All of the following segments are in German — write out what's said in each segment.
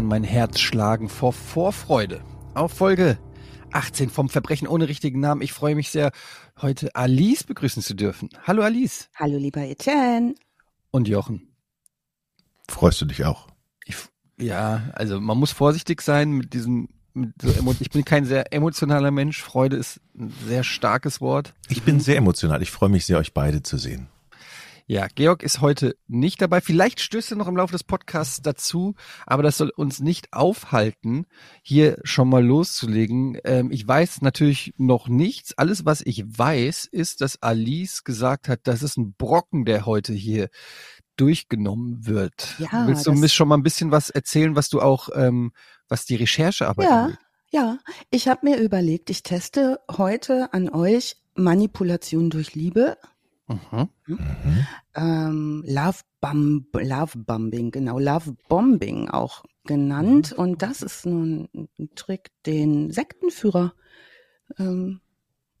man mein Herz schlagen vor Vorfreude. Auf Folge 18 vom Verbrechen ohne richtigen Namen. Ich freue mich sehr, heute Alice begrüßen zu dürfen. Hallo Alice. Hallo lieber Etienne. Und Jochen. Freust du dich auch? Ich, ja, also man muss vorsichtig sein mit diesem mit so, ich bin kein sehr emotionaler Mensch. Freude ist ein sehr starkes Wort. Ich bin sehr emotional. Ich freue mich sehr, euch beide zu sehen. Ja, Georg ist heute nicht dabei. Vielleicht stößt er noch im Laufe des Podcasts dazu, aber das soll uns nicht aufhalten, hier schon mal loszulegen. Ähm, ich weiß natürlich noch nichts. Alles, was ich weiß, ist, dass Alice gesagt hat, das ist ein Brocken, der heute hier durchgenommen wird. Ja, Willst du mir schon mal ein bisschen was erzählen, was du auch, ähm, was die Recherchearbeit ja, angeht? Ja, ich habe mir überlegt, ich teste heute an euch Manipulation durch Liebe Mhm. Mhm. Ähm, Love, Bomb, Love Bombing, genau, Love Bombing auch genannt. Mhm. Und das ist nun ein Trick, den Sektenführer ähm,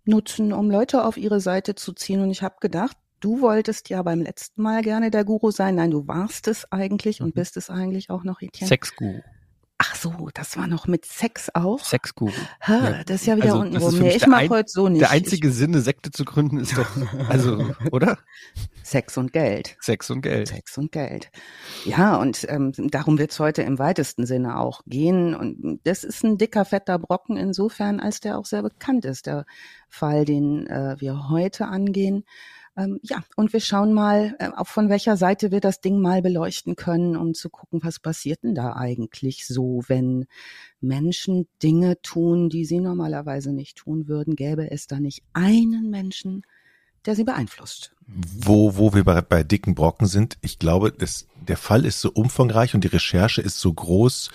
nutzen, um Leute auf ihre Seite zu ziehen. Und ich habe gedacht, du wolltest ja beim letzten Mal gerne der Guru sein. Nein, du warst es eigentlich mhm. und bist es eigentlich auch noch, Etienne. Sexguru. Ach so, das war noch mit Sex auch? Sexguru. Ja. Das ist ja wieder also, unten rum. Nee, ich mache heute so nicht. Der einzige ich, Sinn, eine Sekte zu gründen, ist doch, also, oder? Sex und Geld. Sex und Geld. Sex und Geld. Ja, und ähm, darum wird es heute im weitesten Sinne auch gehen. Und das ist ein dicker, fetter Brocken insofern, als der auch sehr bekannt ist, der Fall, den äh, wir heute angehen. Ähm, ja, und wir schauen mal, äh, auch von welcher Seite wir das Ding mal beleuchten können, um zu gucken, was passiert denn da eigentlich so, wenn Menschen Dinge tun, die sie normalerweise nicht tun würden, gäbe es da nicht einen Menschen, der sie beeinflusst. Wo, wo wir bei, bei dicken Brocken sind, ich glaube, das, der Fall ist so umfangreich und die Recherche ist so groß,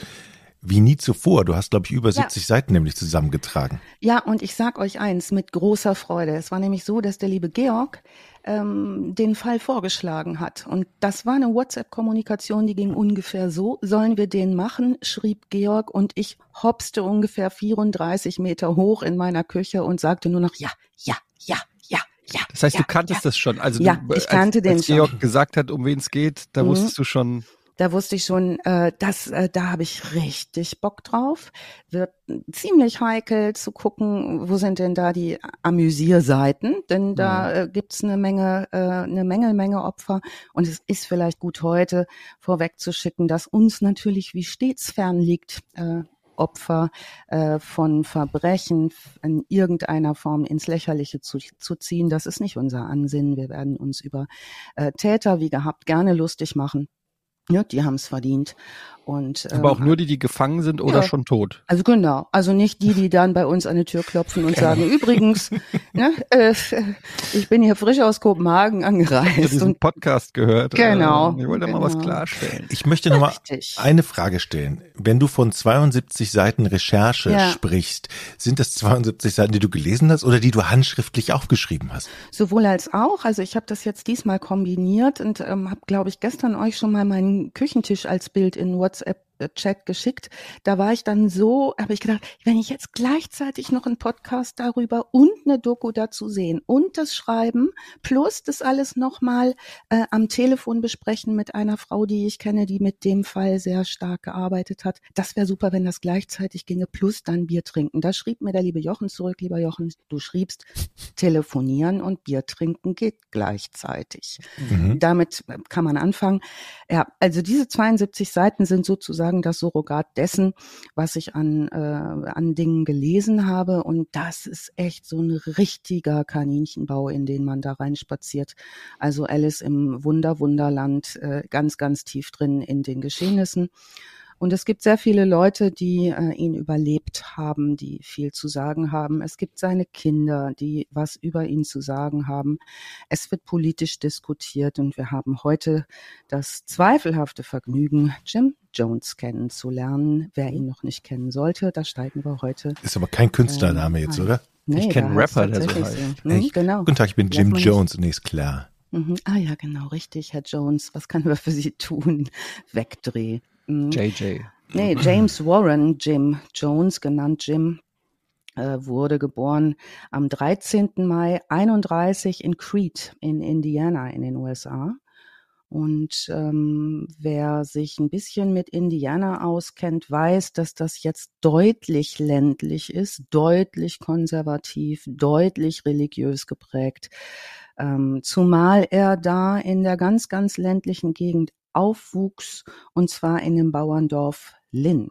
wie nie zuvor. Du hast, glaube ich, über 70 ja. Seiten nämlich zusammengetragen. Ja, und ich sag euch eins mit großer Freude. Es war nämlich so, dass der liebe Georg ähm, den Fall vorgeschlagen hat. Und das war eine WhatsApp-Kommunikation, die ging ungefähr so. Sollen wir den machen? schrieb Georg und ich hopste ungefähr 34 Meter hoch in meiner Küche und sagte nur noch ja, ja, ja, ja. Ja, das heißt, ja, du kanntest ja. das schon. Also ja, du, ich kannte als, den als Georg schon. gesagt hat, um wen es geht, da mhm. wusstest du schon da wusste ich schon, äh, dass äh, da habe ich richtig Bock drauf. Wird ziemlich heikel zu gucken, wo sind denn da die Amüsierseiten, denn da mhm. äh, gibt's eine Menge, äh, eine Menge, Menge Opfer. Und es ist vielleicht gut heute vorwegzuschicken, dass uns natürlich wie stets fern liegt, äh, Opfer äh, von Verbrechen in irgendeiner Form ins Lächerliche zu, zu ziehen. Das ist nicht unser Ansinnen. Wir werden uns über äh, Täter wie gehabt gerne lustig machen. Ja, die haben es verdient. Und, Aber auch ähm, nur die, die gefangen sind oder ja, schon tot. Also genau. Also nicht die, die dann bei uns an die Tür klopfen und sagen, übrigens, ne, äh, ich bin hier frisch aus Kopenhagen angereist. Ich diesen und, Podcast gehört. Genau. Äh, ich wollte genau. mal was klarstellen. Ich möchte noch mal eine Frage stellen. Wenn du von 72 Seiten Recherche ja. sprichst, sind das 72 Seiten, die du gelesen hast oder die du handschriftlich aufgeschrieben hast? Sowohl als auch. Also ich habe das jetzt diesmal kombiniert und ähm, habe, glaube ich, gestern euch schon mal meinen Küchentisch als Bild in WhatsApp WhatsApp Chat geschickt. Da war ich dann so, habe ich gedacht, wenn ich jetzt gleichzeitig noch einen Podcast darüber und eine Doku dazu sehen und das Schreiben plus das alles nochmal äh, am Telefon besprechen mit einer Frau, die ich kenne, die mit dem Fall sehr stark gearbeitet hat. Das wäre super, wenn das gleichzeitig ginge, plus dann Bier trinken. Da schrieb mir der liebe Jochen zurück, lieber Jochen, du schriebst, telefonieren und Bier trinken geht gleichzeitig. Mhm. Damit kann man anfangen. Ja, also diese 72 Seiten sind sozusagen sozusagen das Surrogat dessen, was ich an, äh, an Dingen gelesen habe. Und das ist echt so ein richtiger Kaninchenbau, in den man da reinspaziert. Also Alice im Wunder, Wunderland, äh, ganz, ganz tief drin in den Geschehnissen. Und es gibt sehr viele Leute, die äh, ihn überlebt haben, die viel zu sagen haben. Es gibt seine Kinder, die was über ihn zu sagen haben. Es wird politisch diskutiert und wir haben heute das zweifelhafte Vergnügen, Jim Jones kennenzulernen. Wer ihn noch nicht kennen sollte, da steigen wir heute. Ist aber kein Künstlername ähm, jetzt, oder? Nee, ich kenne einen Rapper, der so heißt. So. Hm, genau. Guten Tag, ich bin Jim Jones, nee, ist klar. Mhm. Ah ja, genau, richtig, Herr Jones. Was können wir für Sie tun? Wegdreh. JJ. Mhm. Nee, James Warren, Jim Jones, genannt Jim, äh, wurde geboren am 13. Mai 31 in Crete in Indiana in den USA. Und ähm, wer sich ein bisschen mit Indiana auskennt, weiß, dass das jetzt deutlich ländlich ist, deutlich konservativ, deutlich religiös geprägt. Ähm, zumal er da in der ganz, ganz ländlichen Gegend aufwuchs, und zwar in dem Bauerndorf Lynn.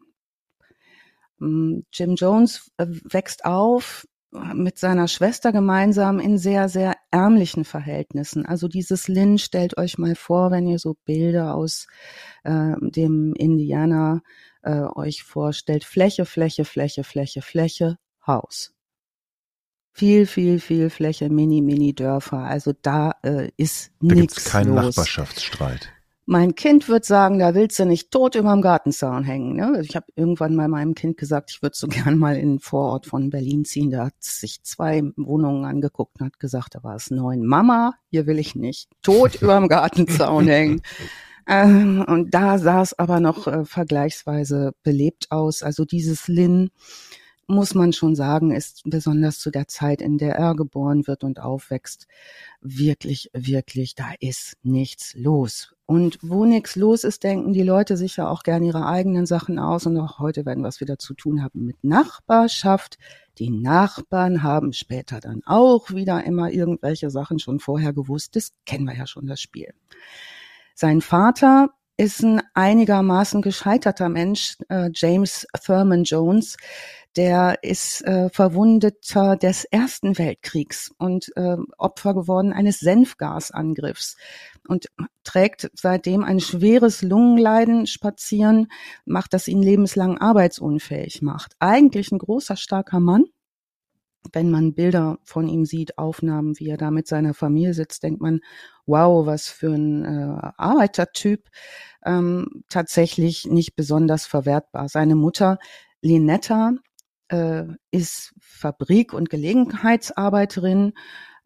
Ähm, Jim Jones äh, wächst auf mit seiner Schwester gemeinsam in sehr, sehr ärmlichen Verhältnissen. Also dieses Lynn, stellt euch mal vor, wenn ihr so Bilder aus äh, dem Indiana äh, euch vorstellt. Fläche, Fläche, Fläche, Fläche, Fläche, Haus. Viel, viel, viel Fläche, mini, mini Dörfer. Also da äh, ist da nichts gibt's keinen los. Nachbarschaftsstreit. Mein Kind wird sagen, da willst du nicht tot überm Gartenzaun hängen. Ne? Ich habe irgendwann mal meinem Kind gesagt, ich würde so gern mal in den Vorort von Berlin ziehen. Da hat sich zwei Wohnungen angeguckt und hat gesagt, da war es neun. Mama, hier will ich nicht tot überm Gartenzaun hängen. Ähm, und da sah es aber noch äh, vergleichsweise belebt aus. Also dieses Lin muss man schon sagen, ist besonders zu der Zeit, in der er geboren wird und aufwächst, wirklich, wirklich, da ist nichts los. Und wo nichts los ist, denken die Leute sicher auch gerne ihre eigenen Sachen aus. Und auch heute werden wir es wieder zu tun haben mit Nachbarschaft. Die Nachbarn haben später dann auch wieder immer irgendwelche Sachen schon vorher gewusst. Das kennen wir ja schon, das Spiel. Sein Vater ist ein einigermaßen gescheiterter Mensch, äh, James Thurman Jones, der ist äh, Verwundeter des Ersten Weltkriegs und äh, Opfer geworden eines Senfgasangriffs und trägt seitdem ein schweres Lungenleiden spazieren, macht das ihn lebenslang arbeitsunfähig macht. Eigentlich ein großer, starker Mann. Wenn man Bilder von ihm sieht, Aufnahmen, wie er da mit seiner Familie sitzt, denkt man, wow, was für ein äh, Arbeitertyp. Ähm, tatsächlich nicht besonders verwertbar. Seine Mutter Linetta äh, ist Fabrik- und Gelegenheitsarbeiterin.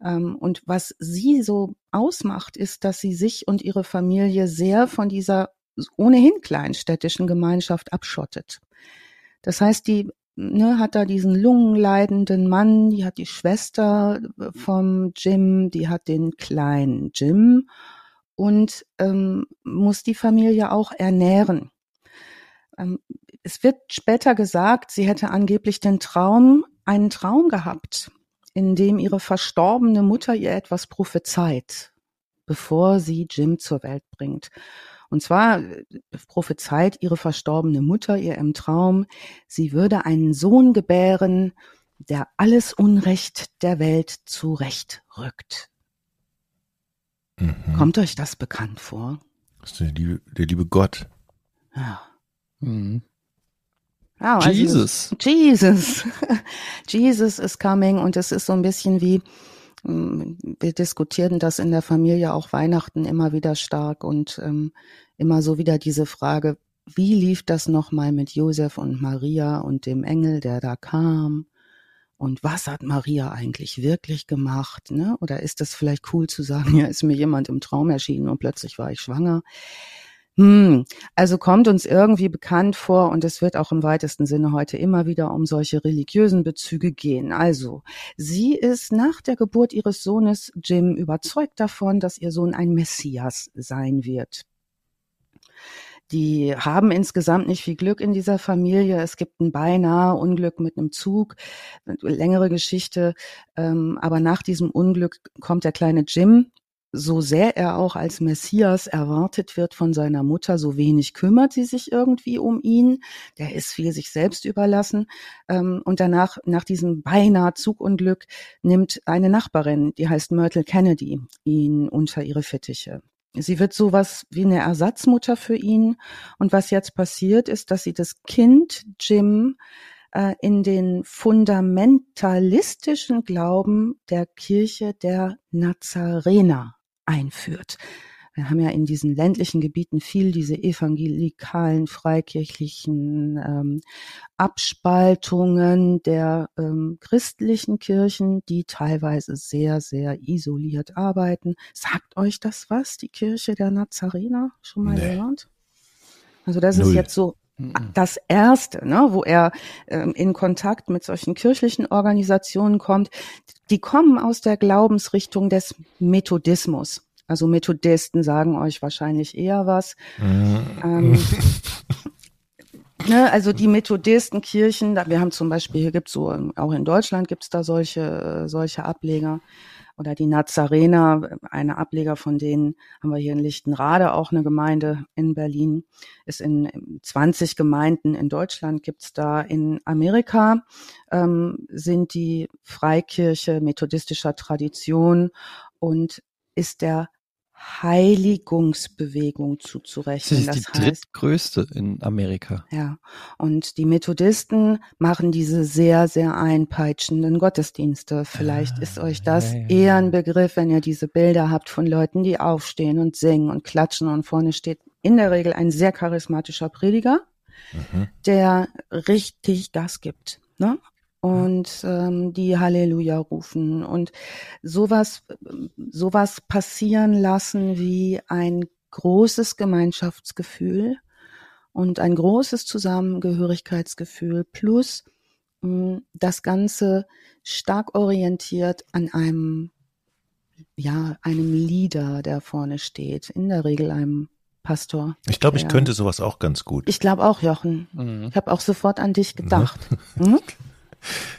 Ähm, und was sie so ausmacht, ist, dass sie sich und ihre Familie sehr von dieser ohnehin kleinstädtischen Gemeinschaft abschottet. Das heißt, die ne, hat da diesen lungenleidenden Mann, die hat die Schwester vom Jim, die hat den kleinen Jim und ähm, muss die Familie auch ernähren. Ähm, es wird später gesagt, sie hätte angeblich den Traum, einen Traum gehabt, in dem ihre verstorbene Mutter ihr etwas prophezeit, bevor sie Jim zur Welt bringt. Und zwar äh, prophezeit ihre verstorbene Mutter ihr im Traum, sie würde einen Sohn gebären, der alles Unrecht der Welt zurechtrückt. Mhm. Kommt euch das bekannt vor? Das ist der liebe, der liebe Gott. Ja. Mhm. Ja, also Jesus. Jesus. Jesus is coming und es ist so ein bisschen wie, wir diskutierten das in der Familie auch Weihnachten immer wieder stark und ähm, immer so wieder diese Frage, wie lief das nochmal mit Josef und Maria und dem Engel, der da kam? Und was hat Maria eigentlich wirklich gemacht? Ne? Oder ist das vielleicht cool zu sagen, ja, ist mir jemand im Traum erschienen und plötzlich war ich schwanger? Hm, also kommt uns irgendwie bekannt vor und es wird auch im weitesten Sinne heute immer wieder um solche religiösen Bezüge gehen. Also, sie ist nach der Geburt ihres Sohnes Jim überzeugt davon, dass ihr Sohn ein Messias sein wird. Die haben insgesamt nicht viel Glück in dieser Familie. Es gibt ein beinahe Unglück mit einem Zug, längere Geschichte. Ähm, aber nach diesem Unglück kommt der kleine Jim so sehr er auch als Messias erwartet wird von seiner Mutter, so wenig kümmert sie sich irgendwie um ihn. Der ist viel sich selbst überlassen. Ähm, und danach, nach diesem beinahe Zugunglück, nimmt eine Nachbarin, die heißt Myrtle Kennedy, ihn unter ihre Fittiche. Sie wird sowas wie eine Ersatzmutter für ihn. Und was jetzt passiert, ist, dass sie das Kind Jim äh, in den fundamentalistischen Glauben der Kirche der Nazarener einführt. Wir haben ja in diesen ländlichen Gebieten viel diese evangelikalen, freikirchlichen ähm, Abspaltungen der ähm, christlichen Kirchen, die teilweise sehr, sehr isoliert arbeiten. Sagt euch das was, die Kirche der Nazarener? Schon mal nee. gehört? Also das Null. ist jetzt so das erste, ne, wo er ähm, in Kontakt mit solchen kirchlichen Organisationen kommt, die kommen aus der Glaubensrichtung des Methodismus. Also Methodisten sagen euch wahrscheinlich eher was. Mhm. Ähm, ne, also die Methodistenkirchen, da- wir haben zum Beispiel, hier gibt's so, auch in Deutschland gibt's da solche, äh, solche Ableger. Oder die Nazarener, eine Ableger von denen haben wir hier in Lichtenrade auch eine Gemeinde in Berlin. Ist in 20 Gemeinden in Deutschland gibt's da. In Amerika ähm, sind die Freikirche methodistischer Tradition und ist der Heiligungsbewegung Das zuzurechnen. ist die Das heißt, drittgrößte in Amerika. ja, und die Methodisten machen diese sehr, sehr einpeitschenden Gottesdienste. Vielleicht ist euch das Ah, ja, ja, eher ein Begriff, wenn ihr diese Bilder habt von Leuten, die aufstehen und singen und klatschen und vorne steht in der Regel ein sehr charismatischer Prediger, Mhm. der richtig Gas gibt. Ne? Und ähm, die Halleluja rufen und sowas, sowas passieren lassen wie ein großes Gemeinschaftsgefühl und ein großes Zusammengehörigkeitsgefühl plus mh, das Ganze stark orientiert an einem, ja, einem Leader, der vorne steht, in der Regel einem Pastor. Ich glaube, ich Ja. könnte sowas auch ganz gut. Ich glaube auch, Jochen. Mhm. Ich habe auch sofort an dich gedacht. Mhm.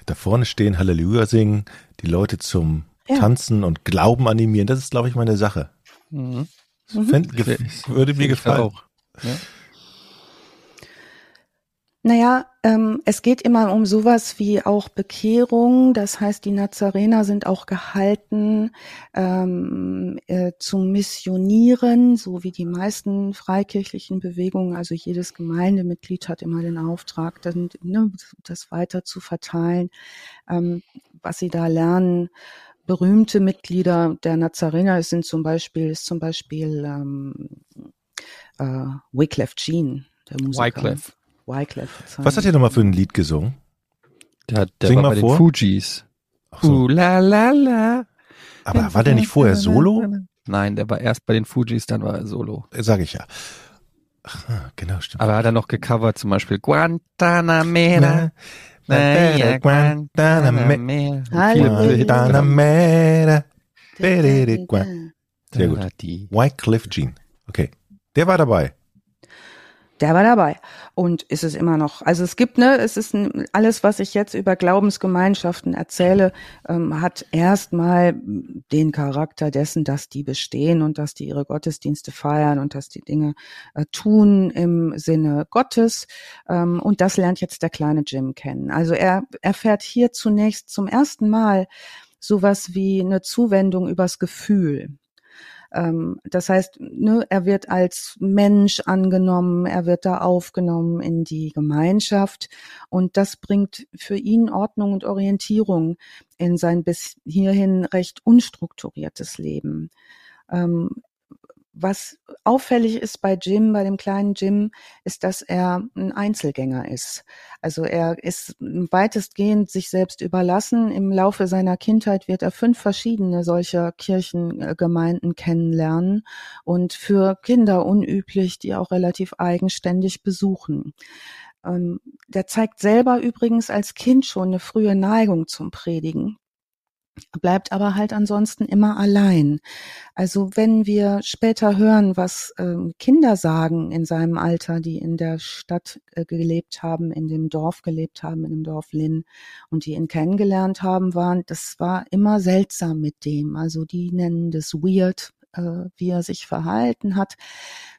Da vorne stehen, Halleluja singen, die Leute zum Ja. Tanzen und Glauben animieren. Das ist, glaube ich, meine Sache. Mhm. Fänd, Ich- würde mir ich gefallen. auch. Ja. Naja, ähm, es geht immer um sowas wie auch Bekehrung. Das heißt, die Nazarener sind auch gehalten ähm, äh, zu missionieren, so wie die meisten freikirchlichen Bewegungen. Also jedes Gemeindemitglied hat immer den Auftrag, dann, ne, das weiter zu verteilen, ähm, was sie da lernen. Berühmte Mitglieder der Nazarener sind zum Beispiel ist zum Beispiel ähm, äh, Wycliffe Jean, der Musiker. Wycliffe. Verzeihung. Was hat ihr nochmal für ein Lied gesungen? Der, der Sing war mal bei vor. den Fujis. Ach so. Uh, la, la, la. Aber war der nicht vorher solo? Nein, der war erst bei den Fujis, dann war er solo. Sag ich ja. Ach, ah, genau, stimmt. Aber hat er noch gecovert, zum Beispiel Guantanamera. Naja, Guantanamera. Guantanamera. Sehr gut. Wycliffe Jean. Okay. Der war dabei. Der war dabei und ist es immer noch. Also es gibt, ne, es ist ein, alles, was ich jetzt über Glaubensgemeinschaften erzähle, ähm, hat erstmal den Charakter dessen, dass die bestehen und dass die ihre Gottesdienste feiern und dass die Dinge äh, tun im Sinne Gottes. Ähm, und das lernt jetzt der kleine Jim kennen. Also er erfährt hier zunächst zum ersten Mal sowas wie eine Zuwendung übers Gefühl. Ähm, das heißt, ne, er wird als Mensch angenommen, er wird da aufgenommen in die Gemeinschaft und das bringt für ihn Ordnung und Orientierung in sein bis hierhin recht unstrukturiertes Leben. Ähm, was auffällig ist bei Jim, bei dem kleinen Jim, ist, dass er ein Einzelgänger ist. Also er ist weitestgehend sich selbst überlassen. Im Laufe seiner Kindheit wird er fünf verschiedene solcher Kirchengemeinden kennenlernen und für Kinder unüblich, die auch relativ eigenständig besuchen. Ähm, der zeigt selber übrigens als Kind schon eine frühe Neigung zum Predigen bleibt aber halt ansonsten immer allein. Also wenn wir später hören, was ähm, Kinder sagen in seinem Alter, die in der Stadt äh, gelebt haben, in dem Dorf gelebt haben, in dem Dorf Linn und die ihn kennengelernt haben, waren, das war immer seltsam mit dem. Also die nennen das weird, äh, wie er sich verhalten hat.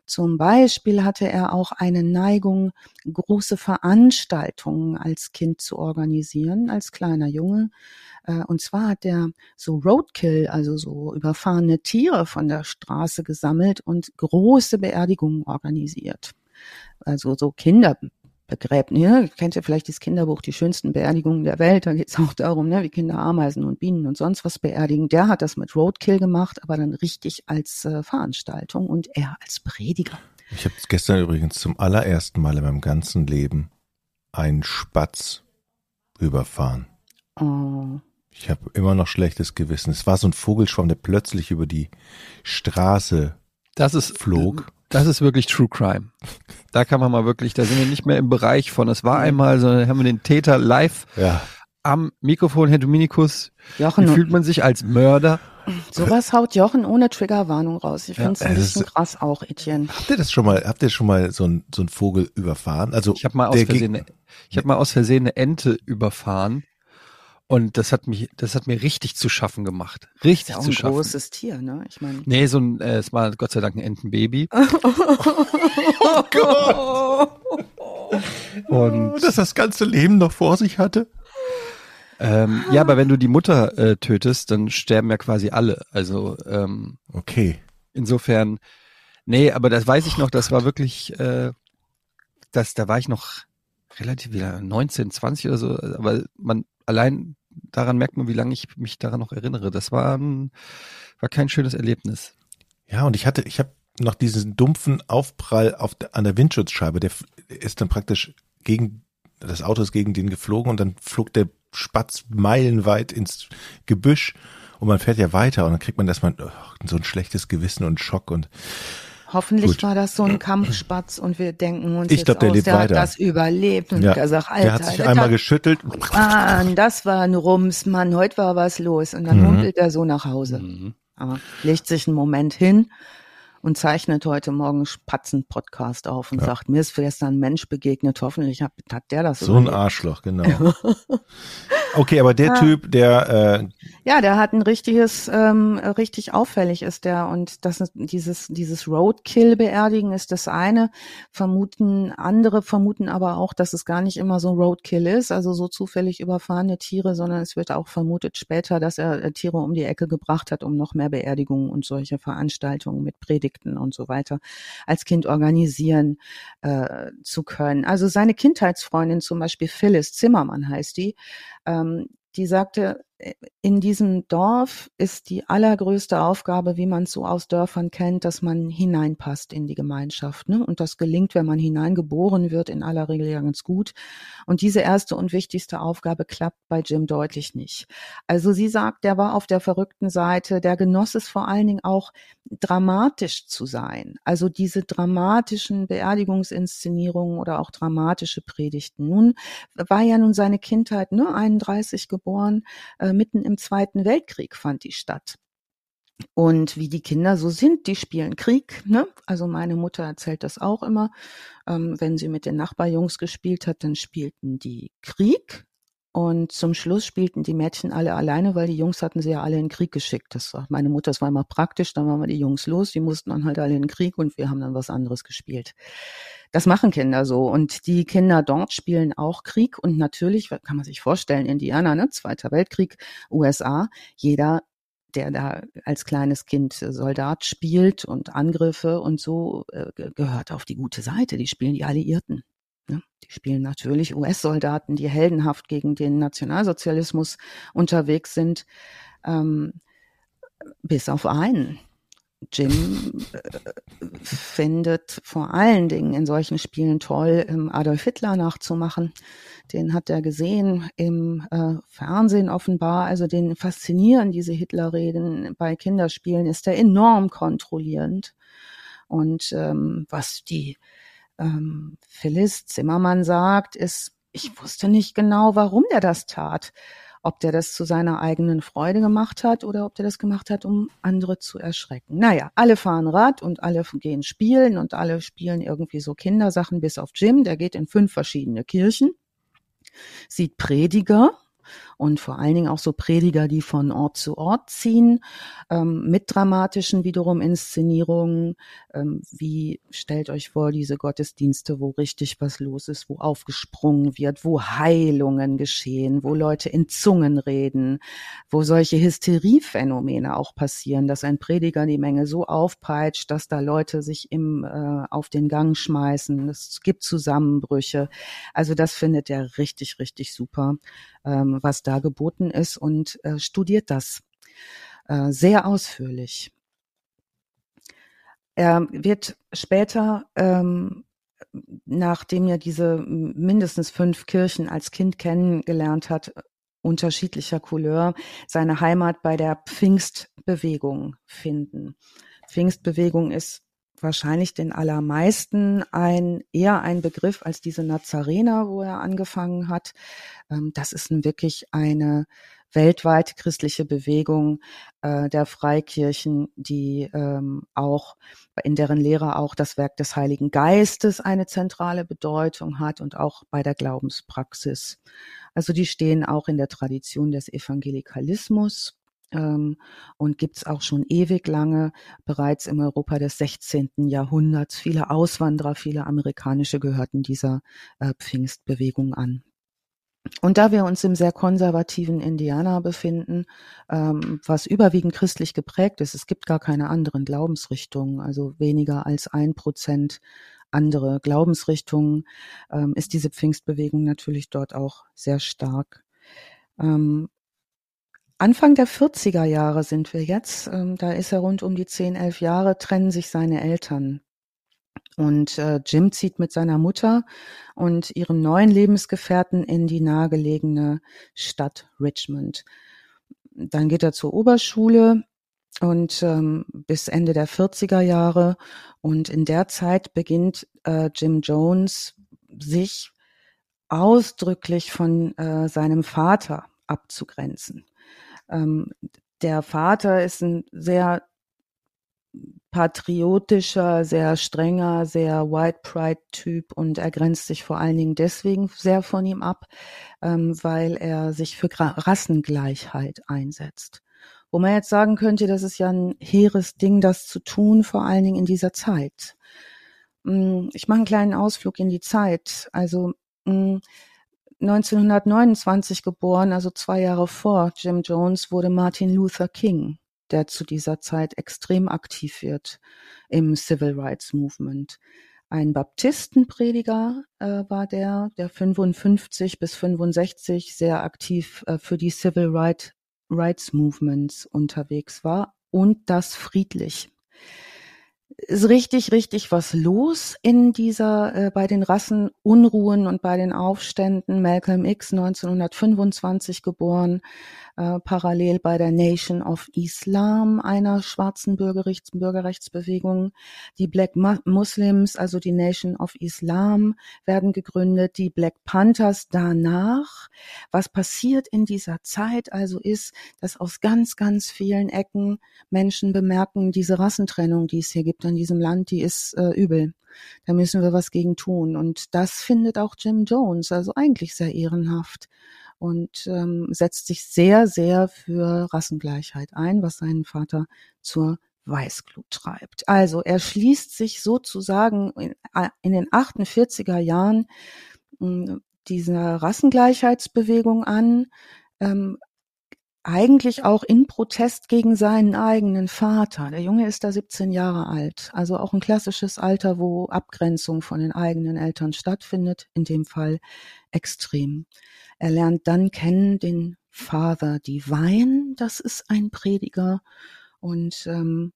Zum Beispiel hatte er auch eine Neigung, große Veranstaltungen als Kind zu organisieren, als kleiner Junge. Äh, Und zwar hat er so Roadkill, also so überfahrene Tiere von der Straße gesammelt und große Beerdigungen organisiert. Also so Kinderbegräbnisse. Ne? Kennt ihr vielleicht das Kinderbuch Die schönsten Beerdigungen der Welt? Da geht es auch darum, ne, wie Kinder Ameisen und Bienen und sonst was beerdigen. Der hat das mit Roadkill gemacht, aber dann richtig als äh, Veranstaltung und er als Prediger. Ich habe gestern übrigens zum allerersten Mal in meinem ganzen Leben einen Spatz überfahren. Oh. Ich habe immer noch schlechtes Gewissen. Es war so ein Vogelschwarm, der plötzlich über die Straße Das ist, flog. Das ist wirklich True Crime. Da kann man mal wirklich, da sind wir nicht mehr im Bereich von, es war einmal, sondern haben wir den Täter live Ja. am Mikrofon, Herr Dominikus. Wie Jochen, fühlt man sich als Mörder? Sowas haut Jochen ohne Triggerwarnung raus. Ich finde es ein bisschen krass auch, Etienne. Habt ihr das schon mal, habt ihr schon mal so ein so ein Vogel überfahren? Also ich habe mal aus Versehen, ich habe mal aus Versehen eine Ente überfahren. Und das hat mich, das hat mir richtig zu schaffen gemacht. Richtig ist ja auch zu ein schaffen. großes Tier, ne? Ich meine. Nee, so ein, äh, es war Gott sei Dank ein Entenbaby. oh Gott! Und dass das ganze Leben noch vor sich hatte. Ähm, ja, aber wenn du die Mutter äh, tötest, dann sterben ja quasi alle. Also ähm, okay. Insofern, nee, aber das weiß ich noch. Das war wirklich, äh, das, da war ich noch relativ wieder 19, 20 oder so. Aber man allein daran merkt man, wie lange ich mich daran noch erinnere. Das war ein, war kein schönes Erlebnis. Ja, und ich hatte, ich habe noch diesen dumpfen Aufprall auf, an der Windschutzscheibe. Der ist dann praktisch gegen das Auto ist gegen den geflogen und dann flog der Spatz meilenweit ins Gebüsch und man fährt ja weiter und dann kriegt man erstmal oh, so ein schlechtes Gewissen und Schock und Hoffentlich Gut. war das so ein Kampfspatz und wir denken uns ich jetzt glaub, der aus, lebt der weiter. hat das überlebt und ja. gesagt, Alter, der hat sich einmal geschüttelt. Mann, das war ein Rums, Mann, heute war was los und dann mhm. humpelt er so nach Hause. Mhm. Aber legt sich einen Moment hin und zeichnet heute Morgen Spatzen-Podcast auf und ja. sagt, mir ist gestern ein Mensch begegnet, hoffentlich hat, hat der das So überlebt. ein Arschloch, genau. okay, aber der ja. Typ, der äh, Ja, der hat ein richtiges, ähm, richtig auffällig ist der und das ist dieses, dieses Roadkill-Beerdigen ist das eine. Vermuten, andere vermuten aber auch, dass es gar nicht immer so Roadkill ist, also so zufällig überfahrene Tiere, sondern es wird auch vermutet später, dass er äh, Tiere um die Ecke gebracht hat, um noch mehr Beerdigungen und solche Veranstaltungen mit Predigt Konflikten und so weiter als Kind organisieren äh, zu können. Also seine Kindheitsfreundin zum Beispiel Phyllis Zimmermann heißt die, ähm, die sagte, in diesem Dorf ist die allergrößte Aufgabe, wie man es so aus Dörfern kennt, dass man hineinpasst in die Gemeinschaft. Ne? Und das gelingt, wenn man hineingeboren wird, in aller Regel ja ganz gut. Und diese erste und wichtigste Aufgabe klappt bei Jim deutlich nicht. Also sie sagt, der war auf der verrückten Seite, der genoss es vor allen Dingen auch dramatisch zu sein. Also diese dramatischen Beerdigungsinszenierungen oder auch dramatische Predigten. Nun war ja nun seine Kindheit, ne, 31 geboren, äh, äh, mitten im Zweiten Weltkrieg fand die statt. Und wie die Kinder so sind, die spielen Krieg. Ne? Also meine Mutter erzählt das auch immer. Ähm, wenn sie mit den Nachbarjungs gespielt hat, dann spielten die Krieg. Und zum Schluss spielten die Mädchen alle alleine, weil die Jungs hatten sie ja alle in den Krieg geschickt. Das war meine Mutter, das war immer praktisch. Dann waren wir die Jungs los, die mussten dann halt alle in den Krieg und wir haben dann was anderes gespielt. Das machen Kinder so. Und die Kinder dort spielen auch Krieg. Und natürlich, kann man sich vorstellen, Indianer, ne, Zweiter Weltkrieg, USA, jeder der da als kleines Kind Soldat spielt und Angriffe und so, äh, gehört auf die gute Seite. Die spielen die Alliierten. Ne? Die spielen natürlich US-Soldaten, die heldenhaft gegen den Nationalsozialismus unterwegs sind, ähm, bis auf einen. Jim äh, findet vor allen Dingen in solchen Spielen toll, ähm, Adolf Hitler nachzumachen. Den hat er gesehen im äh, Fernsehen offenbar. Also den faszinieren diese Hitlerreden bei Kinderspielen, ist er enorm kontrollierend. Und ähm, was die ähm, Phyllis Zimmermann sagt, ist, ich wusste nicht genau, warum der das tat. Ob der das zu seiner eigenen Freude gemacht hat oder ob der das gemacht hat, um andere zu erschrecken. Naja, alle fahren Rad und alle gehen spielen und alle spielen irgendwie so Kindersachen, bis auf Jim. Der geht in fünf verschiedene Kirchen, sieht Prediger, und vor allen Dingen auch so Prediger, die von Ort zu Ort ziehen, ähm, mit dramatischen wiederum Inszenierungen, ähm, wie stellt euch vor, diese Gottesdienste, wo richtig was los ist, wo aufgesprungen wird, wo Heilungen geschehen, wo Leute in Zungen reden, wo solche Hysteriephänomene auch passieren, dass ein Prediger die Menge so aufpeitscht, dass da Leute sich im, äh, auf den Gang schmeißen. Es gibt Zusammenbrüche. Also das findet er richtig, richtig super ähm, was da geboten ist und äh, studiert das äh, sehr ausführlich. Er wird später, ähm, nachdem er diese mindestens fünf Kirchen als Kind kennengelernt hat, unterschiedlicher Couleur, seine Heimat bei der Pfingstbewegung finden. Pfingstbewegung ist wahrscheinlich den allermeisten ein eher ein Begriff als diese Nazarener, wo er angefangen hat. Ähm, das ist wirklich eine weltweite christliche Bewegung äh, der Freikirchen, die ähm, auch in deren Lehre auch das Werk des Heiligen Geistes eine zentrale Bedeutung hat und auch bei der Glaubenspraxis. Also die stehen auch in der Tradition des Evangelikalismus ähm, und gibt's auch schon ewig lange, bereits im Europa des 16. Jahrhunderts. Viele Auswanderer, viele amerikanische gehörten dieser äh, Pfingstbewegung an. Und da wir uns im sehr konservativen Indiana befinden, ähm, was überwiegend christlich geprägt ist, es gibt gar keine anderen Glaubensrichtungen, also weniger als ein Prozent andere Glaubensrichtungen, ähm, ist diese Pfingstbewegung natürlich dort auch sehr stark. Ähm, Anfang der 40er Jahre sind wir jetzt, ähm, da ist er rund um die 10, 11 Jahre, trennen sich seine Eltern. Und äh, Jim zieht mit seiner Mutter und ihrem neuen Lebensgefährten in die nahegelegene Stadt Richmond. Dann geht er zur Oberschule und ähm, bis Ende der 40er Jahre. Und in der Zeit beginnt äh, Jim Jones sich ausdrücklich von äh, seinem Vater abzugrenzen. Ähm, der Vater ist ein sehr patriotischer, sehr strenger, sehr White Pride Typ und er grenzt sich vor allen Dingen deswegen sehr von ihm ab, ähm, weil er sich für Rassengleichheit einsetzt. Wo man jetzt sagen könnte, das ist ja ein hehres Ding, das zu tun, vor allen Dingen in dieser Zeit. Mm, ich mache einen kleinen Ausflug in die Zeit. Also 1929 mm, geboren, also zwei Jahre vor Jim Jones, wurde Martin Luther King der zu dieser Zeit extrem aktiv wird im Civil Rights Movement. Ein Baptistenprediger äh, war der, der 55 bis 65 sehr aktiv äh, für die Civil Right, Rights Movements unterwegs war und das friedlich ist richtig, richtig was los in dieser, äh, bei den Rassenunruhen und bei den Aufständen. Malcolm X 1925 geboren, äh, parallel bei der Nation of Islam, einer schwarzen Bürgerrechts Bürgerrechtsbewegung. Die Black Muslims, also die Nation of Islam, werden gegründet, die Black Panthers danach. Was passiert in dieser Zeit also ist, dass aus ganz, ganz vielen Ecken Menschen bemerken, diese Rassentrennung, die es hier gibt in diesem Land, die ist äh, übel. Da müssen wir was gegen tun. Und das findet auch Jim Jones, also eigentlich sehr ehrenhaft und ähm, setzt sich sehr, sehr für Rassengleichheit ein, was seinen Vater zur Weißglut treibt. Also er schließt sich sozusagen in, äh, in den 48er Jahren äh, dieser Rassengleichheitsbewegung an, ähm, eigentlich auch in Protest gegen seinen eigenen Vater. Der Junge ist da 17 Jahre alt, also auch ein klassisches Alter, wo Abgrenzung von den eigenen Eltern stattfindet, in dem Fall extrem. Er lernt dann kennen den Father Divine, das ist ein Prediger, und ähm,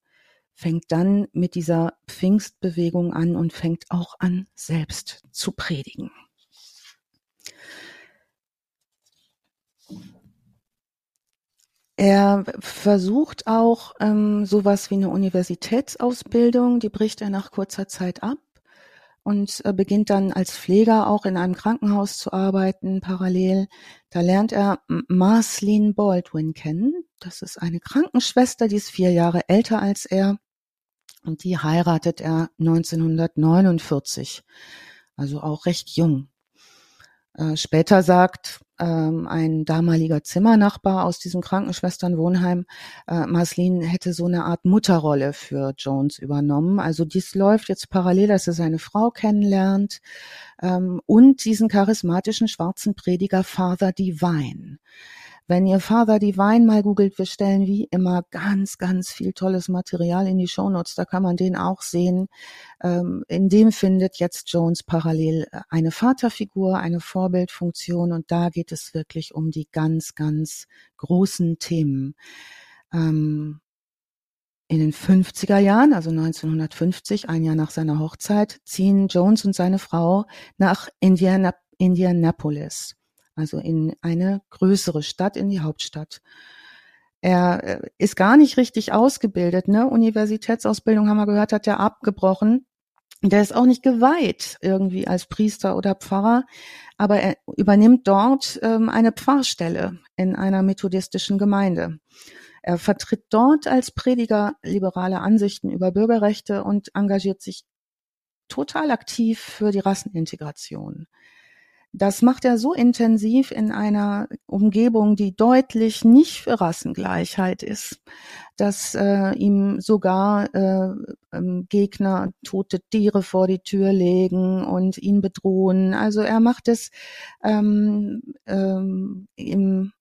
fängt dann mit dieser Pfingstbewegung an und fängt auch an, selbst zu predigen. Er versucht auch ähm, sowas wie eine Universitätsausbildung, die bricht er nach kurzer Zeit ab und äh, beginnt dann als Pfleger auch in einem Krankenhaus zu arbeiten parallel. Da lernt er Marceline Baldwin kennen. Das ist eine Krankenschwester, die ist vier Jahre älter als er und die heiratet er 1949, also auch recht jung. Äh, später sagt ähm, ein damaliger Zimmernachbar aus diesem Krankenschwesternwohnheim, äh, Marceline hätte so eine Art Mutterrolle für Jones übernommen. Also dies läuft jetzt parallel, dass er seine Frau kennenlernt ähm, und diesen charismatischen schwarzen Prediger Father Divine. Wenn ihr Father Divine mal googelt, wir stellen wie immer ganz, ganz viel tolles Material in die Shownotes. Da kann man den auch sehen. Ähm, in dem findet jetzt Jones parallel äh, eine Vaterfigur, eine Vorbildfunktion und da geht es wirklich um die ganz, ganz großen Themen. Ähm, in den 50er Jahren, also 1950, ein Jahr nach seiner Hochzeit, ziehen Jones und seine Frau nach Indiana, Indianapolis also in eine größere Stadt, in die Hauptstadt. Er äh, ist gar nicht richtig ausgebildet, ne? Universitätsausbildung haben wir gehört, hat er abgebrochen. Der ist auch nicht geweiht irgendwie als Priester oder Pfarrer, aber er übernimmt dort ähm, eine Pfarrstelle in einer methodistischen Gemeinde. Er vertritt dort als Prediger liberale Ansichten über Bürgerrechte und engagiert sich total aktiv für die Rassenintegration. Das macht er so intensiv in einer Umgebung, die deutlich nicht für Rassengleichheit ist, dass äh, ihm sogar äh, ähm, Gegner tote Tiere vor die Tür legen und ihn bedrohen. Also er macht es ähm, ähm, im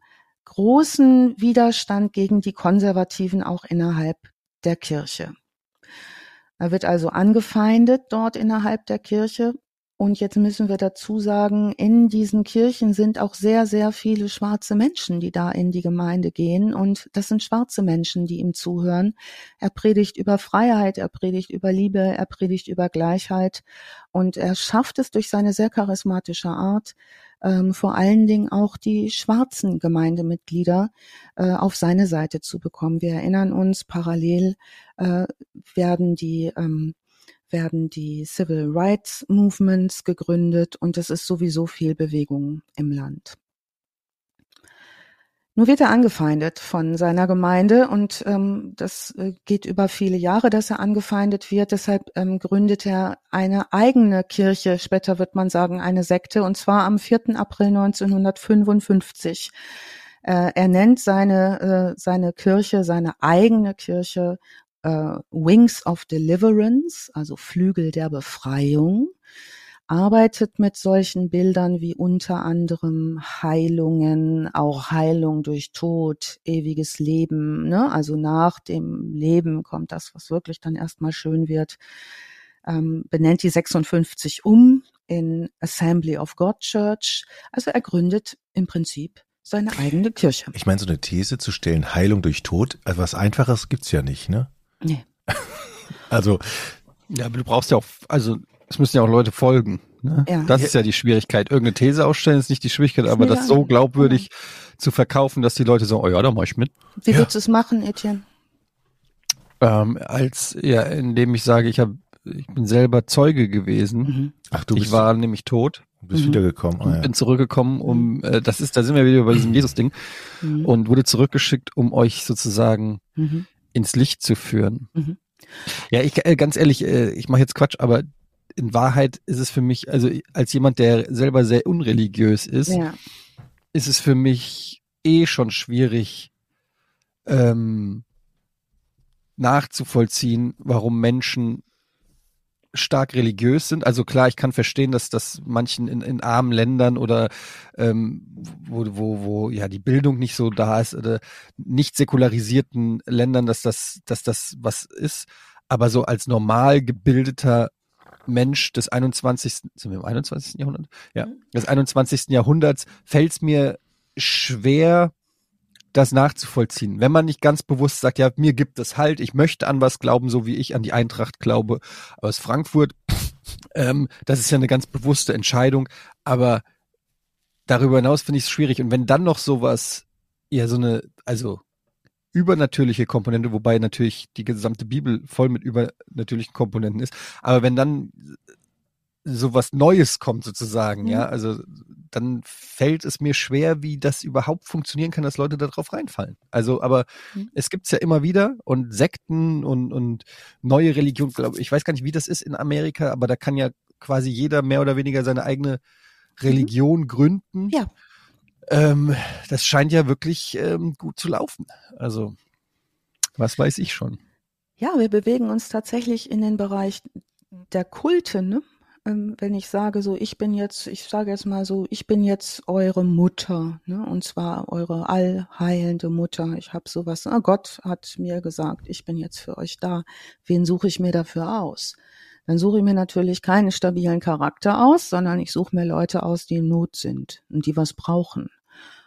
großen Widerstand gegen die Konservativen auch innerhalb der Kirche. Er wird also angefeindet dort innerhalb der Kirche und jetzt müssen wir dazu sagen, in diesen Kirchen sind auch sehr, sehr viele schwarze Menschen, die da in die Gemeinde gehen. Und das sind schwarze Menschen, die ihm zuhören. Er predigt über Freiheit, er predigt über Liebe, er predigt über Gleichheit. Und er schafft es durch seine sehr charismatische Art, ähm, vor allen Dingen auch die schwarzen Gemeindemitglieder äh, auf seine Seite zu bekommen. Wir erinnern uns, parallel äh, werden die ähm, werden die Civil Rights Movements gegründet und es ist sowieso viel Bewegung im Land. Nur wird er angefeindet von seiner Gemeinde und ähm, das äh, geht über viele Jahre, dass er angefeindet wird. Deshalb ähm, gründet er eine eigene Kirche, später wird man sagen eine Sekte, und zwar am 4. April 1955. Äh, er nennt seine, äh, seine Kirche, seine eigene Kirche äh, Wings of Deliverance, also Flügel der Befreiung, arbeitet mit solchen Bildern wie unter anderem Heilungen, auch Heilung durch Tod, ewiges Leben, ne? also nach dem Leben kommt das, was wirklich dann erstmal schön wird, ähm, benennt die 56 um in Assembly of God Church. Also er gründet im Prinzip seine eigene Kirche. Ich meine, so eine These zu stellen, Heilung durch Tod, also was Einfaches gibt's ja nicht, ne? Nee. Also. Ja, aber du brauchst ja auch, also es müssen ja auch Leute folgen. Ne? Ja. Das ist ja die Schwierigkeit. Irgendeine These ausstellen ist nicht die Schwierigkeit, aber das so glaubwürdig zu verkaufen, dass die Leute sagen, oh ja, da mach ich mit. Wie Ja. würdest du es machen, Etienne? Ähm, als, ja, indem ich sage, ich habe, ich bin selber Zeuge gewesen. Mhm. Ach, du ich bist, war nämlich tot du bist Mhm. wiedergekommen. Ah, und ja. bin zurückgekommen, um, äh, das ist, da sind wir wieder bei diesem Jesus-Ding Mhm. und wurde zurückgeschickt, um euch sozusagen Mhm. Ins Licht zu führen. Mhm. Ja, ich äh, ganz ehrlich, äh, ich mache jetzt Quatsch, aber in Wahrheit ist es für mich, also als jemand, der selber sehr unreligiös ist, Ja. ist es für mich eh schon schwierig ähm, nachzuvollziehen, warum Menschen stark religiös sind. Also klar, ich kann verstehen, dass das manchen in, in armen Ländern oder ähm, wo, wo, wo ja die Bildung nicht so da ist oder nicht säkularisierten Ländern, dass das, dass das was ist. Aber so als normal gebildeter Mensch des 21. sind wir im 21. Jahrhundert? Ja, des 21. Jahrhunderts fällt es mir schwer, das nachzuvollziehen. Wenn man nicht ganz bewusst sagt, ja, mir gibt es halt, ich möchte an was glauben, so wie ich an die Eintracht glaube aus Frankfurt, ähm, das ist ja eine ganz bewusste Entscheidung, aber darüber hinaus finde ich es schwierig. Und wenn dann noch sowas, ja, so eine, also übernatürliche Komponente, wobei natürlich die gesamte Bibel voll mit übernatürlichen Komponenten ist, aber wenn dann sowas Neues kommt sozusagen, Mhm. ja, also dann fällt es mir schwer, wie das überhaupt funktionieren kann, dass Leute darauf reinfallen. Also, aber Mhm. es gibt's ja immer wieder und Sekten und, und neue Religion, glaube ich, weiß gar nicht, wie das ist in Amerika, aber da kann ja quasi jeder mehr oder weniger seine eigene Religion gründen. Ja. Ähm, das scheint ja wirklich ähm, gut zu laufen. Also, was weiß ich schon. Ja, wir bewegen uns tatsächlich in den Bereich der Kulte, ne? Ähm, wenn ich sage so, ich bin jetzt, ich sage jetzt mal so, ich bin jetzt eure Mutter, ne? Und zwar eure allheilende Mutter. Ich habe sowas, ah, Gott hat mir gesagt, ich bin jetzt für euch da. Wen suche ich mir dafür aus? Dann suche ich mir natürlich keinen stabilen Charakter aus, sondern ich suche mir Leute aus, die in Not sind und die was brauchen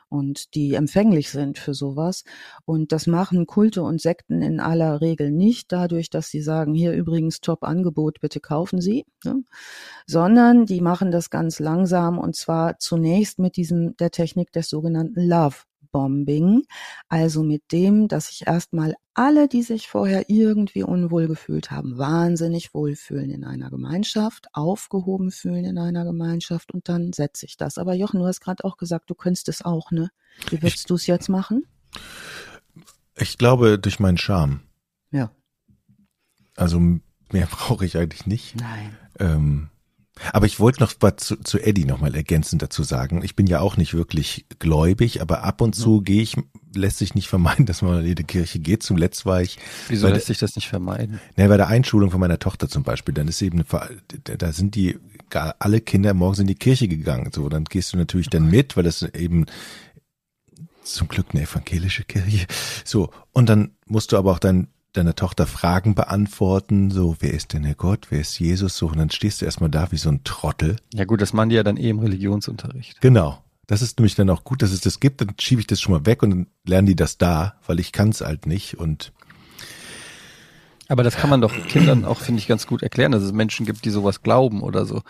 und die empfänglich sind für sowas. Und das machen Kulte und Sekten in aller Regel nicht dadurch, dass sie sagen, hier übrigens Top-Angebot, bitte kaufen Sie, ne? sondern die machen das ganz langsam und zwar zunächst mit diesem, der Technik des sogenannten Love Bombing, also mit dem, dass sich erstmal alle, die sich vorher irgendwie unwohl gefühlt haben, wahnsinnig wohlfühlen in einer Gemeinschaft, aufgehoben fühlen in einer Gemeinschaft und dann setze ich das. Aber Jochen, du hast gerade auch gesagt, du könntest es auch, ne? Wie würdest du es jetzt machen? Ich glaube durch meinen Charme. Ja. Also mehr brauche ich eigentlich nicht. Nein. Ähm, aber ich wollte noch mal zu, zu Eddie nochmal ergänzend dazu sagen. Ich bin ja auch nicht wirklich gläubig, aber ab und zu gehe ich, lässt sich nicht vermeiden, dass man in die Kirche geht. Zuletzt war ich. Wieso lässt sich das nicht vermeiden? Ne, bei der Einschulung von meiner Tochter zum Beispiel, dann ist eben, da sind die, alle Kinder morgens in die Kirche gegangen. So, dann gehst du natürlich dann mit, weil das eben zum Glück eine evangelische Kirche. So, und dann musst du aber auch dein deiner Tochter Fragen beantworten, so, wer ist denn der Gott, wer ist Jesus, so, und dann stehst du erstmal da wie so ein Trottel. Ja gut, das machen die ja dann eh im Religionsunterricht. Genau. Das ist nämlich dann auch gut, dass es das gibt, dann schiebe ich das schon mal weg und dann lernen die das da, weil ich kann es halt nicht und aber das kann man doch Kindern auch, finde ich, ganz gut erklären, dass es Menschen gibt, die sowas glauben oder so.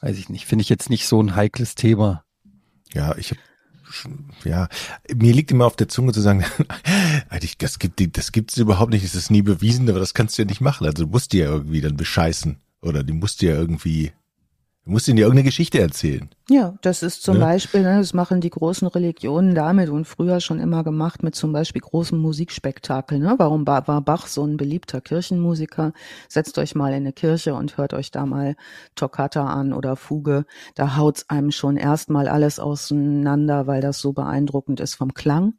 Weiß ich nicht. Finde ich jetzt nicht so ein heikles Thema. Ja, ich habe ja, mir liegt immer auf der Zunge zu sagen, das gibt das gibt's überhaupt nicht, es ist nie bewiesen, aber das kannst du ja nicht machen. Also du musst dir ja irgendwie dann bescheißen oder die musst dir ja irgendwie Du musst ihnen ja irgendeine Geschichte erzählen. Ja, das ist zum ne? Beispiel, ne, das machen die großen Religionen damit und früher schon immer gemacht mit zum Beispiel großen Musikspektakeln. Ne? Warum war Bach so ein beliebter Kirchenmusiker? Setzt euch mal in eine Kirche und hört euch da mal Toccata an oder Fuge. Da haut's einem schon erstmal alles auseinander, weil das so beeindruckend ist vom Klang.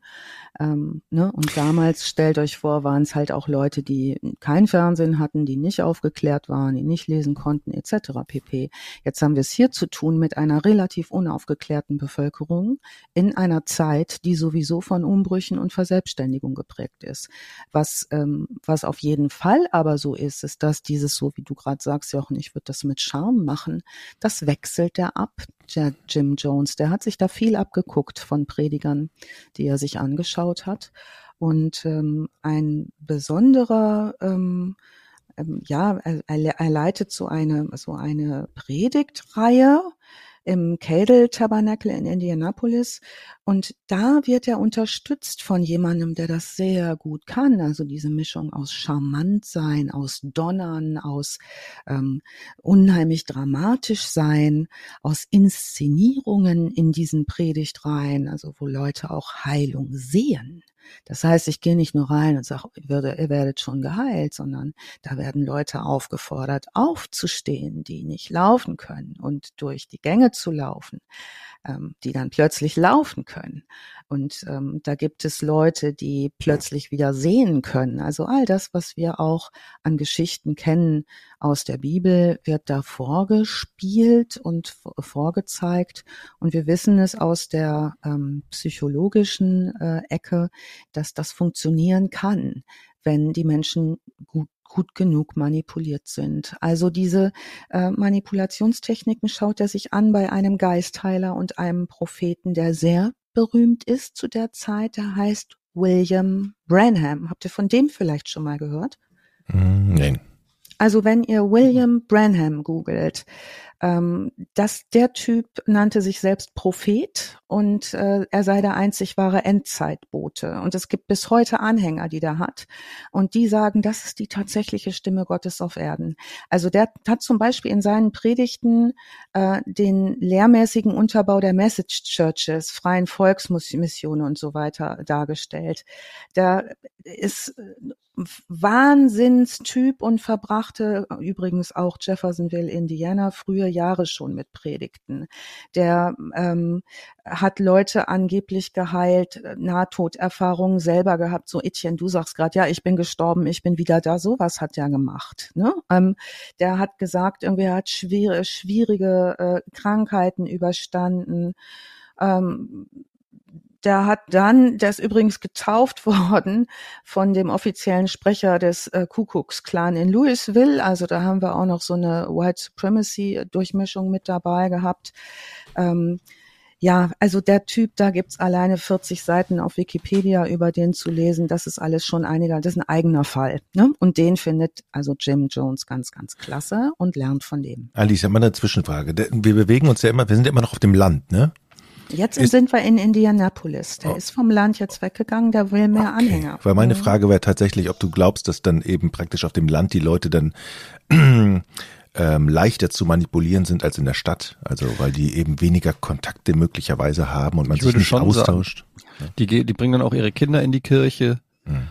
Ähm, ne? Und damals, stellt euch vor, waren es halt auch Leute, die kein Fernsehen hatten, die nicht aufgeklärt waren, die nicht lesen konnten, etc. pp. Jetzt haben wir es hier zu tun mit einer relativ unaufgeklärten Bevölkerung in einer Zeit, die sowieso von Umbrüchen und Verselbstständigung geprägt ist. Was, ähm, was auf jeden Fall aber so ist, ist, dass dieses, so wie du gerade sagst, Jochen, ich würde das mit Charme machen, das wechselt der ab, Jim Jones. Der hat sich da viel abgeguckt von Predigern, die er sich angeschaut hat. Und ähm, ein besonderer ähm, ähm, ja, er, er leitet so eine, so eine Predigtreihe im Cadle Tabernacle in Indianapolis. Und da wird er unterstützt von jemandem, der das sehr gut kann. Also diese Mischung aus charmant sein, aus Donnern, aus ähm, unheimlich dramatisch sein, aus Inszenierungen in diesen Predigtreihen, also wo Leute auch Heilung sehen. Das heißt, ich gehe nicht nur rein und sage, ihr werdet schon geheilt, sondern da werden Leute aufgefordert, aufzustehen, die nicht laufen können und durch die Gänge zu laufen, ähm, die dann plötzlich laufen können. Und ähm, da gibt es Leute, die plötzlich wieder sehen können. Also all das, was wir auch an Geschichten kennen aus der Bibel, wird da vorgespielt und vorgezeigt. Und wir wissen es aus der ähm, psychologischen äh, Ecke, dass das funktionieren kann, wenn die Menschen gut gut genug manipuliert sind. Also diese äh, Manipulationstechniken schaut er sich an bei einem Geistheiler und einem Propheten, der sehr berühmt ist zu der Zeit. Der heißt William Branham. Habt ihr von dem vielleicht schon mal gehört? Mm, nein. Also wenn ihr William Branham googelt, ähm, dass der Typ nannte sich selbst Prophet und äh, er sei der einzig wahre Endzeitbote. Und es gibt bis heute Anhänger, die der hat. Und die sagen, das ist die tatsächliche Stimme Gottes auf Erden. Also der hat zum Beispiel in seinen Predigten äh, den lehrmäßigen Unterbau der Message Churches, freien Volksmissionen und so weiter dargestellt. Da ist Wahnsinnstyp und verbrachte übrigens auch Jeffersonville, Indiana, frühe Jahre schon mit Predigten. Der ähm, hat Leute angeblich geheilt, Nahtoderfahrungen selber gehabt. So Etienne, du sagst gerade, ja, ich bin gestorben, ich bin wieder da. Sowas hat er gemacht. Ne? Ähm, der hat gesagt, irgendwie er hat schwere, schwierige äh, Krankheiten überstanden. Ähm, der hat dann, der ist übrigens getauft worden von dem offiziellen Sprecher des äh, Kuckucks-Clan in Louisville. Also da haben wir auch noch so eine White Supremacy-Durchmischung mit dabei gehabt. Ähm, ja, also der Typ, da gibt's alleine 40 Seiten auf Wikipedia über den zu lesen. Das ist alles schon einiger, das ist ein eigener Fall. Ne? Und den findet also Jim Jones ganz, ganz klasse und lernt von dem. Alice, ich habe mal eine Zwischenfrage. Wir bewegen uns ja immer, wir sind ja immer noch auf dem Land, ne? Jetzt Ist- sind wir in Indianapolis. Der Oh. ist vom Land jetzt weggegangen, der will mehr Anhänger. Weil meine Mhm. Frage wäre tatsächlich, ob du glaubst, dass dann eben praktisch auf dem Land die Leute dann ähm, leichter zu manipulieren sind als in der Stadt. Also weil die eben weniger Kontakte möglicherweise haben und man Ich sich nicht austauscht. Die, die bringen dann auch ihre Kinder in die Kirche Hm.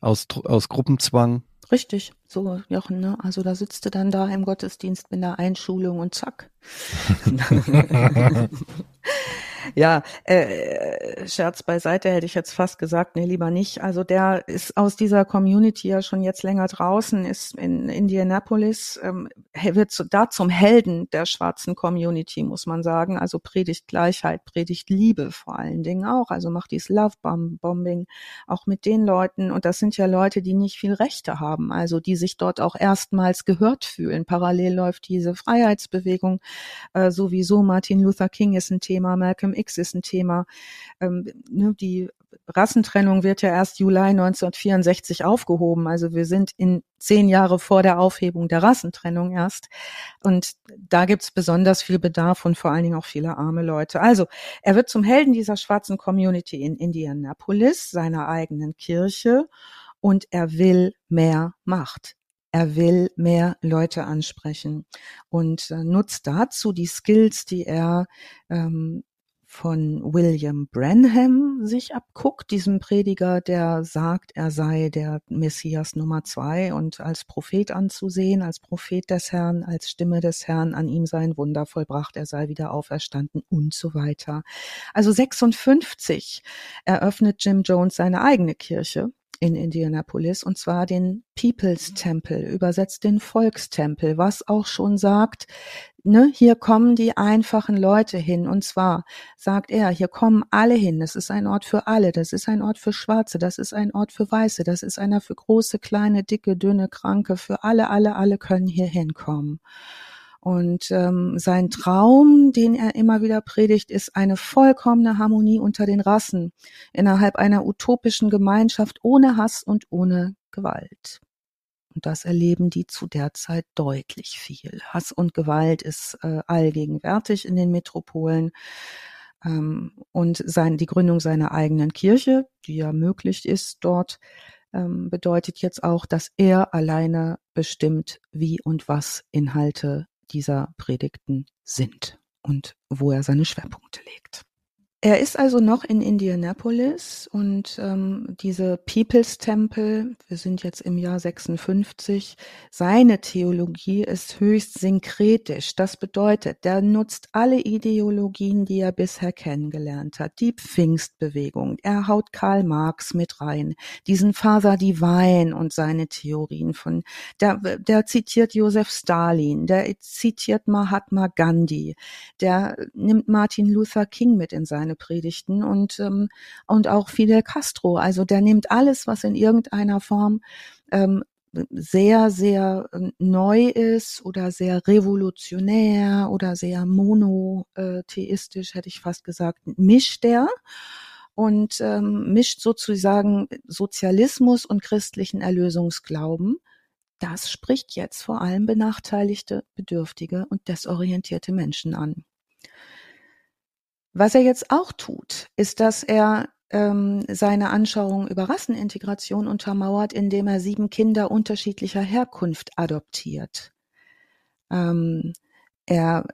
aus, aus Gruppenzwang. Richtig, so Jochen, ne? Also da sitzt du dann da im Gottesdienst mit einer Einschulung und zack. ja, äh, Scherz beiseite hätte ich jetzt fast gesagt, nee, lieber nicht. Also der ist aus dieser Community ja schon jetzt länger draußen, ist in Indianapolis, ähm, wird zu, da zum Helden der schwarzen Community, muss man sagen. Also predigt Gleichheit, predigt Liebe vor allen Dingen auch. Also macht dieses Love-Bombing auch mit den Leuten. Und das sind ja Leute, die nicht viel Rechte haben, also die sich dort auch erstmals gehört fühlen. Parallel läuft diese Freiheitsbewegung äh, sowieso. Martin Luther King ist ein Thema, Malcolm X ist ein Thema. Ähm, ne, die Rassentrennung wird ja erst Juli 1964 aufgehoben. Also wir sind in zehn Jahre vor der Aufhebung der Rassentrennung erst. Und da gibt's besonders viel Bedarf und vor allen Dingen auch viele arme Leute. Also er wird zum Helden dieser schwarzen Community in Indianapolis, seiner eigenen Kirche, und er will mehr Macht. Er will mehr Leute ansprechen und äh, nutzt dazu die Skills, die er ähm, von William Branham sich abguckt, diesem Prediger, der sagt, er sei der Messias Nummer zwei und als Prophet anzusehen, als Prophet des Herrn, als Stimme des Herrn, an ihm seien Wunder vollbracht, er sei wieder auferstanden und so weiter. Also 56 eröffnet Jim Jones seine eigene Kirche in Indianapolis und zwar den People's Temple, übersetzt den Volkstempel, was auch schon sagt, ne, hier kommen die einfachen Leute hin. Und zwar sagt er, hier kommen alle hin, das ist ein Ort für alle, das ist ein Ort für Schwarze, das ist ein Ort für Weiße, das ist einer für große, kleine, dicke, dünne, kranke, für alle, alle, alle können hier hinkommen. Und ähm, sein Traum, den er immer wieder predigt, ist eine vollkommene Harmonie unter den Rassen innerhalb einer utopischen Gemeinschaft ohne Hass und ohne Gewalt. Und das erleben die zu der Zeit deutlich viel. Hass und Gewalt ist äh, allgegenwärtig in den Metropolen. Ähm, und sein, die Gründung seiner eigenen Kirche, die ja möglich ist dort, ähm, bedeutet jetzt auch, dass er alleine bestimmt, wie und was Inhalte dieser Predigten sind und wo er seine Schwerpunkte legt. Er ist also noch in Indianapolis und ähm, diese People's Temple, wir sind jetzt im Jahr 56, seine Theologie ist höchst synkretisch. Das bedeutet, der nutzt alle Ideologien, die er bisher kennengelernt hat. Die Pfingstbewegung, er haut Karl Marx mit rein, diesen Father Divine und seine Theorien von, der, der zitiert Josef Stalin, der zitiert Mahatma Gandhi, der nimmt Martin Luther King mit in seine Predigten und, ähm, und auch Fidel Castro. Also der nimmt alles, was in irgendeiner Form ähm, sehr, sehr äh, neu ist oder sehr revolutionär oder sehr monotheistisch, hätte ich fast gesagt, mischt er und ähm, mischt sozusagen Sozialismus und christlichen Erlösungsglauben. Das spricht jetzt vor allem benachteiligte, bedürftige und desorientierte Menschen an. Was er jetzt auch tut, ist, dass er ähm, seine Anschauung über Rassenintegration untermauert, indem er sieben Kinder unterschiedlicher Herkunft adoptiert. Ähm, er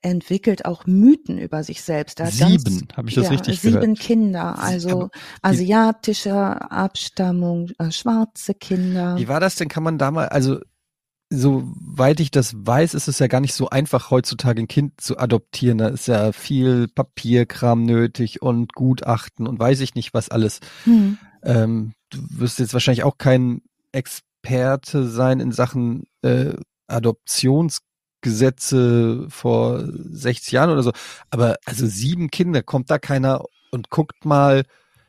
entwickelt auch Mythen über sich selbst. Er Sieben, habe ich das ja, richtig sieben gehört? Kinder, also Aber asiatischer Abstammung, äh, schwarze Kinder. Wie war das denn? Kann man da mal, also soweit ich das weiß, ist es ja gar nicht so einfach heutzutage ein Kind zu adoptieren. Da ist ja viel Papierkram nötig und Gutachten und weiß ich nicht was alles. Hm. Ähm, du wirst jetzt wahrscheinlich auch kein Experte sein in Sachen äh, Adoptionsgesetze vor 60 Jahren oder so. Aber also sieben Kinder, kommt da keiner und guckt mal,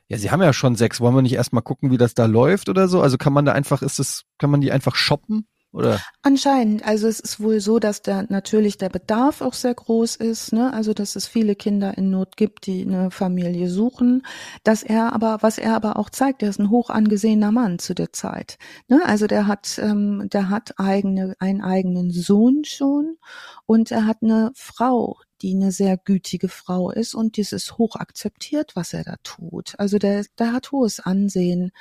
ja, sie haben ja schon sechs, wollen wir nicht erstmal gucken, wie das da läuft oder so? Also kann man da einfach, ist das, kann man die einfach shoppen? Oder? Anscheinend. Also es ist wohl so, dass da natürlich der Bedarf auch sehr groß ist, ne? Also dass es viele Kinder in Not gibt, die eine Familie suchen. Dass er aber, was er aber auch zeigt, er ist ein hoch angesehener Mann zu der Zeit. Ne? Also der hat, ähm, der hat eigene, einen eigenen Sohn schon und er hat eine Frau, die eine sehr gütige Frau ist und dies ist hoch akzeptiert, was er da tut. Also der, der hat hohes Ansehen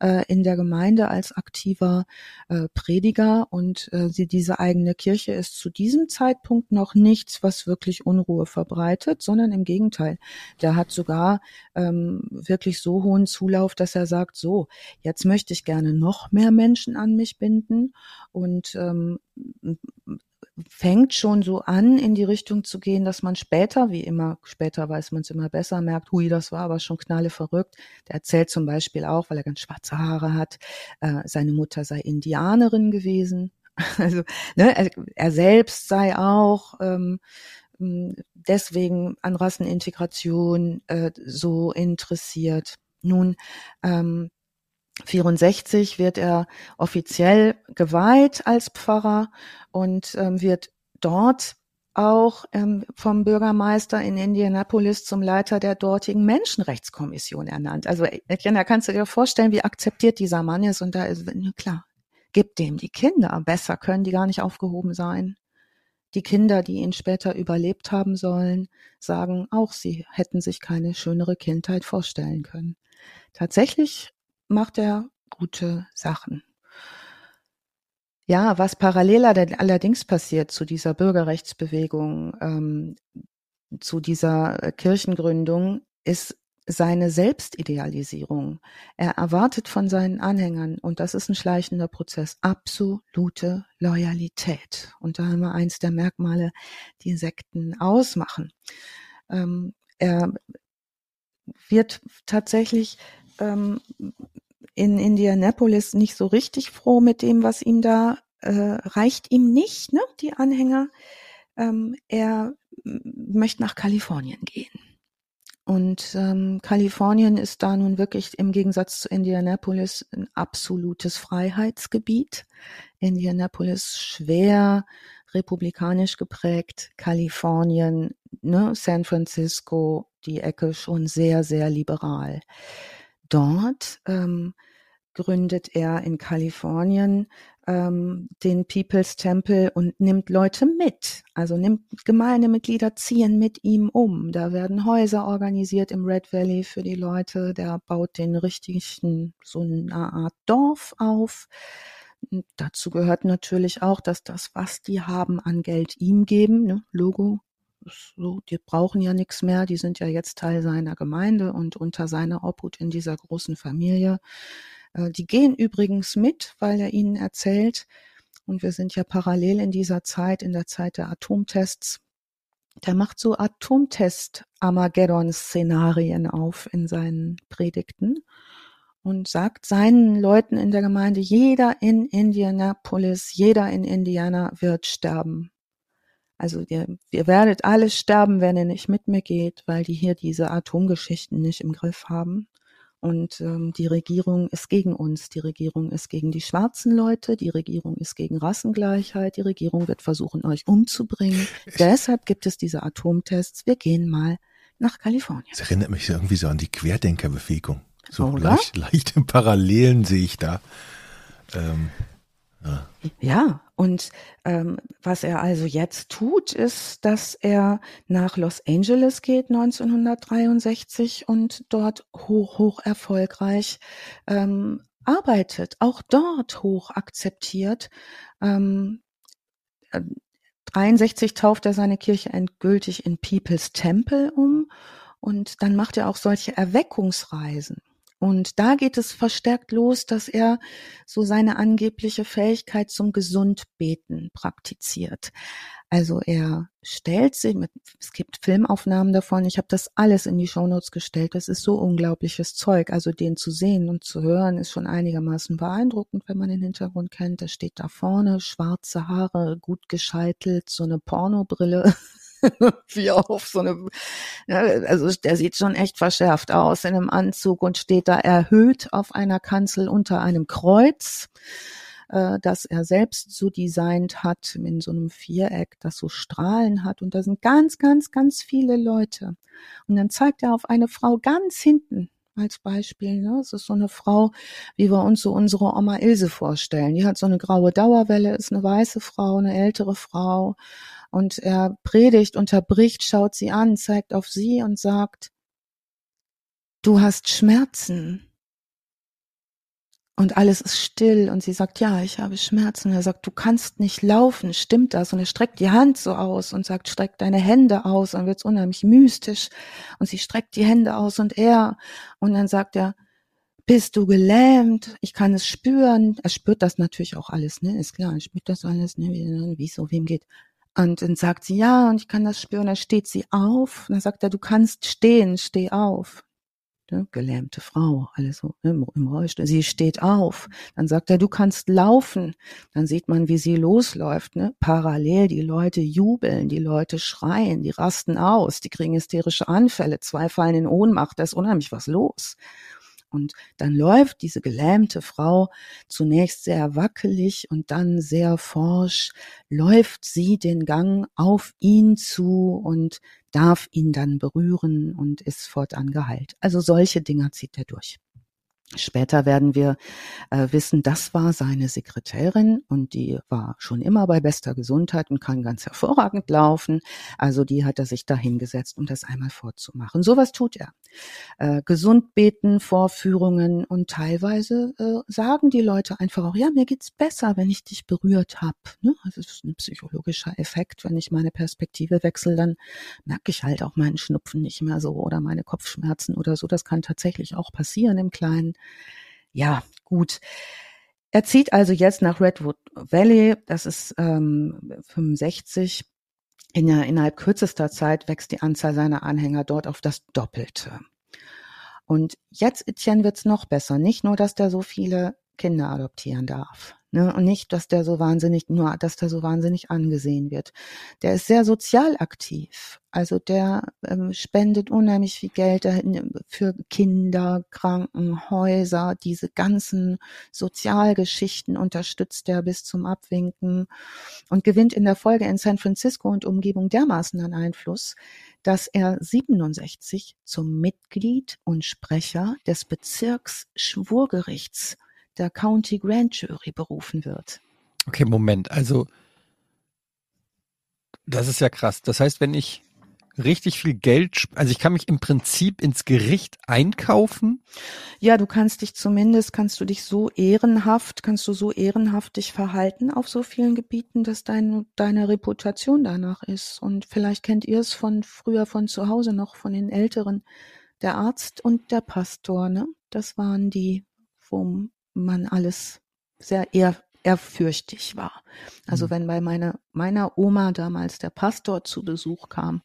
äh, in der Gemeinde als aktiver äh, Prediger und äh, sie, diese eigene Kirche ist zu diesem Zeitpunkt noch nichts, was wirklich Unruhe verbreitet, sondern im Gegenteil. Der hat sogar ähm, wirklich so hohen Zulauf, dass er sagt, so, jetzt möchte ich gerne noch mehr Menschen an mich binden und ähm, fängt schon so an, in die Richtung zu gehen, dass man später, wie immer, später weiß man es immer besser, merkt, hui, das war aber schon knalle verrückt. Der erzählt zum Beispiel auch, weil er ganz schwarze Haare hat, äh, seine Mutter sei Indianerin gewesen. Also ne, er, er selbst sei auch ähm, deswegen an Rassenintegration äh, so interessiert. Nun, ähm, 64 wird er offiziell geweiht als Pfarrer und ähm, wird dort auch ähm, vom Bürgermeister in Indianapolis zum Leiter der dortigen Menschenrechtskommission ernannt. Also Etienne, da kannst du dir vorstellen, wie akzeptiert dieser Mann ist. Und da ist, klar, gibt dem die Kinder. Besser können die gar nicht aufgehoben sein. Die Kinder, die ihn später überlebt haben sollen, sagen auch, sie hätten sich keine schönere Kindheit vorstellen können. Tatsächlich macht er gute Sachen. Ja, was parallel allerdings passiert zu dieser Bürgerrechtsbewegung, ähm, zu dieser äh, Kirchengründung, ist seine Selbstidealisierung. Er erwartet von seinen Anhängern, und das ist ein schleichender Prozess, absolute Loyalität. Und da haben wir eins der Merkmale, die Sekten ausmachen. Ähm, er wird tatsächlich ähm, in Indianapolis nicht so richtig froh mit dem, was ihm da äh, reicht ihm nicht, ne, die Anhänger. Ähm, er möchte nach Kalifornien gehen. Und ähm, Kalifornien ist da nun wirklich im Gegensatz zu Indianapolis ein absolutes Freiheitsgebiet. Indianapolis schwer republikanisch geprägt, Kalifornien, ne, San Francisco, die Ecke schon sehr, sehr liberal. Dort ähm, gründet er in Kalifornien ähm, den People's Temple und nimmt Leute mit. Also nimmt Gemeindemitglieder ziehen mit ihm um. Da werden Häuser organisiert im Red Valley für die Leute. Der baut den richtigen, so eine Art Dorf auf. Dazu gehört natürlich auch, dass das, was die haben, an Geld ihm geben. Ne? Logo, so, die brauchen ja nichts mehr, die sind ja jetzt Teil seiner Gemeinde und unter seiner Obhut in dieser großen Familie. Äh, die gehen übrigens mit, weil er ihnen erzählt, und wir sind ja parallel in dieser Zeit, in der Zeit der Atomtests, der macht so Atomtest-Armageddon-Szenarien auf in seinen Predigten und sagt seinen Leuten in der Gemeinde, jeder in Indianapolis, jeder in Indiana wird sterben. Also ihr, ihr werdet alle sterben, wenn ihr nicht mit mir geht, weil die hier diese Atomgeschichten nicht im Griff haben. Und ähm, die Regierung ist gegen uns. Die Regierung ist gegen die schwarzen Leute. Die Regierung ist gegen Rassengleichheit. Die Regierung wird versuchen, euch umzubringen. Deshalb gibt es diese Atomtests. Wir gehen mal nach Kalifornien. Das erinnert mich irgendwie so an die Querdenkerbewegung. So leicht, leichte Parallelen sehe ich da. Ähm, ja. ja, und ähm, was er also jetzt tut, ist, dass er nach Los Angeles geht 1963 und dort hoch, hoch erfolgreich ähm, arbeitet, auch dort hoch akzeptiert. Ähm, 63 tauft er seine Kirche endgültig in People's Temple um und dann macht er auch solche Erweckungsreisen. Und da geht es verstärkt los, dass er so seine angebliche Fähigkeit zum Gesundbeten praktiziert. Also er stellt sich, mit, es gibt Filmaufnahmen davon, ich habe das alles in die Shownotes gestellt, das ist so unglaubliches Zeug. Also den zu sehen und zu hören ist schon einigermaßen beeindruckend, wenn man den Hintergrund kennt. Der steht da vorne, schwarze Haare, gut gescheitelt, so eine Pornobrille. wie auf so eine, ja, also der sieht schon echt verschärft aus in einem Anzug und steht da erhöht auf einer Kanzel unter einem Kreuz, äh, das er selbst so designt hat in so einem Viereck, das so Strahlen hat und da sind ganz, ganz, ganz viele Leute. Und dann zeigt er auf eine Frau ganz hinten als Beispiel. Ne? Es ist so eine Frau, wie wir uns so unsere Oma Ilse vorstellen. Die hat so eine graue Dauerwelle, ist eine weiße Frau, eine ältere Frau. Und er predigt, unterbricht, schaut sie an, zeigt auf sie und sagt, du hast Schmerzen. Und alles ist still und sie sagt, ja, ich habe Schmerzen. Er sagt, du kannst nicht laufen, stimmt das? Und er streckt die Hand so aus und sagt, streck deine Hände aus. Und wird's unheimlich mystisch. Und sie streckt die Hände aus und er. Und dann sagt er, bist du gelähmt? Ich kann es spüren. Er spürt das natürlich auch alles, ne? Ist klar, er spürt das alles, ne? Wie, so wem geht. Und dann sagt sie, ja, und ich kann das spüren. Dann steht sie auf. Und dann sagt er, du kannst stehen, steh auf ne, gelähmte Frau, alles so ne, im, im Rollstuhl. Sie steht auf. Dann sagt er, du kannst laufen. Dann sieht man, wie sie losläuft. Ne? Parallel, die Leute jubeln, die Leute schreien, die rasten aus, die kriegen hysterische Anfälle, zwei fallen in Ohnmacht, da ist unheimlich was los. Und dann läuft diese gelähmte Frau zunächst sehr wackelig und dann sehr forsch, läuft sie den Gang auf ihn zu und darf ihn dann berühren und ist fortan geheilt. Also solche Dinge zieht er durch. Später werden wir äh, wissen, das war seine Sekretärin und die war schon immer bei bester Gesundheit und kann ganz hervorragend laufen. Also die hat er sich da hingesetzt, um das einmal vorzumachen. Sowas tut er. Äh, gesund beten, Vorführungen und teilweise äh, sagen die Leute einfach auch, ja, mir geht's besser, wenn ich dich berührt habe. Ne? Also das ist ein psychologischer Effekt. Wenn ich meine Perspektive wechsle, dann merke ich halt auch meinen Schnupfen nicht mehr so oder meine Kopfschmerzen oder so. Das kann tatsächlich auch passieren im Kleinen. Ja, gut. Er zieht also jetzt nach Redwood Valley, das ist ähm, 65. In innerhalb kürzester Zeit wächst die Anzahl seiner Anhänger dort auf das Doppelte. Und jetzt, Etienne, wird's noch besser. Nicht nur, dass der so viele Kinder adoptieren darf. Ne? Und nicht, dass der so wahnsinnig, nur, dass der so wahnsinnig angesehen wird. Der ist sehr sozial aktiv. Also der ähm, spendet unheimlich viel Geld für Kinder, Krankenhäuser, diese ganzen Sozialgeschichten unterstützt er bis zum Abwinken und gewinnt in der Folge in San Francisco und Umgebung dermaßen an Einfluss, dass er 67 zum Mitglied und Sprecher des Bezirksschwurgerichts der County Grand Jury berufen wird. Okay, Moment. Also, das ist ja krass. Das heißt, wenn ich richtig viel Geld, also ich kann mich im Prinzip ins Gericht einkaufen. Ja, du kannst dich zumindest, kannst du dich so ehrenhaft, kannst du so ehrenhaft dich verhalten auf so vielen Gebieten, dass deine, deine Reputation danach ist. Und vielleicht kennt ihr es von früher von zu Hause noch, von den Älteren. Der Arzt und der Pastor, ne? Das waren die, wo man alles sehr ehr, ehrfürchtig war. Also mhm. wenn bei meiner, meiner Oma damals der Pastor zu Besuch kam,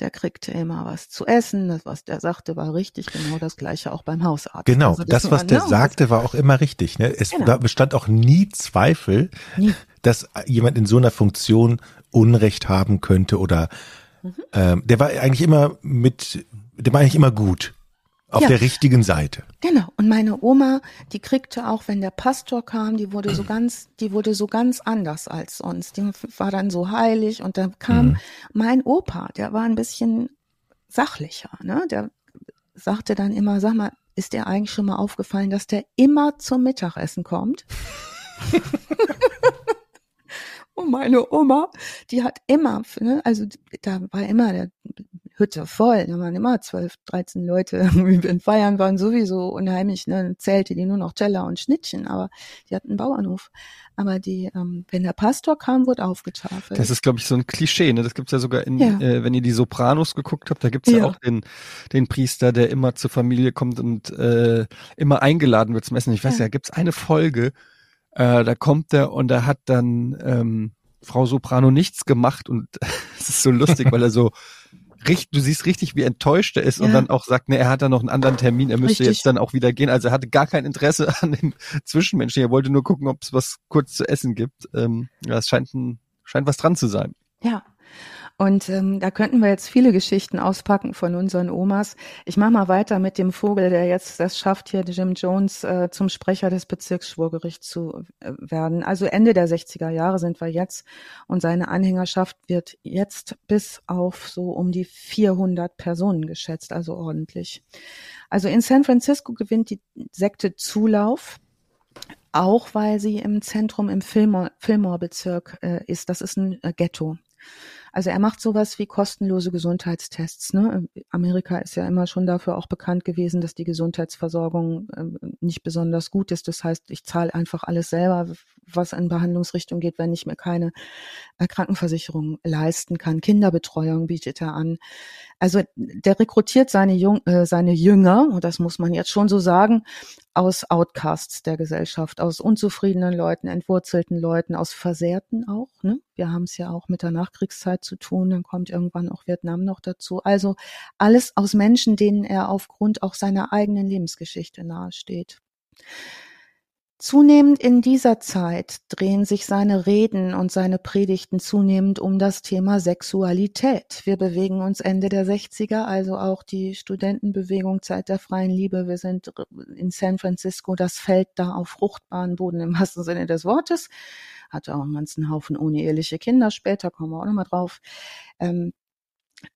der kriegte immer was zu essen. Das, was der sagte, war richtig. Genau das Gleiche auch beim Hausarzt. Genau, also das, das was der sagte, war auch immer richtig. Ne? Es genau. bestand auch nie Zweifel, nie. dass jemand in so einer Funktion Unrecht haben könnte oder mhm. ähm, der war eigentlich immer mit, der war eigentlich immer gut. Auf ja. der richtigen Seite. Genau. Und meine Oma, die kriegte auch, wenn der Pastor kam, die wurde so ganz, die wurde so ganz anders als sonst. Die war dann so heilig und dann kam mhm. mein Opa, der war ein bisschen sachlicher, ne? Der sagte dann immer, sag mal, ist dir eigentlich schon mal aufgefallen, dass der immer zum Mittagessen kommt? Und meine Oma, die hat immer, ne, also da war immer der Hütte voll. Da waren immer zwölf, dreizehn Leute. In Feiern waren sowieso unheimlich, ne, Zelte, die nur noch Teller und Schnittchen, aber die hatten einen Bauernhof. Aber die, ähm, wenn der Pastor kam, wurde aufgetafelt. Das ist, glaube ich, so ein Klischee, ne? Das gibt's ja sogar in, ja. Äh, wenn ihr die Sopranos geguckt habt, da gibt's ja. ja auch den, den Priester, der immer zur Familie kommt und äh, immer eingeladen wird zum Essen. Ich weiß ja, ja gibt's eine Folge, äh, da kommt er und er hat dann ähm, Frau Soprano nichts gemacht und es ist so lustig, weil er so richtig, du siehst richtig, wie enttäuscht er ist ja. und dann auch sagt, ne, er hat da noch einen anderen Termin, er müsste richtig. jetzt dann auch wieder gehen. Also er hatte gar kein Interesse an den Zwischenmenschen. Er wollte nur gucken, ob es was kurz zu essen gibt. Ähm, ja, es scheint ein, scheint was dran zu sein. Ja. Und ähm, da könnten wir jetzt viele Geschichten auspacken von unseren Omas. Ich mache mal weiter mit dem Vogel, der jetzt das schafft, hier Jim Jones äh, zum Sprecher des Bezirksschwurgerichts zu äh, werden. Also Ende der 60er Jahre sind wir jetzt und seine Anhängerschaft wird jetzt bis auf so um die 400 Personen geschätzt, also ordentlich. Also in San Francisco gewinnt die Sekte Zulauf auch weil sie im Zentrum im Fillmore-Bezirk äh, ist. Das ist ein äh, Ghetto. Also er macht sowas wie kostenlose Gesundheitstests. Ne? Amerika ist ja immer schon dafür auch bekannt gewesen, dass die Gesundheitsversorgung ähm, nicht besonders gut ist. Das heißt, ich zahle einfach alles selber, was in Behandlungsrichtung geht, wenn ich mir keine äh, Krankenversicherung leisten kann. Kinderbetreuung bietet er an. Also der rekrutiert seine, Jung, äh, seine Jünger, und das muss man jetzt schon so sagen, aus Outcasts der Gesellschaft, aus unzufriedenen Leuten, entwurzelten Leuten, aus Versehrten auch. Ne? Wir haben es ja auch mit der Nachkriegszeit zu tun, dann kommt irgendwann auch Vietnam noch dazu. Also alles aus Menschen, denen er aufgrund auch seiner eigenen Lebensgeschichte nahesteht. Zunehmend in dieser Zeit drehen sich seine Reden und seine Predigten zunehmend um das Thema Sexualität. Wir bewegen uns Ende der 60er, also auch die Studentenbewegung Zeit der freien Liebe. Wir sind in San Francisco, das fällt da auf fruchtbaren Boden im wahrsten Sinne des Wortes. Hatte auch einen ganzen Haufen uneheliche Kinder, später kommen wir auch nochmal drauf. Ähm,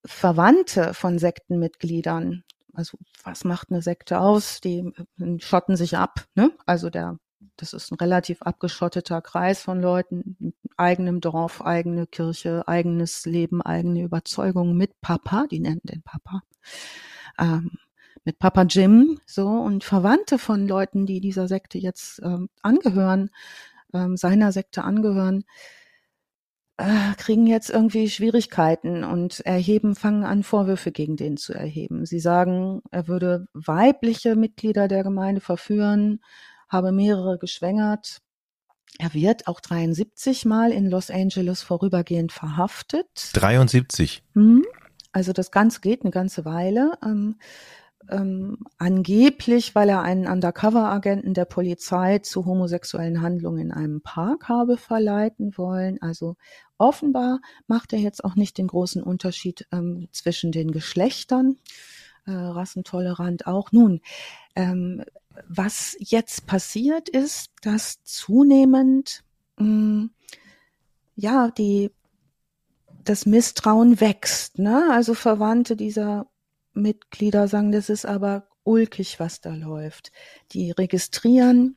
Verwandte von Sektenmitgliedern, also was macht eine Sekte aus? Die äh, schotten sich ab. Ne? Also der das ist ein relativ abgeschotteter Kreis von Leuten, eigenem Dorf, eigene Kirche, eigenes Leben, eigene Überzeugungen mit Papa, die nennen den Papa, ähm, mit Papa Jim, so und Verwandte von Leuten, die dieser Sekte jetzt ähm, angehören, ähm, seiner Sekte angehören, äh, kriegen jetzt irgendwie Schwierigkeiten und erheben, fangen an, Vorwürfe gegen den zu erheben. Sie sagen, er würde weibliche Mitglieder der Gemeinde verführen, habe mehrere geschwängert. Er wird auch 73 Mal in Los Angeles vorübergehend verhaftet. 73. Hm. Also das Ganze geht eine ganze Weile. Ähm, ähm, angeblich, weil er einen Undercover-Agenten der Polizei zu homosexuellen Handlungen in einem Park habe verleiten wollen. Also offenbar macht er jetzt auch nicht den großen Unterschied ähm, zwischen den Geschlechtern. Äh, rassentolerant auch. Nun, ähm, was jetzt passiert ist, dass zunehmend mh, hm, ja die das Misstrauen wächst. Ne? Also Verwandte dieser Mitglieder sagen, das ist aber ulkig, was da läuft. Die registrieren,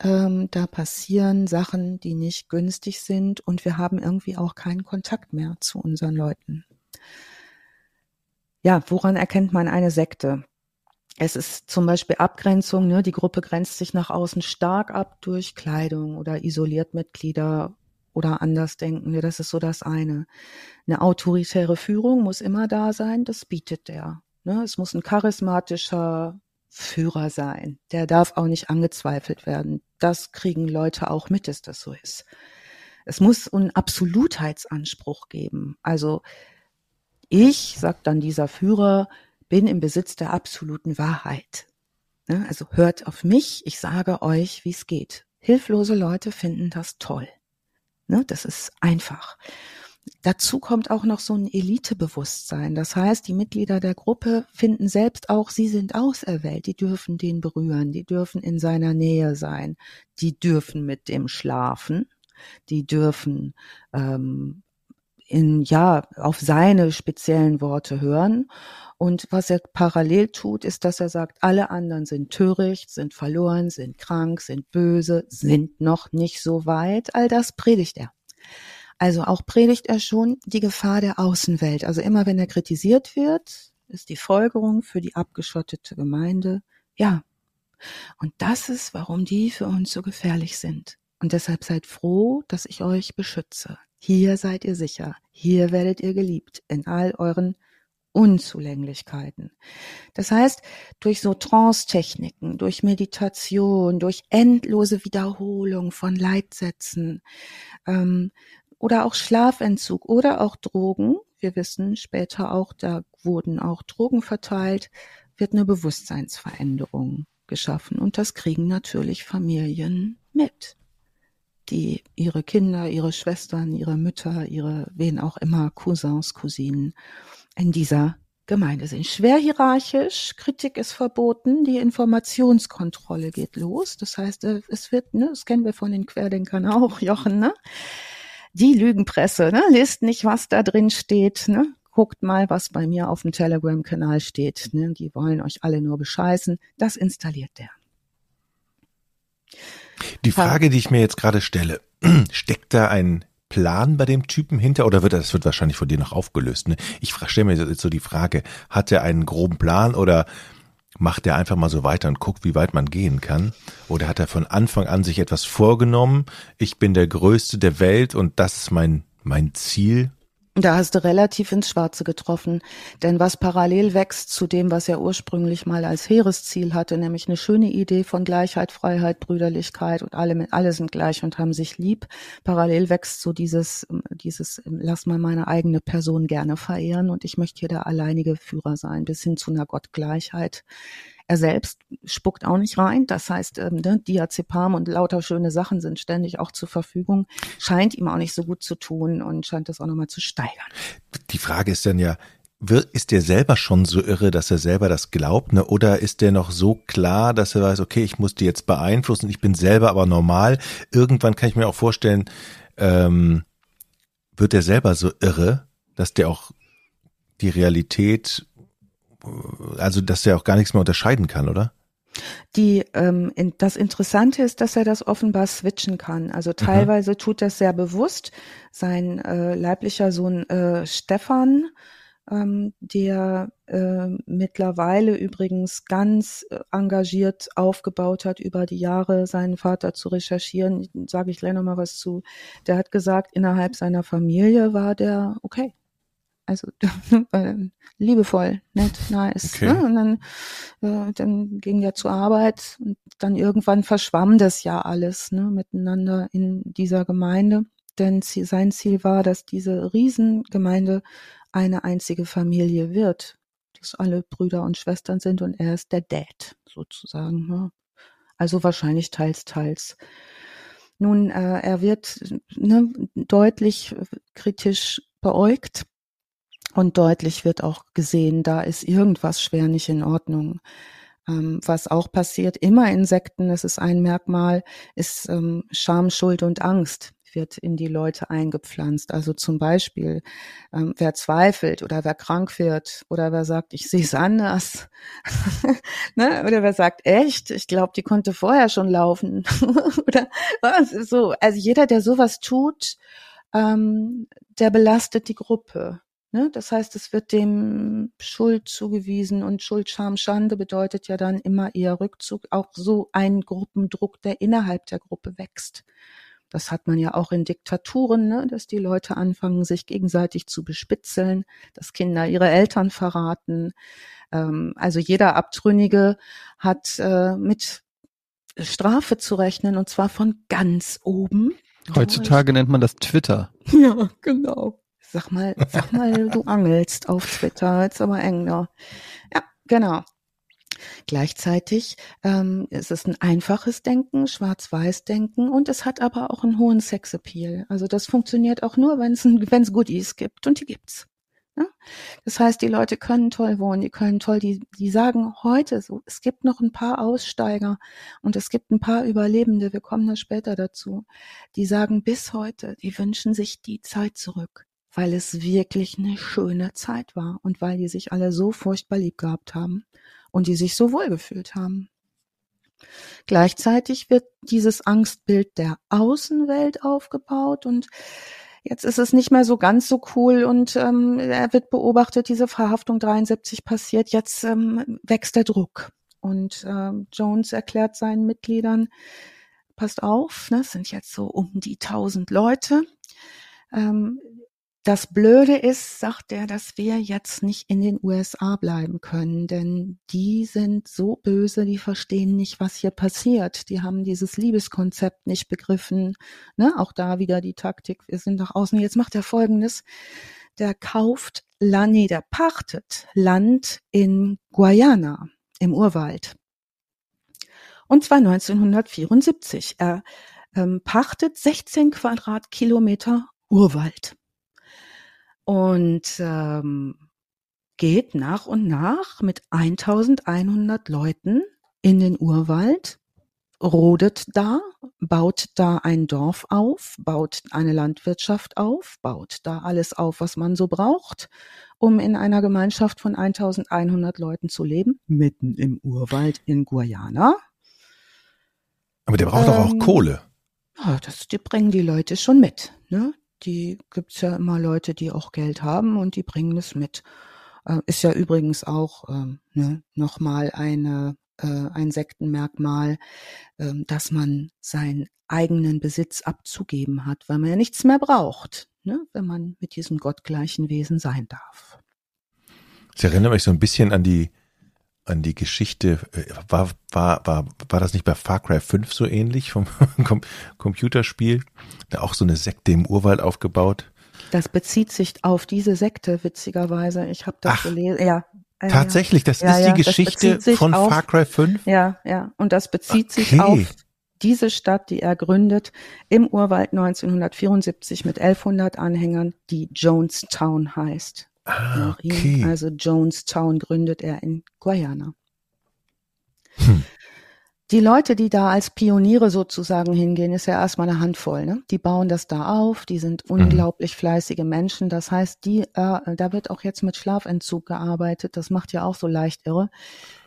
ähm, da passieren Sachen, die nicht günstig sind und wir haben irgendwie auch keinen Kontakt mehr zu unseren Leuten. Ja, woran erkennt man eine Sekte? Es ist zum Beispiel Abgrenzung, ne? die Gruppe grenzt sich nach außen stark ab durch Kleidung oder isoliert Mitglieder oder Andersdenkende. Das ist so das eine. Eine autoritäre Führung muss immer da sein, das bietet der. Ne? Es muss ein charismatischer Führer sein. Der darf auch nicht angezweifelt werden. Das kriegen Leute auch mit, dass das so ist. Es muss einen Absolutheitsanspruch geben. Also ich, sagt dann dieser Führer, bin im Besitz der absoluten Wahrheit. Ne? Also hört auf mich, ich sage euch, wie es geht. Hilflose Leute finden das toll. Ne? Das ist einfach. Dazu kommt auch noch so ein Elitebewusstsein. Das heißt, die Mitglieder der Gruppe finden selbst auch, sie sind auserwählt. Die dürfen den berühren, die dürfen in seiner Nähe sein, die dürfen mit dem schlafen, die dürfen ähm, in ja auf seine speziellen Worte hören und was er parallel tut, ist, dass er sagt, alle anderen sind töricht, sind verloren, sind krank, sind böse, sind noch nicht so weit. All das predigt er. Also auch predigt er schon die Gefahr der Außenwelt. Also immer wenn er kritisiert wird, ist die Folgerung für die abgeschottete Gemeinde, ja. Und das ist, warum die für uns so gefährlich sind. Und deshalb seid froh, dass ich euch beschütze. Hier seid ihr sicher. Hier werdet ihr geliebt in all euren Unzulänglichkeiten. Das heißt, durch so Trance-Techniken, durch Meditation, durch endlose Wiederholung von Leitsätzen ähm, oder auch Schlafentzug oder auch Drogen, wir wissen später auch, da wurden auch Drogen verteilt, wird eine Bewusstseinsveränderung geschaffen und das kriegen natürlich Familien mit. Die ihre Kinder, ihre Schwestern, ihre Mütter, ihre wen auch immer, Cousins, Cousinen in dieser Gemeinde sind. Schwer hierarchisch, Kritik ist verboten, die Informationskontrolle geht los. Das heißt, äh, es wird, ne, das kennen wir von den Querdenkern auch, Jochen, ne? Die Lügenpresse, ne, liest nicht, was da drin steht, ne? Guckt mal, was bei mir auf dem Telegram-Kanal steht. Ne? Die wollen euch alle nur bescheißen. Das installiert der. Die Frage, die ich mir jetzt gerade stelle, steckt da ein Plan bei dem Typen hinter oder wird das wird wahrscheinlich von dir noch aufgelöst? Ne? Ich stelle mir jetzt so die Frage, hat er einen groben Plan oder macht er einfach mal so weiter und guckt, wie weit man gehen kann? Oder hat er von Anfang an sich etwas vorgenommen? Ich bin der Größte der Welt und das ist mein, mein Ziel da hast du relativ ins Schwarze getroffen. Denn was parallel wächst zu dem, was er ursprünglich mal als Heeresziel hatte, nämlich eine schöne Idee von Gleichheit, Freiheit, Brüderlichkeit und alle, alle sind gleich und haben sich lieb. Parallel wächst so dieses, dieses, lass mal meine eigene Person gerne verehren und ich möchte hier der alleinige Führer sein, bis hin zu einer Gottgleichheit. Er selbst spuckt auch nicht rein. Das heißt, ähm, ne, Diazepam und lauter schöne Sachen sind ständig auch zur Verfügung. Scheint ihm auch nicht so gut zu tun und scheint das auch nochmal zu steigern. Die Frage ist dann ja, ist der selber schon so irre, dass er selber das glaubt, ne? Oder ist der noch so klar, dass er weiß, okay, ich muss die jetzt beeinflussen, ich bin selber aber normal. Irgendwann kann ich mir auch vorstellen, ähm, wird er selber so irre, dass der auch die Realität also dass er auch gar nichts mehr unterscheiden kann, oder? Die, ähm, in, das Interessante ist, dass er das offenbar switchen kann. Also teilweise mhm. tut das sehr bewusst. Sein äh, leiblicher Sohn äh, Stefan, ähm, der äh, mittlerweile übrigens ganz äh, engagiert aufgebaut hat, über die Jahre seinen Vater zu recherchieren, sage ich gleich nochmal was zu. Der hat gesagt, innerhalb seiner Familie war der okay also liebevoll, nett, nice. Okay. Ne? Und dann, äh, dann ging er zur Arbeit und dann irgendwann verschwamm das ja alles ne, miteinander in dieser Gemeinde. Denn sein Ziel war, dass diese Riesengemeinde eine einzige Familie wird, dass alle Brüder und Schwestern sind und er ist der Dad sozusagen. Ne? Also wahrscheinlich teils, teils. Nun, äh, er wird ne, deutlich kritisch beäugt und deutlich wird auch gesehen, da ist irgendwas schwer nicht in Ordnung. Ähm, was auch passiert, immer Insekten, das ist ein Merkmal, ist ähm, Scham, Schuld und Angst wird in die Leute eingepflanzt. Also zum Beispiel, ähm, wer zweifelt oder wer krank wird oder wer sagt, ich sehe es anders, ne? oder wer sagt, echt, ich glaube, die konnte vorher schon laufen oder was so. Also jeder, der sowas tut, ähm, der belastet die Gruppe. Ne? Das heißt, es wird dem Schuld zugewiesen und Schuld, Scham, Schande bedeutet ja dann immer eher Rückzug, auch so ein Gruppendruck, der innerhalb der Gruppe wächst. Das hat man ja auch in Diktaturen, ne? dass die Leute anfangen, sich gegenseitig zu bespitzeln, dass Kinder ihre Eltern verraten. Ähm, also jeder Abtrünnige hat äh, mit Strafe zu rechnen und zwar von ganz oben. Heutzutage nennt man das Twitter. Ja, genau. Sag mal, sag mal, du angelst auf Twitter, jetzt aber eng da. Ja, genau. Gleichzeitig ähm, ist es ein einfaches Denken, Schwarz-Weiß-Denken und es hat aber auch einen hohen Sexappeal. Also das funktioniert auch nur, wenn es Goodies gibt und die gibt's. Ja? Ne? Das heißt, die Leute können toll wohnen, die können toll, die, die sagen heute so, es gibt noch ein paar Aussteiger und es gibt ein paar Überlebende, wir kommen da später dazu, die sagen bis heute, die wünschen sich die Zeit zurück weil es wirklich eine schöne Zeit war und weil die sich alle so furchtbar lieb gehabt haben und die sich so wohl gefühlt haben. Gleichzeitig wird dieses Angstbild der Außenwelt aufgebaut und jetzt ist es nicht mehr so ganz so cool und ähm, er wird beobachtet, diese Verhaftung 73 passiert, jetzt ähm, wächst der Druck. Und äh, Jones erklärt seinen Mitgliedern, passt auf, ne, es sind jetzt so um die 1000 Leute. Ähm, das Blöde ist, sagt er, dass wir jetzt nicht in den USA bleiben können, denn die sind so böse, die verstehen nicht, was hier passiert. Die haben dieses Liebeskonzept nicht begriffen. Ne? Auch da wieder die Taktik, wir sind nach außen. Jetzt macht er Folgendes. Der kauft Land, nee, der pachtet Land in Guayana im Urwald. Und zwar 1974. Er ähm, pachtet 16 Quadratkilometer Urwald und ähm, geht nach und nach mit 1100 Leuten in den Urwald, rodet da, baut da ein Dorf auf, baut eine Landwirtschaft auf, baut da alles auf, was man so braucht, um in einer Gemeinschaft von 1100 Leuten zu leben, mitten im Urwald in Guyana. Aber der braucht ähm, doch auch ähm, Kohle. Ja, das die bringen die Leute schon mit. Ne? Die gibt's ja immer Leute, die auch Geld haben und die bringen es mit. Äh, ist ja übrigens auch ähm, ne, nochmal eine äh, ein Sektenmerkmal, äh, dass man seinen eigenen Besitz abzugeben hat, weil man ja nichts mehr braucht, ne, wenn man mit diesem gottgleichen Wesen sein darf. Ich erinnere mich so ein bisschen an die an die Geschichte, äh, war, war, war, war das nicht bei Far Cry 5 so ähnlich vom Computerspiel? Da auch so eine Sekte im Urwald aufgebaut. Das bezieht sich auf diese Sekte, witzigerweise. Ich habe das Ach, gelesen. Ja, Tatsächlich, das ja, ist die Geschichte von auf, Far Cry 5? Ja, ja. Und das bezieht okay. sich auf diese Stadt, die er gründet, im Urwald 1974 mit 1100 Anhängern, die Jonestown heißt. Ah, okay. Also Jonestown gründet er in Guyana. Hm. Die Leute, die da als Pioniere sozusagen hingehen, ist ja erstmal eine Handvoll. Ne? Die bauen das da auf, die sind mhm. unglaublich fleißige Menschen. Das heißt, die, äh, da wird auch jetzt mit Schlafentzug gearbeitet. Das macht ja auch so leicht irre.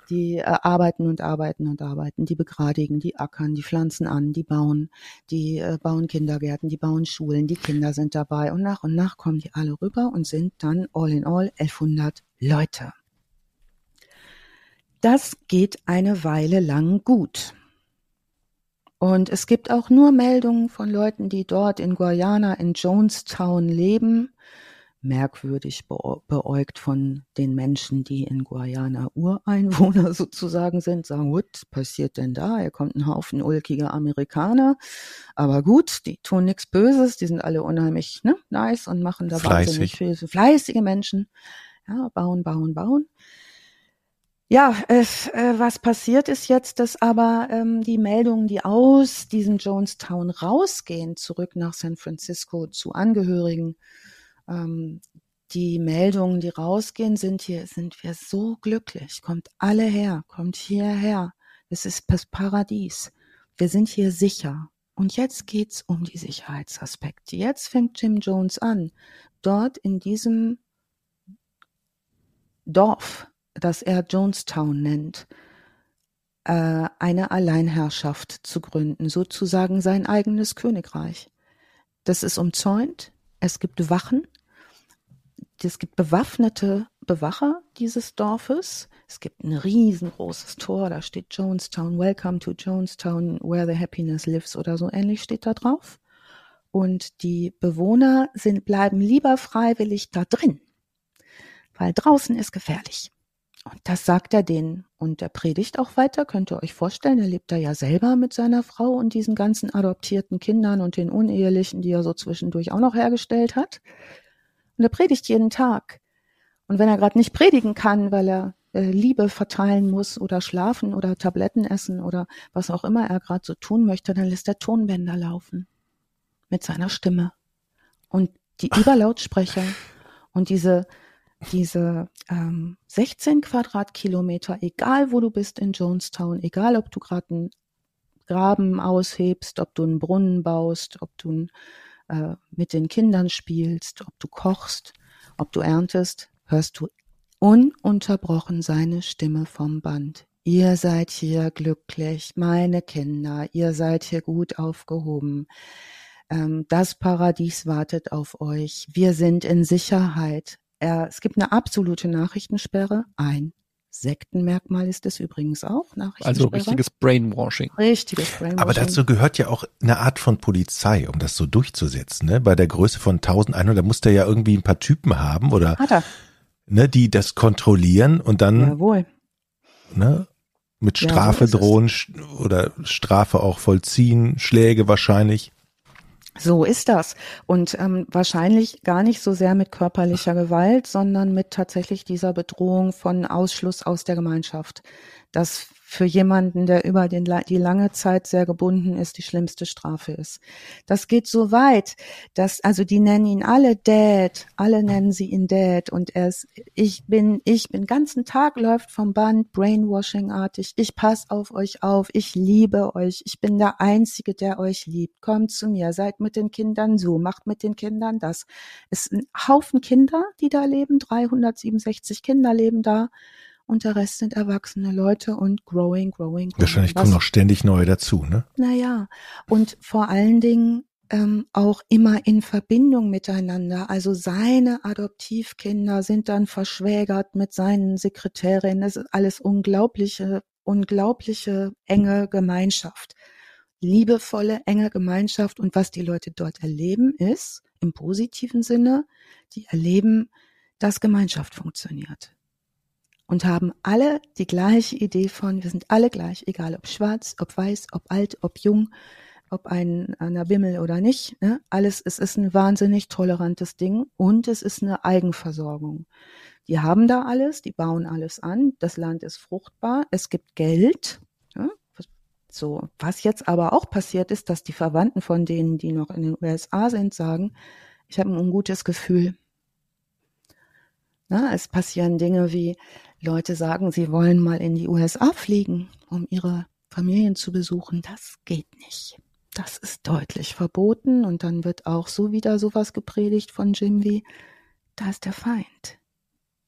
Die äh, arbeiten und arbeiten und arbeiten, die begradigen, die ackern, die pflanzen an, die bauen, die äh, bauen Kindergärten, die bauen Schulen, die Kinder sind dabei und nach und nach kommen die alle rüber und sind dann all in all 1100 Leute. Das geht eine Weile lang gut. Und es gibt auch nur Meldungen von Leuten, die dort in Guyana in Jonestown leben, merkwürdig beäugt von den Menschen, die in Guyana Ureinwohner sozusagen sind, sagen, was passiert denn da? Hier kommt ein Haufen ulkiger Amerikaner. Aber gut, die tun nichts Böses, die sind alle unheimlich ne, nice und machen da Fleißig. wahnsinnig viel. Fleißige Menschen. Ja, bauen, bauen, bauen. Ja, es, äh, was passiert ist jetzt, dass aber ähm, die Meldungen, die aus diesem Jonestown rausgehen, zurück nach San Francisco zu Angehörigen, ähm, die Meldungen, die rausgehen, sind hier, sind wir so glücklich. Kommt alle her, kommt hierher. Es ist das Paradies. Wir sind hier sicher. Und jetzt geht's um die Sicherheitsaspekte. Jetzt fängt Jim Jones an, dort in diesem Dorf, das er Jonestown nennt, äh, eine Alleinherrschaft zu gründen, sozusagen sein eigenes Königreich. Das ist umzäunt, es gibt Wachen, es gibt bewaffnete Bewacher dieses Dorfes. Es gibt ein riesengroßes Tor, da steht Jonestown, Welcome to Jonestown, where the happiness lives oder so ähnlich steht da drauf. Und die Bewohner sind, bleiben lieber freiwillig da drin, weil draußen ist gefährlich. Und das sagt er denen. Und er predigt auch weiter, könnt ihr euch vorstellen. Er lebt da ja selber mit seiner Frau und diesen ganzen adoptierten Kindern und den unehelichen, die er so zwischendurch auch noch hergestellt hat. Und er predigt jeden Tag. Und wenn er gerade nicht predigen kann, weil er äh, Liebe verteilen muss oder schlafen oder Tabletten essen oder was auch immer er gerade so tun möchte, dann lässt er Tonbänder laufen mit seiner Stimme. Und die Überlautsprecher und diese diese ähm, 16 Quadratkilometer, egal wo du bist in Jonestown, egal ob du gerade einen Graben aushebst, ob du einen Brunnen baust, ob du äh, mit den Kindern spielst, ob du kochst, ob du erntest, hörst du ununterbrochen seine Stimme vom Band. Ihr seid hier glücklich, meine Kinder, ihr seid hier gut aufgehoben. Ähm, das Paradies wartet auf euch. Wir sind in Sicherheit. Er, es gibt eine absolute Nachrichtensperre. Ein Sektenmerkmal ist es übrigens auch. Also richtiges Brainwashing. Richtiges Brainwashing. Aber dazu gehört ja auch eine Art von Polizei, um das so durchzusetzen. Ne? Bei der Größe von 1100, da muss der ja irgendwie ein paar Typen haben oder Hat er. Ne, die das kontrollieren und dann Jawohl. Ne, mit Strafe ja, drohen oder Strafe auch vollziehen, Schläge wahrscheinlich. So ist das. Und ähm, wahrscheinlich gar nicht so sehr mit körperlicher Gewalt, sondern mit tatsächlich dieser Bedrohung von Ausschluss aus der Gemeinschaft. das für jemanden, der über den, die lange Zeit sehr gebunden ist, die schlimmste Strafe ist. Das geht so weit, dass, also die nennen ihn alle Dad, alle nennen sie ihn Dad und er ist, ich bin, ich bin ganzen Tag läuft vom Band, Brainwashing-artig, ich pass auf euch auf, ich liebe euch, ich bin der Einzige, der euch liebt, kommt zu mir, seid mit den Kindern so, macht mit den Kindern das. Es sind ein Haufen Kinder, die da leben, 367 Kinder leben da und der Rest sind erwachsene Leute und growing, growing, growing. Wahrscheinlich kommen noch ständig neue dazu, ne? Naja, und vor allen Dingen ähm, auch immer in Verbindung miteinander. Also seine Adoptivkinder sind dann verschwägert mit seinen Sekretärinnen. Das ist alles unglaubliche, unglaubliche enge Gemeinschaft. Liebevolle, enge Gemeinschaft. Und was die Leute dort erleben, ist im positiven Sinne, die erleben, dass Gemeinschaft funktioniert und haben alle die gleiche Idee von, wir sind alle gleich, egal ob schwarz, ob weiß, ob alt, ob jung, ob ein einer Wimmel oder nicht. Ne? Alles, es ist ein wahnsinnig tolerantes Ding und es ist eine Eigenversorgung. Die haben da alles, die bauen alles an, das Land ist fruchtbar, es gibt Geld. Ja? So, was jetzt aber auch passiert ist, dass die Verwandten von denen, die noch in den USA sind, sagen, ich habe ein ungutes Gefühl. Na, es passieren Dinge wie, Leute sagen, sie wollen mal in die USA fliegen, um ihre Familien zu besuchen. Das geht nicht. Das ist deutlich verboten und dann wird auch so wieder sowas gepredigt von Jim wie, da ist der Feind.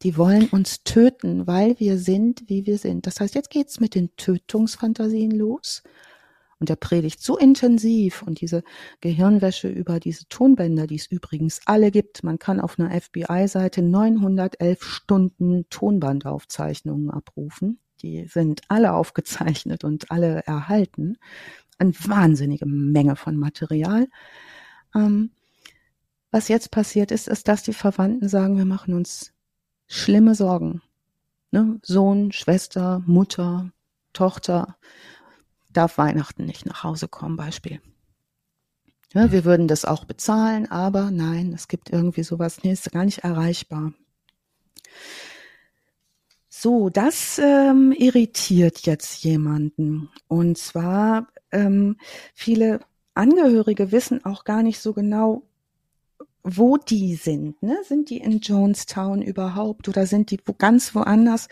Die wollen uns töten, weil wir sind, wie wir sind. Das heißt, jetzt geht's mit den Tötungsfantasien los. Und er predigt so intensiv und diese Gehirnwäsche über diese Tonbänder, die es übrigens alle gibt. Man kann auf einer FBI-Seite 911 Stunden Tonbandaufzeichnungen abrufen. Die sind alle aufgezeichnet und alle erhalten. Eine wahnsinnige Menge von Material. Ähm, was jetzt passiert ist, ist, dass die Verwandten sagen, wir machen uns schlimme Sorgen. Ne? Sohn, Schwester, Mutter, Tochter, darf Weihnachten nicht nach Hause kommen, Beispiel. Ja, wir würden das auch bezahlen, aber nein, es gibt irgendwie sowas, nee, ist gar nicht erreichbar. So, das ähm, irritiert jetzt jemanden. Und zwar, ähm, viele Angehörige wissen auch gar nicht so genau, wo die sind. Ne? Sind die in Jonestown überhaupt oder sind die wo ganz woanders?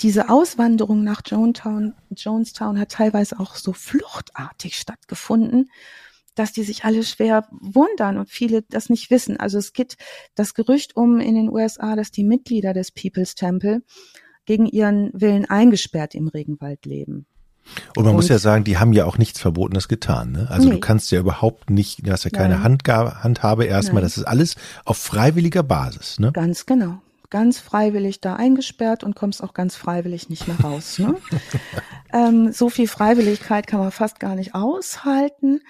Diese Auswanderung nach Jonestown, Jonestown hat teilweise auch so fluchtartig stattgefunden, dass die sich alle schwer wundern und viele das nicht wissen. Also es geht das Gerücht um in den USA, dass die Mitglieder des People's Temple gegen ihren Willen eingesperrt im Regenwald leben. Und man und, muss ja sagen, die haben ja auch nichts Verbotenes getan. Ne? Also nee. du kannst ja überhaupt nicht, du hast ja keine Handga Handhabe erstmal. Das ist alles auf freiwilliger Basis. Ne? Ganz genau ganz freiwillig da eingesperrt und kommst auch ganz freiwillig nicht mehr raus. Ne? ähm, so viel Freiwilligkeit kann man fast gar nicht aushalten.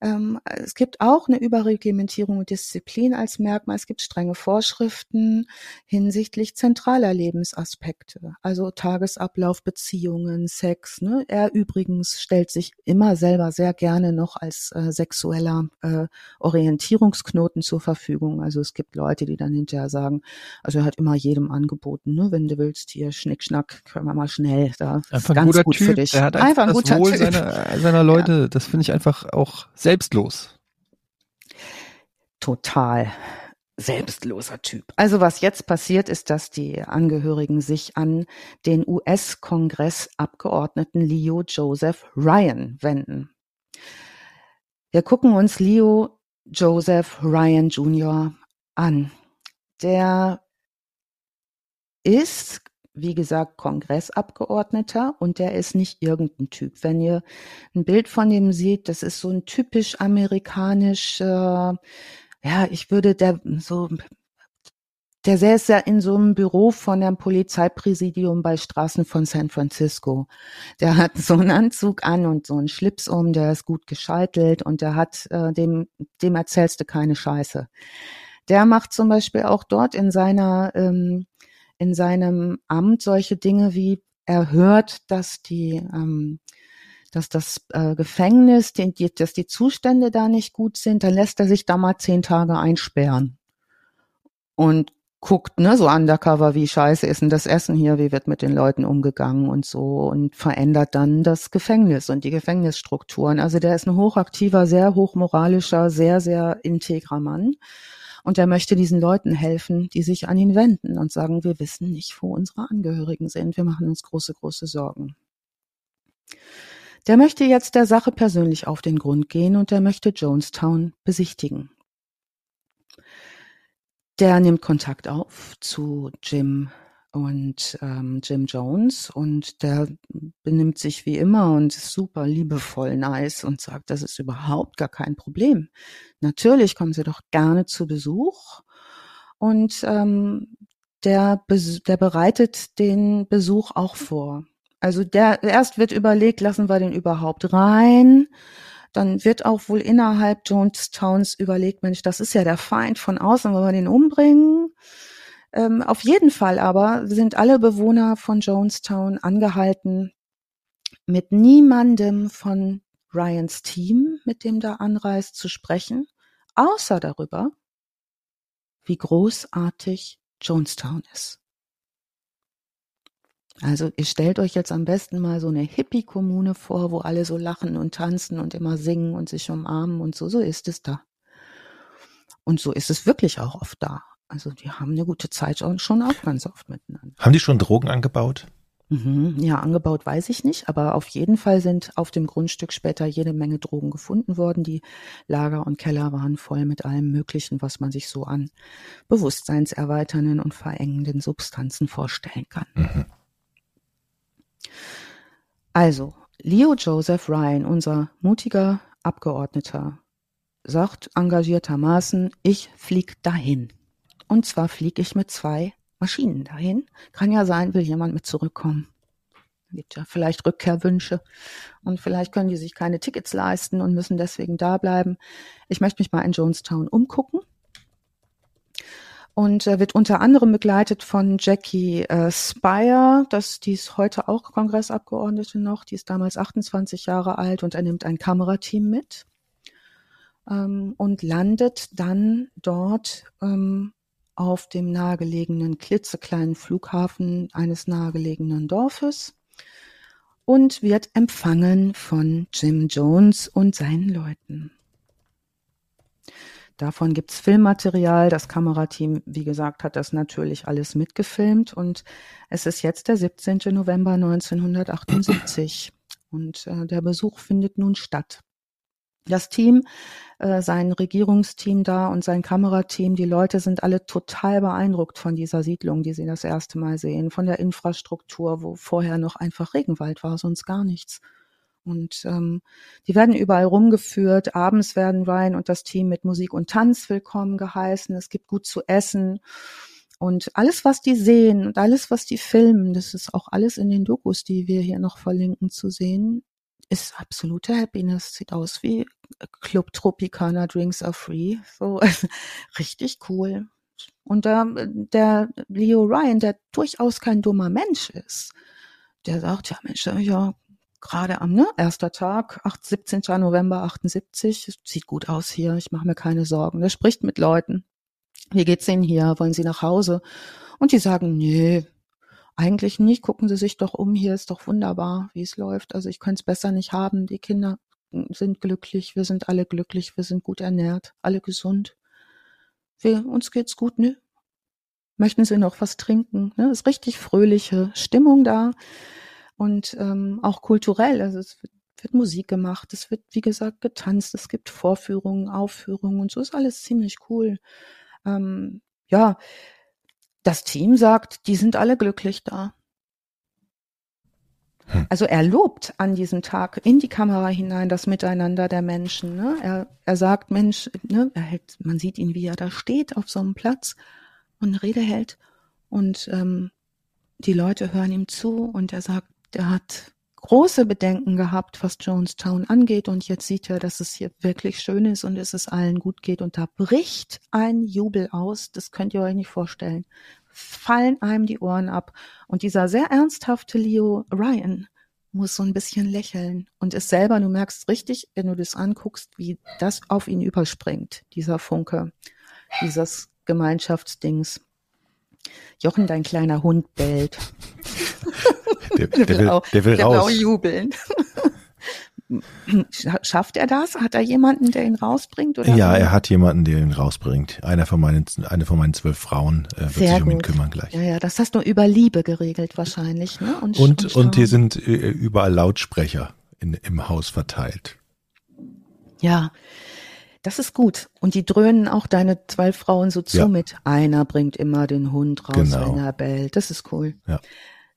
Ähm, es gibt auch eine Überreglementierung und Disziplin als Merkmal. Es gibt strenge Vorschriften hinsichtlich zentraler Lebensaspekte, also Tagesablauf, Beziehungen, Sex. Ne? Er übrigens stellt sich immer selber sehr gerne noch als äh, sexueller äh, Orientierungsknoten zur Verfügung. Also es gibt Leute, die dann hinterher sagen, also er hat immer jedem angeboten, ne? wenn du willst, hier Schnickschnack, können wir mal schnell. Da einfach ein guter Typ. Er hat einfach, einfach ein guter Wohl Typ. Seiner, seiner Leute, ja. das finde ich einfach auch sehr selbstlos. Total selbstloser Typ. Also was jetzt passiert ist, dass die Angehörigen sich an den US-Kongressabgeordneten Leo Joseph Ryan wenden. Wir gucken uns Leo Joseph Ryan Jr. an. Der ist wie gesagt, Kongressabgeordneter und der ist nicht irgendein Typ. Wenn ihr ein Bild von dem seht, das ist so ein typisch amerikanisch, äh, ja, ich würde der so, der säß ja in so einem Büro von dem Polizeipräsidium bei Straßen von San Francisco. Der hat so einen Anzug an und so einen Schlips um, der ist gut gescheitelt und der hat, äh, dem, dem erzählst du keine Scheiße. Der macht zum Beispiel auch dort in seiner ähm, in seinem Amt solche Dinge wie er hört, dass die ähm, dass das äh, Gefängnis, die, die, dass die Zustände da nicht gut sind, dann lässt er sich da mal zehn Tage einsperren und guckt, ne, so undercover, wie scheiße ist denn das Essen hier, wie wird mit den Leuten umgegangen und so und verändert dann das Gefängnis und die Gefängnisstrukturen. Also der ist ein hochaktiver, sehr hochmoralischer, sehr, sehr integrer Mann. Und er möchte diesen Leuten helfen, die sich an ihn wenden und sagen, wir wissen nicht, wo unsere Angehörigen sind. Wir machen uns große, große Sorgen. Der möchte jetzt der Sache persönlich auf den Grund gehen und er möchte Jonestown besichtigen. Der nimmt Kontakt auf zu Jim und ähm, Jim Jones und der benimmt sich wie immer und ist super liebevoll nice und sagt, das ist überhaupt gar kein Problem. Natürlich kommen Sie doch gerne zu Besuch und ähm, der, der bereitet den Besuch auch vor. Also der erst wird überlegt, lassen wir den überhaupt rein? dann wird auch wohl innerhalb Jonestowns überlegt, Mensch, das ist ja der Feind von außen, wollen wir den umbringen? Ähm, auf jeden Fall aber sind alle Bewohner von Jonestown angehalten, mit niemandem von Ryans Team, mit dem da anreist, zu sprechen, außer darüber, wie großartig Jonestown ist. Also ihr stellt euch jetzt am besten mal so eine Hippie-Kommune vor, wo alle so lachen und tanzen und immer singen und sich umarmen und so. So ist es da. Und so ist es wirklich auch oft da. Also die haben eine gute Zeit und schon auch ganz oft miteinander. Haben die schon Drogen angebaut? Mhm, ja, angebaut weiß ich nicht, aber auf jeden Fall sind auf dem Grundstück später jede Menge Drogen gefunden worden. Die Lager und Keller waren voll mit allem Möglichen, was man sich so an bewusstseinserweiternden und verengenden Substanzen vorstellen kann. Mhm. Also, Leo Joseph Ryan, unser mutiger Abgeordneter, sagt engagiertermaßen, ich flieg dahin. Und zwar fliege ich mit zwei Maschinen dahin. Kann ja sein, will jemand mit zurückkommen. Gibt ja vielleicht Rückkehrwünsche und vielleicht können die sich keine Tickets leisten und müssen deswegen da bleiben. Ich möchte mich mal in Jonestown umgucken und äh, wird unter anderem begleitet von Jackie äh, Spire, das, die ist heute auch Kongressabgeordnete noch, die ist damals 28 Jahre alt und er nimmt ein Kamerateam mit ähm, und landet dann dort ähm, auf dem nahegelegenen klitzekleinen Flughafen eines nahegelegenen Dorfes und wird empfangen von Jim Jones und seinen Leuten. Davon gibt's Filmmaterial. Das Kamerateam, wie gesagt, hat das natürlich alles mitgefilmt. Und es ist jetzt der 17. November 1978. Und äh, der Besuch findet nun statt. Das Team, äh, sein Regierungsteam da und sein Kamerateam, die Leute sind alle total beeindruckt von dieser Siedlung, die sie das erste Mal sehen, von der Infrastruktur, wo vorher noch einfach Regenwald war, sonst gar nichts. Und ähm, die werden überall rumgeführt. Abends werden Ryan und das Team mit Musik und Tanz willkommen geheißen. Es gibt gut zu essen. Und alles, was die sehen und alles, was die filmen, das ist auch alles in den Dokus, die wir hier noch verlinken, zu sehen, ist absolute Happiness. Sieht aus wie Club Tropicana Drinks are free. So richtig cool. Und da, der Leo Ryan, der durchaus kein dummer Mensch ist, der sagt, ja Mensch, ja, gerade am ne, erster Tag, 8, 17. November 78, sieht gut aus hier, ich mache mir keine Sorgen. Der spricht mit Leuten. Wie geht's Ihnen hier? Wollen Sie nach Hause? Und die sagen, nee, eigentlich nicht. Gucken Sie sich doch um, hier ist doch wunderbar, wie es läuft. Also ich könnte es besser nicht haben. Die Kinder sind glücklich, wir sind alle glücklich, wir sind gut ernährt, alle gesund. Wir, uns geht's gut, ne? Möchten Sie noch was trinken? Ne? Ist richtig fröhliche Stimmung da und ähm, auch kulturell. Also es wird, wird Musik gemacht, es wird, wie gesagt, getanzt, es gibt Vorführungen, Aufführungen und so ist alles ziemlich cool. Ähm, ja, das Team sagt, die sind alle glücklich da. Hm. Also er lobt an diesem Tag in die Kamera hinein das Miteinander der Menschen. Ne? Er, er sagt, Mensch, ne, er hält, man sieht ihn, wie er da steht auf so einem Platz und eine Rede hält. Und ähm, die Leute hören ihm zu und er sagt, der hat große Bedenken gehabt, was Jonestown angeht und jetzt sieht er, dass es hier wirklich schön ist und es es allen gut geht und da bricht ein Jubel aus, das könnt ihr euch nicht vorstellen. Fallen einem die Ohren ab und dieser sehr ernsthafte Leo Ryan muss so ein bisschen lächeln und ist selber, du merkst richtig, wenn du das anguckst, wie das auf ihn überspringt, dieser Funke, dieses Gemeinschaftsdings. Jochen, dein kleiner Hund bellt. Der, der, will, auch, der will der will auch jubeln. Scha- Schafft er das? Hat er jemanden, der ihn rausbringt? Oder Ja, er hat jemanden, der ihn rausbringt. Einer von meinen, eine von meinen zwölf Frauen äh, wird Sehr sich um ihn gut. kümmern gleich. Ja, ja, das hast du über Liebe geregelt wahrscheinlich, ne? Und, und Charme. hier sind äh, überall Lautsprecher in, im Haus verteilt. Ja, das ist gut. Und die dröhnen auch deine zwölf Frauen so zu Ja. mit. Einer bringt immer den Hund raus, Genau. wenn er bellt. Das ist cool. Ja.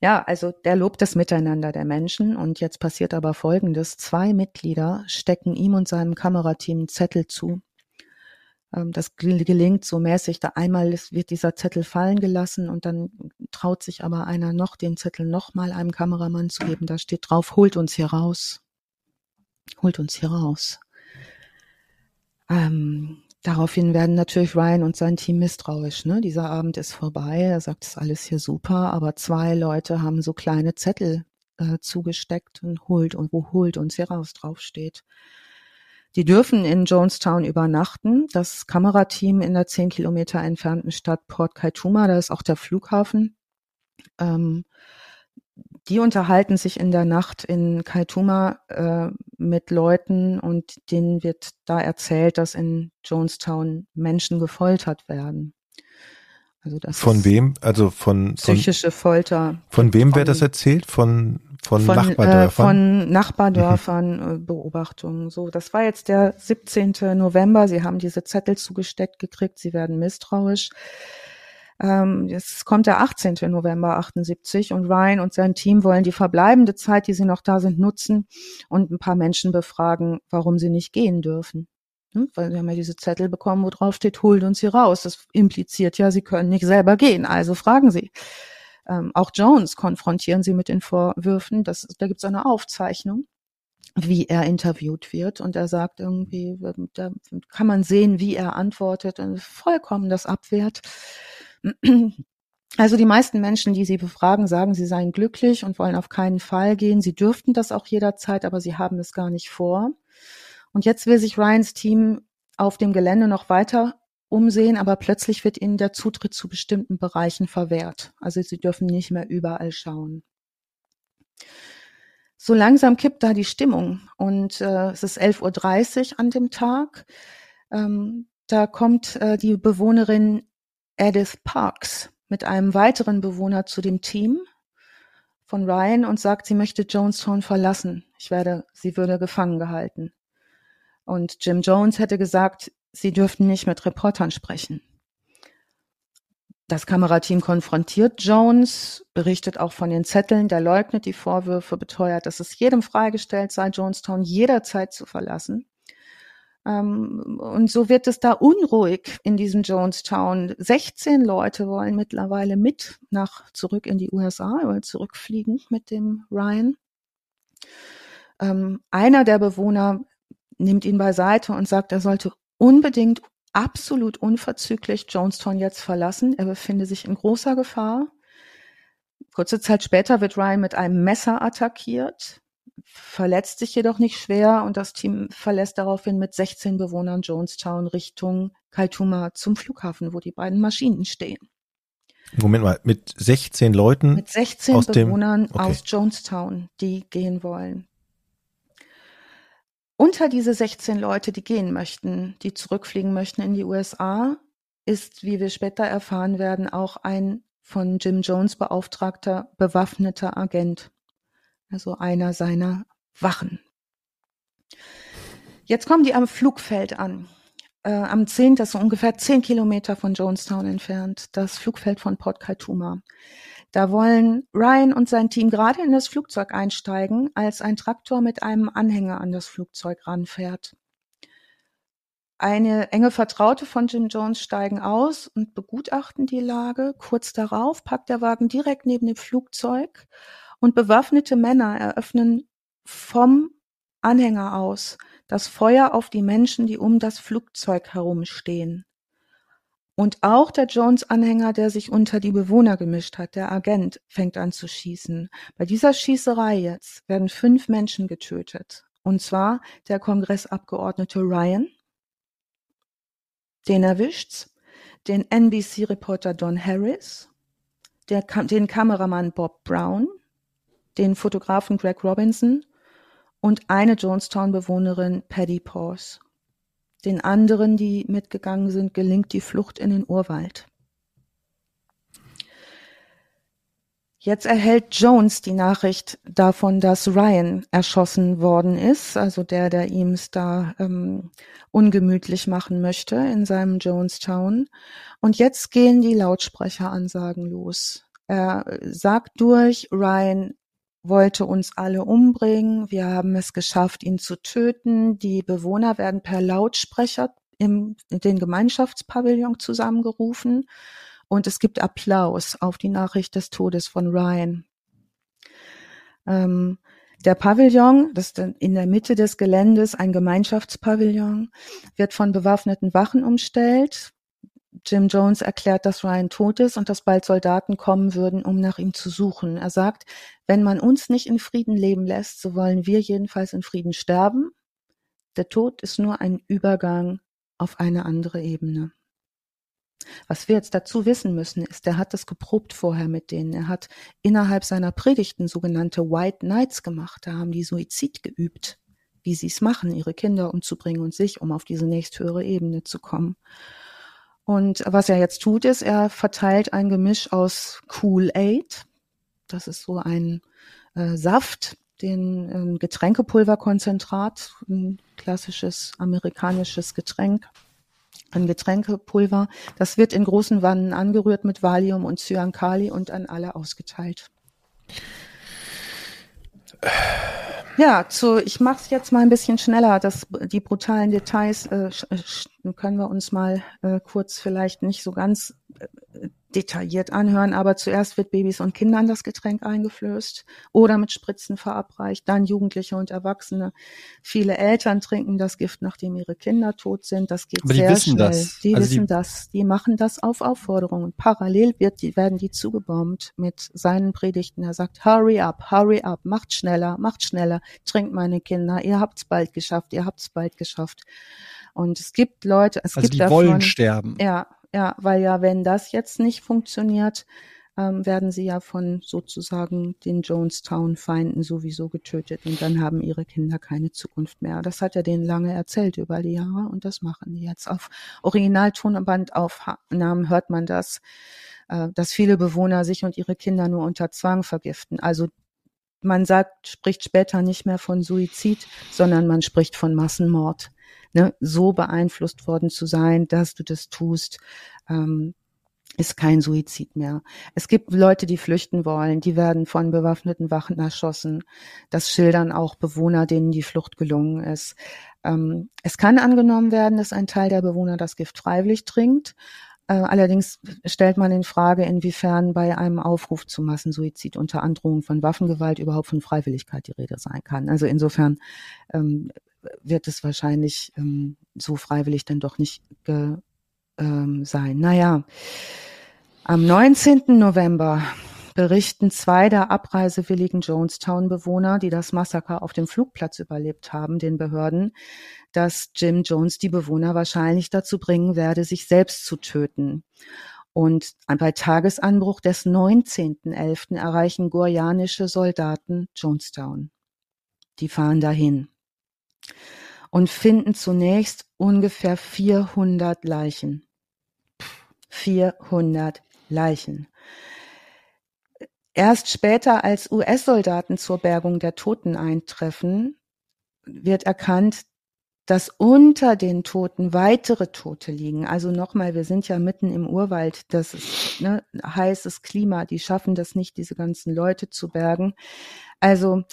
Ja, also der lobt das Miteinander der Menschen. Und jetzt passiert aber Folgendes. Zwei Mitglieder stecken ihm und seinem Kamerateam einen Zettel zu. Ähm, Das gel- gelingt so mäßig. Da einmal wird dieser Zettel fallen gelassen und dann traut sich aber einer noch, den Zettel nochmal einem Kameramann zu geben. Da steht drauf, holt uns hier raus. Holt uns hier raus. Ähm, daraufhin werden natürlich Ryan und sein Team misstrauisch. Ne? Dieser Abend ist vorbei. Er sagt, es ist alles hier super, aber zwei Leute haben so kleine Zettel äh, zugesteckt und holt und wo holt uns hier raus draufsteht. Die dürfen in Jonestown übernachten. Das Kamerateam in der zehn Kilometer entfernten Stadt Port Kaituma, da ist auch der Flughafen. Ähm, die unterhalten sich in der Nacht in Kaituma äh, mit Leuten und denen wird da erzählt, dass in Jonestown Menschen gefoltert werden. Also das Von wem? Also von, von, psychische Folter. von wem von- wird das erzählt? Von, von, Von, Nachbardörfern? Äh, von Nachbardörfern äh, Beobachtungen. So, das war jetzt der 17. November. Sie haben diese Zettel zugesteckt gekriegt. Sie werden misstrauisch. Ähm, jetzt kommt der 18. November 78 und Ryan und sein Team wollen die verbleibende Zeit, die sie noch da sind, nutzen und ein paar Menschen befragen, warum sie nicht gehen dürfen. Hm? Weil sie haben ja diese Zettel bekommen, wo drauf steht, holt uns hier raus. Das impliziert ja, sie können nicht selber gehen. Also fragen sie. Ähm, auch Jones konfrontieren sie mit den Vorwürfen. Das, da gibt es eine Aufzeichnung, wie er interviewt wird. Und er sagt irgendwie, da kann man sehen, wie er antwortet und vollkommen das abwehrt. Also die meisten Menschen, die sie befragen, sagen, sie seien glücklich und wollen auf keinen Fall gehen. Sie dürften das auch jederzeit, aber sie haben es gar nicht vor. Und jetzt will sich Ryans Team auf dem Gelände noch weiter umsehen, aber plötzlich wird ihnen der Zutritt zu bestimmten Bereichen verwehrt. Also sie dürfen nicht mehr überall schauen. So langsam kippt da die Stimmung und äh, es ist 11.30 Uhr an dem Tag. Ähm, da kommt äh, die Bewohnerin Edith Parks mit einem weiteren Bewohner zu dem Team von Ryan und sagt, sie möchte Jonestown verlassen. Ich werde, sie würde gefangen gehalten. Und Jim Jones hätte gesagt, sie dürften nicht mit Reportern sprechen. Das Kamerateam konfrontiert Jones, berichtet auch von den Zetteln, der leugnet die Vorwürfe, beteuert, dass es jedem freigestellt sei, Jonestown jederzeit zu verlassen. Ähm, und so wird es da unruhig in diesem Jonestown. 16 Leute wollen mittlerweile mit nach zurück in die USA, wollen zurückfliegen mit dem Ryan. Ähm, einer der Bewohner nimmt ihn beiseite und sagt, er sollte unbedingt absolut unverzüglich Jonestown jetzt verlassen. Er befinde sich in großer Gefahr. Kurze Zeit später wird Ryan mit einem Messer attackiert, verletzt sich jedoch nicht schwer und das Team verlässt daraufhin mit 16 Bewohnern Jonestown Richtung Kaituma zum Flughafen, wo die beiden Maschinen stehen. Moment mal, mit 16 Leuten? Mit 16 aus dem- Bewohnern okay. aus Jonestown, die gehen wollen. Unter diese 16 Leute, die gehen möchten, die zurückfliegen möchten in die USA, ist, wie wir später erfahren werden, auch ein von Jim Jones beauftragter bewaffneter Agent. Also einer seiner Wachen. Jetzt kommen die am Flugfeld an. Äh, am 10., das ist ungefähr 10 Kilometer von Jonestown entfernt, das Flugfeld von Port Kaituma. Da wollen Ryan und sein Team gerade in das Flugzeug einsteigen, als ein Traktor mit einem Anhänger an das Flugzeug ranfährt. Eine enge Vertraute von Jim Jones steigen aus und begutachten die Lage. Kurz darauf packt der Wagen direkt neben dem Flugzeug und bewaffnete Männer eröffnen vom Anhänger aus das Feuer auf die Menschen, die um das Flugzeug herumstehen. Und auch der Jones-Anhänger, der sich unter die Bewohner gemischt hat, der Agent, fängt an zu schießen. Bei dieser Schießerei jetzt werden fünf Menschen getötet. Und zwar der Kongressabgeordnete Ryan, den erwischt's, den NBC-Reporter Don Harris, der, den Kameramann Bob Brown, den Fotografen Greg Robinson und eine Jonestown-Bewohnerin Paddy Paws. Den anderen, die mitgegangen sind, gelingt die Flucht in den Urwald. Jetzt erhält Jones die Nachricht davon, dass Ryan erschossen worden ist, also der, der ihm es da ähm, ungemütlich machen möchte in seinem Jonestown. Und jetzt gehen die Lautsprecheransagen los. Er sagt durch, Ryan wollte uns alle umbringen. Wir haben es geschafft, ihn zu töten. Die Bewohner werden per Lautsprecher im den Gemeinschaftspavillon zusammengerufen und es gibt Applaus auf die Nachricht des Todes von Ryan. Ähm, der Pavillon, das ist in der Mitte des Geländes ein Gemeinschaftspavillon, wird von bewaffneten Wachen umstellt. Jim Jones erklärt, dass Ryan tot ist und dass bald Soldaten kommen würden, um nach ihm zu suchen. Er sagt, wenn man uns nicht in Frieden leben lässt, so wollen wir jedenfalls in Frieden sterben. Der Tod ist nur ein Übergang auf eine andere Ebene. Was wir jetzt dazu wissen müssen, ist, er hat das geprobt vorher mit denen. Er hat innerhalb seiner Predigten sogenannte White Nights gemacht. Da haben die Suizid geübt, wie sie es machen, ihre Kinder umzubringen und sich, um auf diese nächsthöhere Ebene zu kommen. Und was er jetzt tut, ist, er verteilt ein Gemisch aus Kool-Aid. Das ist so ein äh, Saft, den äh, Getränkepulverkonzentrat, ein klassisches amerikanisches Getränk ein Getränkepulver. Das wird in großen Wannen angerührt mit Valium und Cyankali und an alle ausgeteilt. Ja, zu, ich mache es jetzt mal ein bisschen schneller. Das, die brutalen Details äh, können wir uns mal äh, kurz vielleicht nicht so ganz äh, detailliert anhören, aber zuerst wird Babys und Kindern das Getränk eingeflößt oder mit Spritzen verabreicht, dann Jugendliche und Erwachsene. Viele Eltern trinken das Gift, nachdem ihre Kinder tot sind. Das geht aber sehr schnell. Das. Die also wissen die das. Die machen das auf Aufforderung. Und parallel wird die, werden die zugebombt mit seinen Predigten. Er sagt, hurry up, hurry up, macht schneller, macht schneller, trinkt meine Kinder, ihr habt's bald geschafft, ihr habt's bald geschafft. Und es gibt Leute, es also gibt die davon, wollen sterben. ja, ja, weil ja, wenn das jetzt nicht funktioniert, ähm, werden sie ja von sozusagen den Jonestown-Feinden sowieso getötet und dann haben ihre Kinder keine Zukunft mehr. Das hat er denen lange erzählt über die Jahre und das machen die jetzt. Auf Originaltonbandaufnahmen hört man das, äh, dass viele Bewohner sich und ihre Kinder nur unter Zwang vergiften. Also man sagt, spricht später nicht mehr von Suizid, sondern man spricht von Massenmord ne, so beeinflusst worden zu sein, dass du das tust, ähm, ist kein Suizid mehr. Es gibt Leute, die flüchten wollen, die werden von bewaffneten Wachen erschossen. Das schildern auch Bewohner, denen die Flucht gelungen ist. Ähm, es kann angenommen werden, dass ein Teil der Bewohner das Gift freiwillig trinkt. Äh, allerdings stellt man in Frage, inwiefern bei einem Aufruf zum Massensuizid unter Androhung von Waffengewalt überhaupt von Freiwilligkeit die Rede sein kann. Also insofern ähm, wird es wahrscheinlich ähm, so freiwillig dann doch nicht ge, ähm, sein. Naja, am 19. November berichten zwei der abreisewilligen Jonestown-Bewohner, die das Massaker auf dem Flugplatz überlebt haben, den Behörden, dass Jim Jones die Bewohner wahrscheinlich dazu bringen werde, sich selbst zu töten. Und bei Tagesanbruch des 19.11. erreichen gorianische Soldaten Jonestown. Die fahren dahin und finden zunächst ungefähr 400 Leichen. 400 Leichen. Erst später, als US-Soldaten zur Bergung der Toten eintreffen, wird erkannt, dass unter den Toten weitere Tote liegen. Also nochmal, wir sind ja mitten im Urwald, das ist ne, heißes Klima, die schaffen das nicht, diese ganzen Leute zu bergen. Also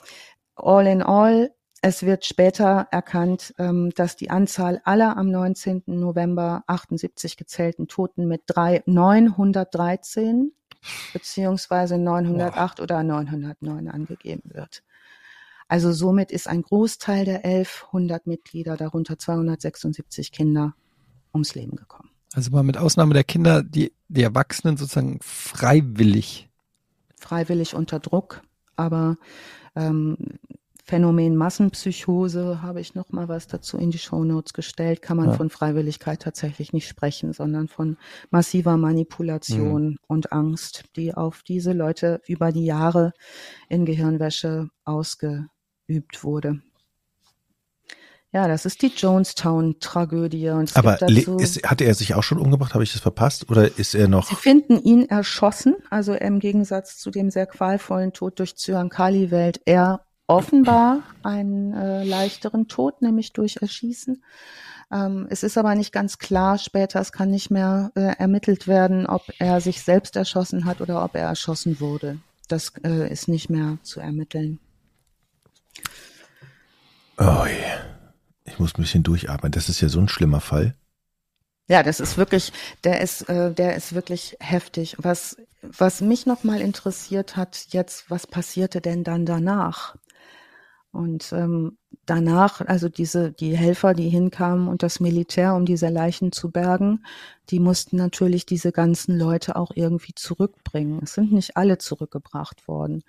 all in all es wird später erkannt, ähm, dass die Anzahl aller am 19. November 78 gezählten Toten mit drei, 913 beziehungsweise 908 Boah. oder 909 angegeben wird. Also somit ist ein Großteil der 1100 Mitglieder, darunter 276 Kinder, ums Leben gekommen. Also mal mit Ausnahme der Kinder, die, die Erwachsenen sozusagen freiwillig. Freiwillig unter Druck, aber ähm, Phänomen Massenpsychose habe ich noch mal was dazu in die Shownotes gestellt. Kann man ja. von Freiwilligkeit tatsächlich nicht sprechen, sondern von massiver Manipulation mhm. und Angst, die auf diese Leute über die Jahre in Gehirnwäsche ausgeübt wurde. Ja, das ist die Jonestown-Tragödie. Aber ist, hatte er sich auch schon umgebracht? Habe ich das verpasst? Oder ist er noch? Sie finden ihn erschossen, also im Gegensatz zu dem sehr qualvollen Tod durch Zyankali-Welt. Er offenbar einen äh, leichteren Tod, nämlich durch Erschießen. Ähm, es ist aber nicht ganz klar später, es kann nicht mehr äh, ermittelt werden, ob er sich selbst erschossen hat oder ob er erschossen wurde. Das äh, ist nicht mehr zu ermitteln. Oh, ich muss ein bisschen durchatmen. Das ist ja so ein schlimmer Fall. Ja, das ist wirklich, der ist, äh, der ist wirklich heftig. Was, was mich nochmal interessiert hat, jetzt, was passierte denn dann danach? Und ähm, danach, also diese, die Helfer, die hinkamen und das Militär, um diese Leichen zu bergen, die mussten natürlich diese ganzen Leute auch irgendwie zurückbringen. Es sind nicht alle zurückgebracht worden.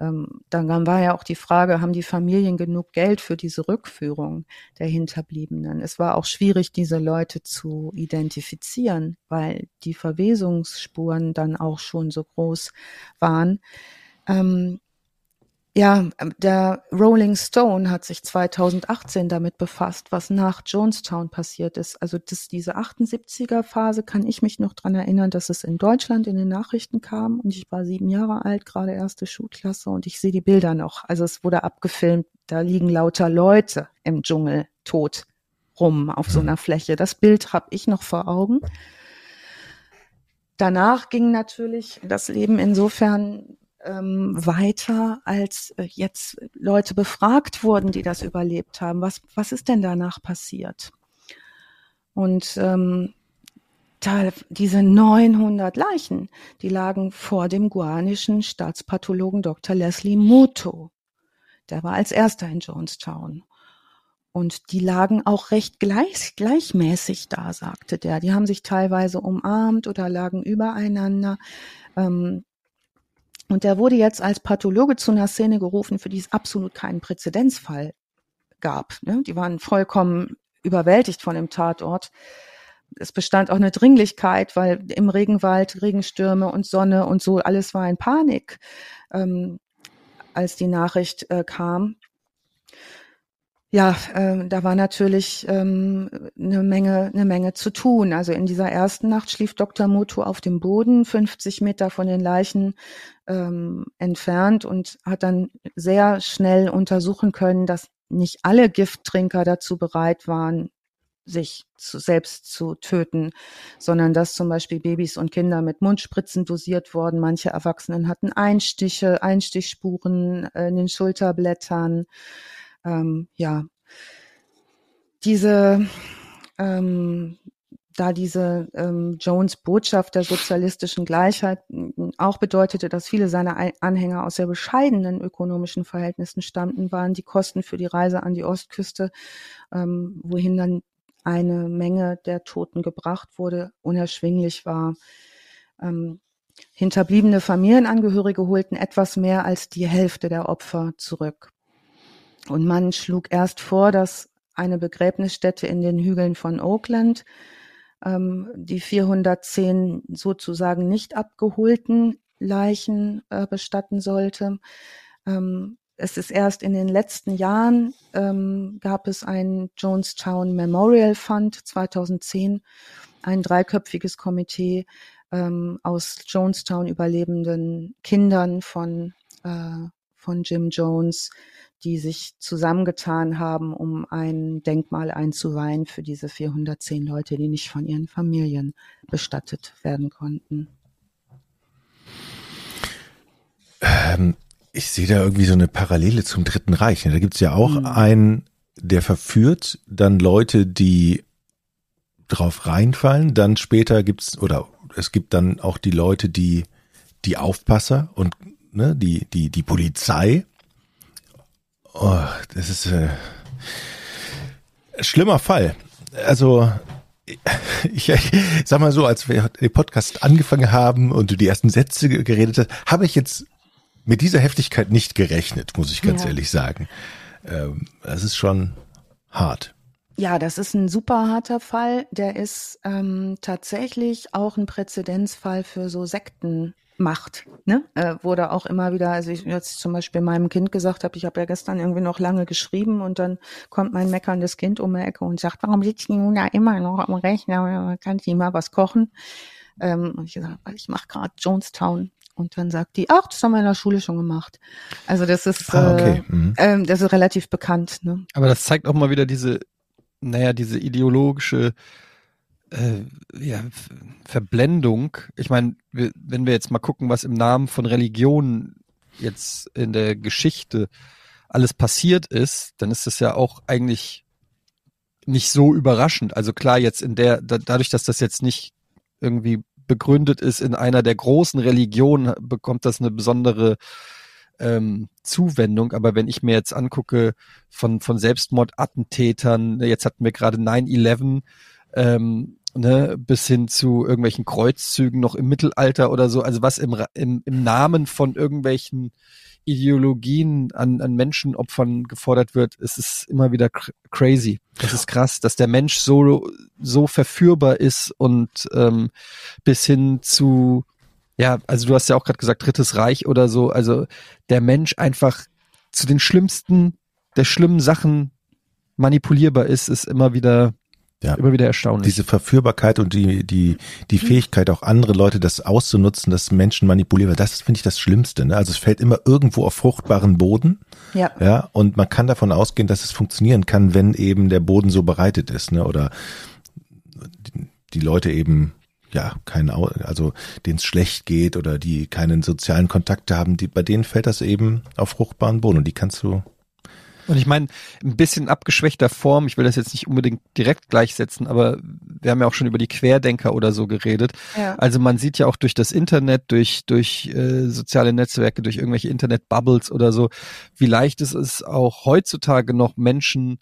Ähm, dann war ja auch die Frage, haben die Familien genug Geld für diese Rückführung der Hinterbliebenen? Es war auch schwierig, diese Leute zu identifizieren, weil die Verwesungsspuren dann auch schon so groß waren. Ähm, ja, ähm, der Rolling Stone hat sich 2018 damit befasst, was nach Jonestown passiert ist. Also das, diese 78er Phase kann ich mich noch dran erinnern, dass es in Deutschland in den Nachrichten kam und ich war sieben Jahre alt, gerade erste Schulklasse und ich sehe die Bilder noch. Also es wurde abgefilmt, da liegen lauter Leute im Dschungel tot rum auf so mhm. einer Fläche. Das Bild habe ich noch vor Augen. Danach ging natürlich das Leben insofern ähm, weiter, als äh, jetzt Leute befragt wurden, die das überlebt haben. Was, was ist denn danach passiert? Und ähm, da, diese 900 Leichen, die lagen vor dem guanischen Staatspathologen Dr. Leslie Muto. Der war als erster in Jonestown. Und die lagen auch recht gleich, gleichmäßig da, sagte der. Die haben sich teilweise umarmt oder lagen übereinander. Ähm, und der wurde jetzt als Pathologe zu einer Szene gerufen, für die es absolut keinen Präzedenzfall gab. Ne? Die waren vollkommen überwältigt von dem Tatort. Es bestand auch eine Dringlichkeit, weil im Regenwald Regenstürme und Sonne und so, alles war in Panik, ähm, als die Nachricht äh, kam ja, äh, da war natürlich ähm, eine Menge, eine Menge zu tun. Also in dieser ersten Nacht schlief Dr. Moto auf dem Boden, 50 Meter von den Leichen ähm, entfernt und hat dann sehr schnell untersuchen können, dass nicht alle Gifttrinker dazu bereit waren, sich zu, selbst zu töten, sondern dass zum Beispiel Babys und Kinder mit Mundspritzen dosiert wurden. Manche Erwachsenen hatten Einstiche, Einstichspuren in den Schulterblättern ähm, ja, diese, ähm, da diese ähm, Jones Botschaft der sozialistischen Gleichheit auch bedeutete, dass viele seiner Anhänger aus sehr bescheidenen ökonomischen Verhältnissen stammten, waren die Kosten für die Reise an die Ostküste, ähm, wohin dann eine Menge der Toten gebracht wurde, unerschwinglich war. Ähm, hinterbliebene Familienangehörige holten etwas mehr als die Hälfte der Opfer zurück. Und man schlug erst vor, dass eine Begräbnisstätte in den Hügeln von Oakland ähm, die 410 sozusagen nicht abgeholten Leichen äh, bestatten sollte. Ähm, es ist erst in den letzten Jahren ähm, gab es ein Jonestown Memorial Fund 2010, ein dreiköpfiges Komitee ähm, aus Jonestown überlebenden Kindern von äh, von Jim Jones, die sich zusammengetan haben, um ein Denkmal einzuweihen für diese 410 Leute, die nicht von ihren Familien bestattet werden konnten. Ähm, ich sehe da irgendwie so eine Parallele zum Dritten Reich. Da gibt es ja auch mhm. einen, der verführt dann Leute, die drauf reinfallen. Dann später gibt's oder es gibt dann auch die Leute, die die Aufpasser und ne, die die die Polizei Oh, das ist äh, ein schlimmer Fall. Also ich, ich sag mal so, als wir den Podcast angefangen haben und du die ersten Sätze geredet hast, habe ich jetzt mit dieser Heftigkeit nicht gerechnet, muss ich ganz Ja. ehrlich sagen. Ähm, das ist schon hart. Ja, das ist ein super harter Fall. Der ist ähm, tatsächlich auch ein Präzedenzfall für so Sektenmacht. Ne? Äh, wurde auch immer wieder, also ich jetzt zum Beispiel meinem Kind gesagt habe, ich habe ja gestern irgendwie noch lange geschrieben und dann kommt mein meckerndes Kind um die Ecke und sagt, warum sitzt die nun da immer noch am Rechner? Kann ich mal was kochen? Ähm, und ich gesagt, weil ich mache gerade Jonestown. Und dann sagt die, ach, das haben wir in der Schule schon gemacht. Also das ist, Ah, okay. äh, Mhm. ähm, das ist relativ bekannt. Ne? Aber das zeigt auch mal wieder diese, naja, diese ideologische äh, ja, Verblendung. Ich meine, wenn wir jetzt mal gucken, was im Namen von Religion jetzt in der Geschichte alles passiert ist, dann ist das ja auch eigentlich nicht so überraschend. Also klar, jetzt in der, da, dadurch, dass das jetzt nicht irgendwie begründet ist in einer der großen Religionen, bekommt das eine besondere ähm, Zuwendung. Aber wenn ich mir jetzt angucke von, von Selbstmordattentätern, jetzt hatten wir gerade 9-11, ähm, ne, bis hin zu irgendwelchen Kreuzzügen noch im Mittelalter oder so, also was im, im, im Namen von irgendwelchen Ideologien an, an Menschenopfern gefordert wird, ist es immer wieder cr crazy. Das ist krass, dass der Mensch so, so verführbar ist und ähm, bis hin zu, ja, also du hast ja auch gerade gesagt, Drittes Reich oder so, also der Mensch einfach zu den schlimmsten, der schlimmen Sachen manipulierbar ist, ist immer wieder, Ja. immer wieder erstaunlich. Diese Verführbarkeit und die, die, die Fähigkeit, auch andere Leute das auszunutzen, dass Menschen manipulieren, das finde ich das Schlimmste. Ne? Also es fällt immer irgendwo auf fruchtbaren Boden, Ja. ja, und man kann davon ausgehen, dass es funktionieren kann, wenn eben der Boden so bereitet ist, ne? Oder die, die Leute eben ja keinen, also denen es schlecht geht oder die keinen sozialen Kontakte haben, die bei denen fällt das eben auf fruchtbaren Boden und die kannst du Und ich meine, ein bisschen abgeschwächter Form, ich will das jetzt nicht unbedingt direkt gleichsetzen, aber wir haben ja auch schon über die Querdenker oder so geredet. Ja. Also man sieht ja auch durch das Internet, durch, durch äh, soziale Netzwerke, durch irgendwelche Internet-Bubbles oder so, wie leicht es ist, auch heutzutage noch Menschen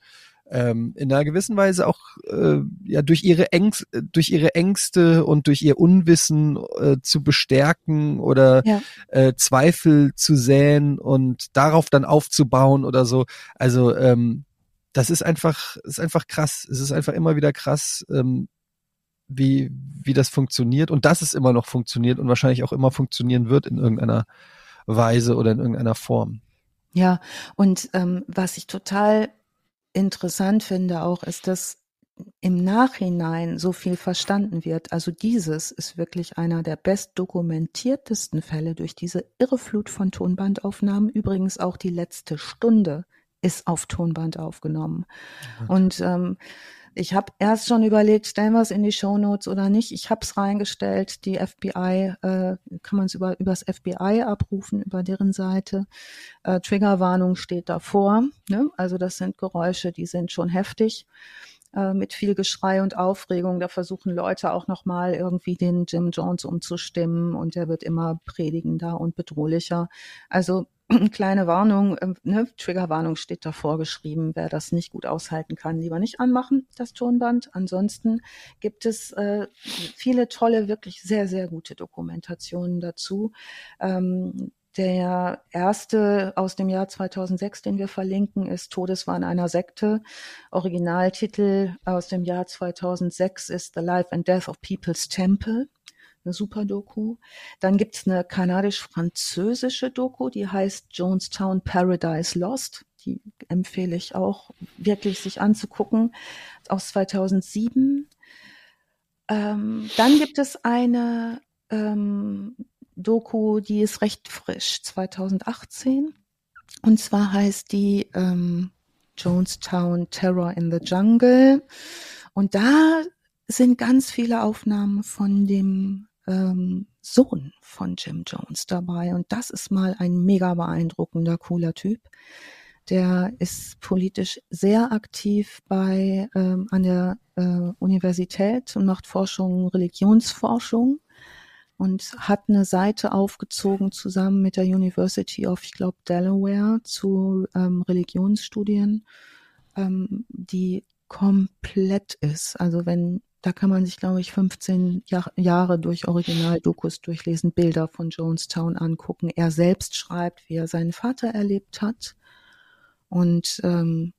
ähm, in einer gewissen Weise auch äh, ja durch ihre Ängste, durch ihre Ängste und durch ihr Unwissen äh, zu bestärken oder Ja. äh, Zweifel zu säen und darauf dann aufzubauen oder so. Also ähm, das ist einfach, ist einfach krass. Es ist einfach immer wieder krass, ähm, wie wie das funktioniert und dass es immer noch funktioniert und wahrscheinlich auch immer funktionieren wird in irgendeiner Weise oder in irgendeiner Form. Ja, und ähm, was ich total interessant finde auch, ist, dass im Nachhinein so viel verstanden wird. Also dieses ist wirklich einer der bestdokumentiertesten Fälle durch diese irre Flut von Tonbandaufnahmen. Übrigens auch die letzte Stunde ist auf Tonband aufgenommen. Und ähm, ich habe erst schon überlegt, stellen wir es in die Shownotes oder nicht. Ich habe es reingestellt. Die FBI, äh, kann man es über übers FBI abrufen, über deren Seite. Äh, Triggerwarnung steht davor. Ne? Also das sind Geräusche, die sind schon heftig äh, mit viel Geschrei und Aufregung. Da versuchen Leute auch nochmal irgendwie den Jim Jones umzustimmen und der wird immer predigender und bedrohlicher. Also kleine Warnung, äh, ne, Triggerwarnung steht davor geschrieben. Wer das nicht gut aushalten kann, lieber nicht anmachen, das Tonband. Ansonsten gibt es äh, viele tolle, wirklich sehr, sehr gute Dokumentationen dazu. Ähm, der erste aus dem Jahr 2006, den wir verlinken, ist Todeswahn einer Sekte. Originaltitel aus dem Jahr 2006 ist The Life and Death of People's Temple. Eine super Doku. Dann gibt's eine kanadisch-französische Doku, die heißt Jonestown Paradise Lost. Die empfehle ich auch wirklich sich anzugucken. Aus 2007. Ähm, dann gibt es eine ähm, Doku, die ist recht frisch, 2018. Und zwar heißt die ähm, Jonestown Terror in the Jungle. Und da sind ganz viele Aufnahmen von dem ähm, Sohn von Jim Jones dabei. Und das ist mal ein mega beeindruckender, cooler Typ. Der ist politisch sehr aktiv bei ähm, an der äh, Universität und macht Forschung, Religionsforschung und hat eine Seite aufgezogen zusammen mit der University of, ich glaube, Delaware zu ähm, Religionsstudien, ähm, die komplett ist. Also wenn da kann man sich, glaube ich, 15 Jahr, Jahre durch Original-Dokus durchlesen, Bilder von Jonestown angucken. Er selbst schreibt, wie er seinen Vater erlebt hat. Und ähm,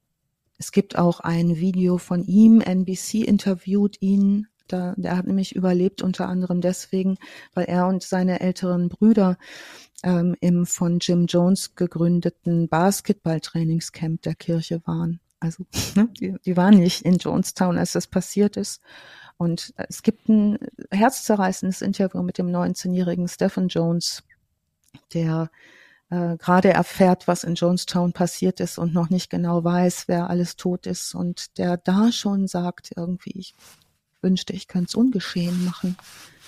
es gibt auch ein Video von ihm, NBC interviewt ihn. Da, der hat nämlich überlebt, unter anderem deswegen, weil er und seine älteren Brüder ähm, im von Jim Jones gegründeten Basketballtrainingscamp der Kirche waren. Also ne, die, die waren nicht in Jonestown, als das passiert ist. Und es gibt ein herzzerreißendes Interview mit dem 19-jährigen Stephen Jones, der äh, gerade erfährt, was in Jonestown passiert ist und noch nicht genau weiß, wer alles tot ist und der da schon sagt, irgendwie, ich wünschte, ich könnte es ungeschehen machen.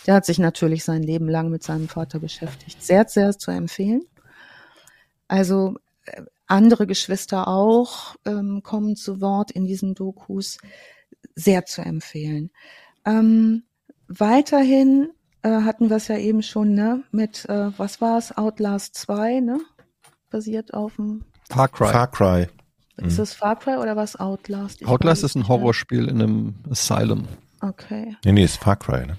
Der hat sich natürlich sein Leben lang mit seinem Vater beschäftigt. Sehr, sehr zu empfehlen. Also andere Geschwister auch ähm, kommen zu Wort in diesen Dokus. Sehr zu empfehlen. Ähm, weiterhin äh, hatten wir es ja eben schon, ne? Mit, äh, was war es? Outlast 2, ne? Basiert auf dem Far Cry. Far Cry. Ist es Far Cry oder was Outlast? Ich Outlast ist ein. Horrorspiel in einem Asylum. Okay. Nee, nee, ist Far Cry, ne?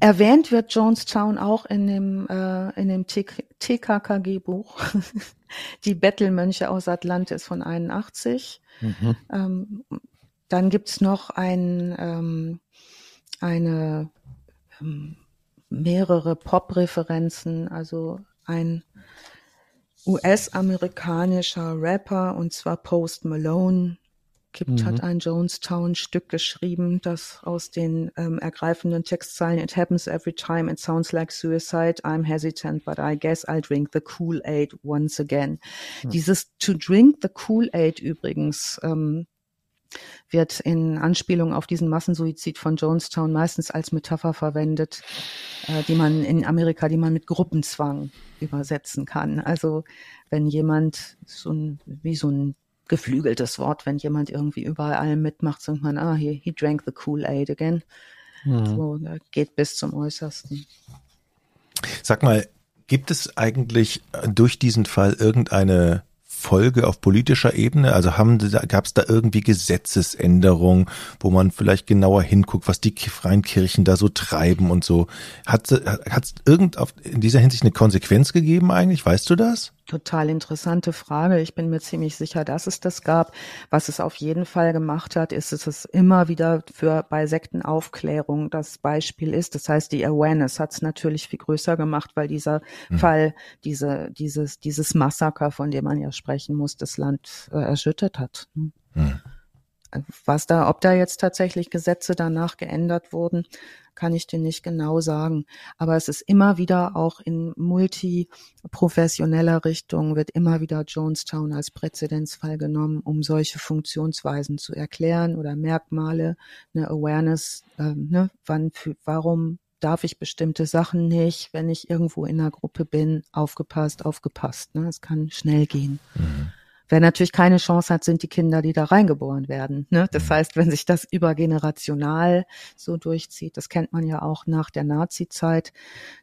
Erwähnt wird Jonestown auch in dem, äh, in dem TKKG-Buch. Die Bettelmönche aus Atlantis von 81. Mhm. Ähm, dann gibt's noch ein, ähm, eine ähm, mehrere Pop-Referenzen, also ein US-amerikanischer Rapper und zwar Post Malone gibt, Mhm. hat ein Jonestown-Stück geschrieben, das aus den ähm, ergreifenden Textzeilen It happens every time, it sounds like suicide, I'm hesitant, but I guess I'll drink the Kool-Aid once again. Dieses To drink the Kool-Aid übrigens ähm, wird in Anspielung auf diesen Massensuizid von Jonestown meistens als Metapher verwendet, äh, die man in Amerika, die man mit Gruppenzwang übersetzen kann. Also wenn jemand so ein, wie so ein geflügeltes Wort, wenn jemand irgendwie überall allem mitmacht, sagt man, ah, he, he drank the Kool-Aid again. Mhm. So, geht bis zum Äußersten. Sag mal, gibt es eigentlich äh, durch diesen Fall irgendeine Folge auf politischer Ebene? Also haben gab es da irgendwie Gesetzesänderungen, wo man vielleicht genauer hinguckt, was die freien Kirchen da so treiben und so? Hat es irgend auf, in dieser Hinsicht eine Konsequenz gegeben eigentlich? Weißt du das? Total interessante Frage. Ich bin mir ziemlich sicher, dass es das gab. Was es auf jeden Fall gemacht hat, ist, dass es immer wieder für bei Sektenaufklärung das Beispiel ist. Das heißt, die Awareness hat es natürlich viel größer gemacht, weil dieser Mhm. Fall, diese, dieses, dieses Massaker, von dem man ja sprechen muss, das Land äh, erschüttert hat. ne? Was da, ob da jetzt tatsächlich Gesetze danach geändert wurden, kann ich dir nicht genau sagen. Aber es ist immer wieder auch in multiprofessioneller Richtung wird immer wieder Jonestown als Präzedenzfall genommen, um solche Funktionsweisen zu erklären oder Merkmale, eine Awareness, ähm, ne, wann, für, warum darf ich bestimmte Sachen nicht, wenn ich irgendwo in einer Gruppe bin, aufgepasst, aufgepasst. Ne? Es kann schnell gehen. Mhm. Wer natürlich keine Chance hat, sind die Kinder, die da reingeboren werden. Ne? Das Mhm. heißt, wenn sich das übergenerational so durchzieht, das kennt man ja auch nach der Nazi-Zeit,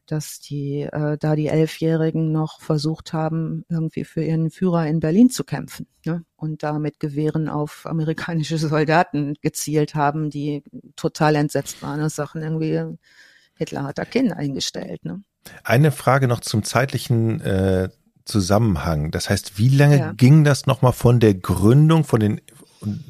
dass die äh, da die Elfjährigen noch versucht haben, irgendwie für ihren Führer in Berlin zu kämpfen ne? und da mit Gewehren auf amerikanische Soldaten gezielt haben, die total entsetzt waren und sagten irgendwie, Hitler hat da Kinder eingestellt. Ne? Eine Frage noch zum zeitlichen äh, Zusammenhang. Das heißt, wie lange Ja. ging das nochmal von der Gründung, von den und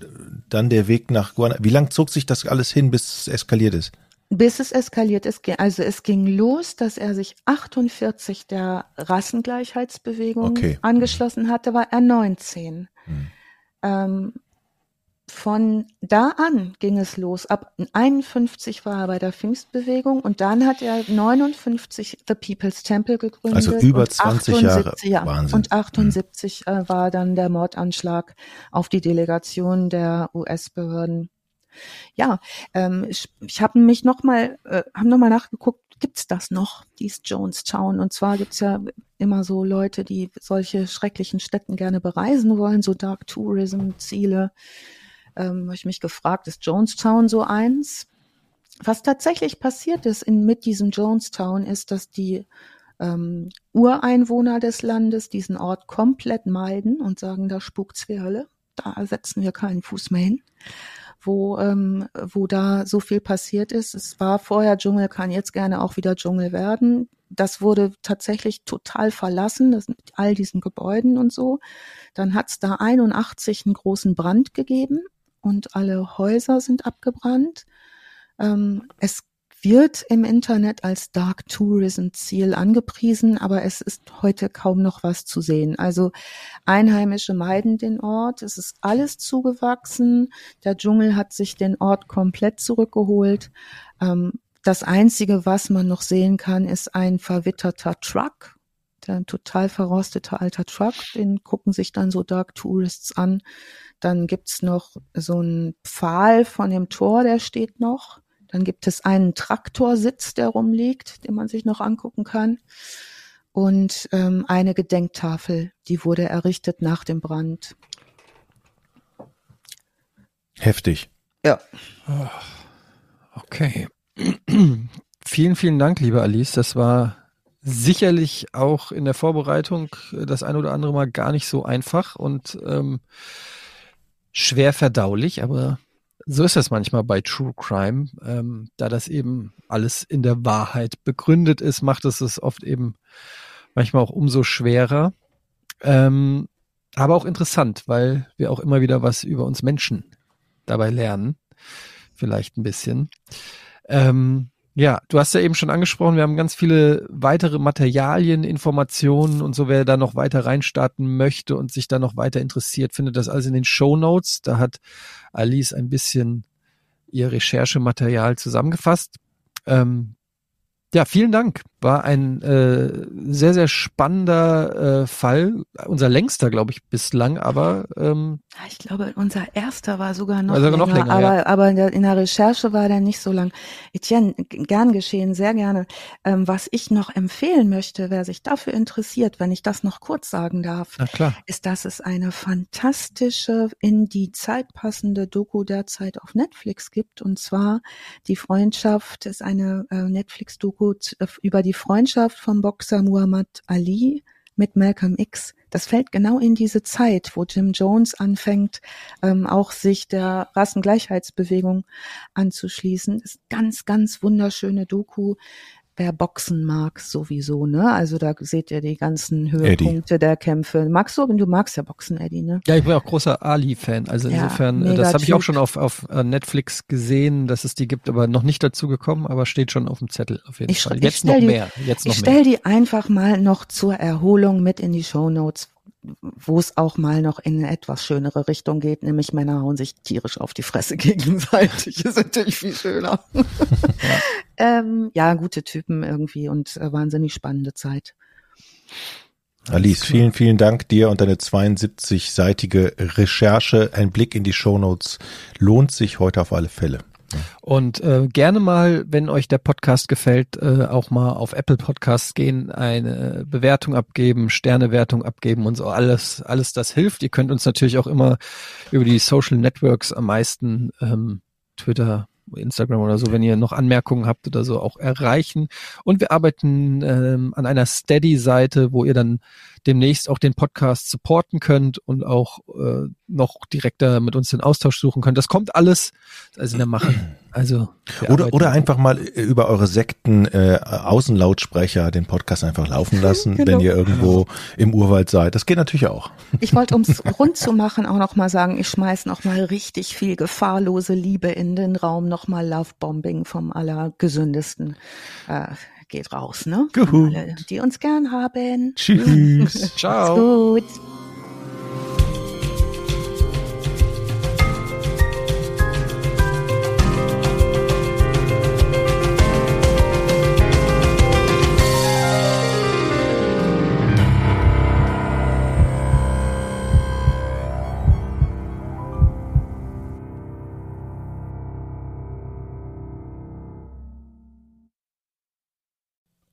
dann der Weg nach Guantanamo? Wie lang zog sich das alles hin, bis es eskaliert ist? Bis es eskaliert ist, also es ging los, dass er sich 48 der Rassengleichheitsbewegung Okay. angeschlossen hatte, war er 19. Hm. Ähm, von da an ging es los. Ab 51 war er bei der Pfingstbewegung und dann hat er 59 The People's Temple gegründet. Also über und 20 Jahre. 78 ja, Wahnsinn. Und 78 äh, war dann der Mordanschlag auf die Delegation der US-Behörden. Ja, ähm, ich, ich habe mich nochmal, äh, haben nochmal nachgeguckt, gibt's das noch, dies Jonestown? Und zwar gibt's ja immer so Leute, die solche schrecklichen Städten gerne bereisen wollen, so Dark Tourism Ziele. Ähm, habe ich mich gefragt, ist Jonestown so eins? Was tatsächlich passiert ist in, mit diesem Jonestown ist, dass die ähm, Ureinwohner des Landes diesen Ort komplett meiden und sagen, da spukt's wie Hölle. Da setzen wir keinen Fuß mehr hin. wo, ähm, wo da so viel passiert ist. Es war vorher Dschungel, kann jetzt gerne auch wieder Dschungel werden. Das wurde tatsächlich total verlassen, das mit all diesen Gebäuden und so. Dann hat es da 81 einen großen Brand gegeben und alle Häuser sind abgebrannt. Ähm, es wird im Internet als Dark Tourism Ziel angepriesen, aber es ist heute kaum noch was zu sehen. Also Einheimische meiden den Ort. Es ist alles zugewachsen. Der Dschungel hat sich den Ort komplett zurückgeholt. Ähm, das einzige, was man noch sehen kann, ist ein verwitterter Truck. Ein total verrosteter alter Truck. Den gucken sich dann so Dark Tourists an. Dann gibt's noch so einen Pfahl von dem Tor, der steht noch. Dann gibt es einen Traktorsitz, der rumliegt, den man sich noch angucken kann. Und ähm, eine Gedenktafel, die wurde errichtet nach dem Brand. Heftig. Ja. Okay. vielen, vielen Dank, liebe Alice. Das war sicherlich auch in der Vorbereitung das ein oder andere Mal gar nicht so einfach und ähm, schwer verdaulich, aber so ist das manchmal bei True Crime. Ähm, da das eben alles in der Wahrheit begründet ist, macht es es oft eben manchmal auch umso schwerer. Ähm, aber auch interessant, weil wir auch immer wieder was über uns Menschen dabei lernen. Vielleicht ein bisschen. Ähm, ja, du hast ja eben schon angesprochen, wir haben ganz viele weitere Materialien, Informationen und so, wer da noch weiter reinstarten möchte und sich da noch weiter interessiert, findet das alles in den Show Notes. Da hat Alice ein bisschen ihr Recherchematerial zusammengefasst. Ähm, ja, vielen Dank. War ein äh, sehr, sehr spannender äh, Fall. Unser längster, glaube ich, bislang, aber ähm, ich glaube, unser erster war sogar noch, also länger, noch länger. aber, ja. aber in der, in der Recherche war der nicht so lang. Etienne, gern geschehen, sehr gerne. Ähm, was ich noch empfehlen möchte, wer sich dafür interessiert, wenn ich das noch kurz sagen darf, ist, dass es eine fantastische, in die Zeit passende Doku derzeit auf Netflix gibt. Und zwar Die Freundschaft ist eine äh, Netflix-Doku äh, über die Freundschaft vom Boxer Muhammad Ali mit Malcolm X. Das fällt genau in diese Zeit, wo Jim Jones anfängt, ähm, auch sich der Rassengleichheitsbewegung anzuschließen. Ist ganz, ganz wunderschöne Doku. Wer Boxen mag, sowieso, ne? Also da seht ihr die ganzen Höhepunkte der Kämpfe. Magst du? Du magst ja Boxen, Eddie, ne? Ja, ich bin auch großer Ali-Fan. Also Ja, insofern, äh, das habe ich auch schon auf, auf äh, Netflix gesehen, dass es die gibt, aber noch nicht dazu gekommen, aber steht schon auf dem Zettel auf jeden Ich Fall. Jetzt noch die- mehr. Jetzt noch Ich mehr. stell die einfach mal noch zur Erholung mit in die Show Notes, wo es auch mal noch in eine etwas schönere Richtung geht, nämlich Männer hauen sich tierisch auf die Fresse gegenseitig. Ist natürlich viel schöner. ähm, ja, gute Typen irgendwie und äh, wahnsinnig spannende Zeit. Alice, vielen, vielen Dank dir und deine 72-seitige Recherche. Ein Blick in die Shownotes lohnt sich heute auf alle Fälle. Und äh, gerne mal, wenn euch der Podcast gefällt, äh, auch mal auf Apple Podcasts gehen, eine Bewertung abgeben, Sternewertung abgeben und so alles, alles das hilft. Ihr könnt uns natürlich auch immer über die Social Networks am meisten ähm, Twitter, Instagram oder so, wenn ihr noch Anmerkungen habt oder so, auch erreichen. Und wir arbeiten ähm, an einer Steady-Seite, wo ihr dann demnächst auch den Podcast supporten könnt und auch äh, noch direkter mit uns den Austausch suchen könnt. Das kommt alles, also in der Mache. Also Oder, oder einfach mal äh, über eure Sekten äh, Außenlautsprecher den Podcast einfach laufen lassen, Genau. wenn ihr irgendwo im Urwald seid. Das geht natürlich auch. Ich wollte, um es rund zu machen, auch noch mal sagen, ich schmeiß noch mal richtig viel gefahrlose Liebe in den Raum, noch mal Lovebombing vom allergesündesten. Äh, geht raus, ne? Alle, die uns gern haben. Tschüss. Ciao. Gut.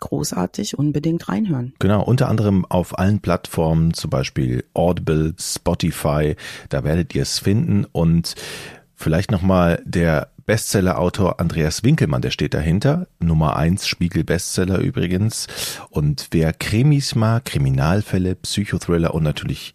großartig, unbedingt reinhören. Genau, unter anderem auf allen Plattformen, zum Beispiel Audible, Spotify, da werdet ihr es finden. Und vielleicht nochmal der Bestseller-Autor Andreas Winkelmann, der steht dahinter, Nummer eins Spiegel-Bestseller übrigens. Und wer Krimis mag, Kriminalfälle, Psychothriller und natürlich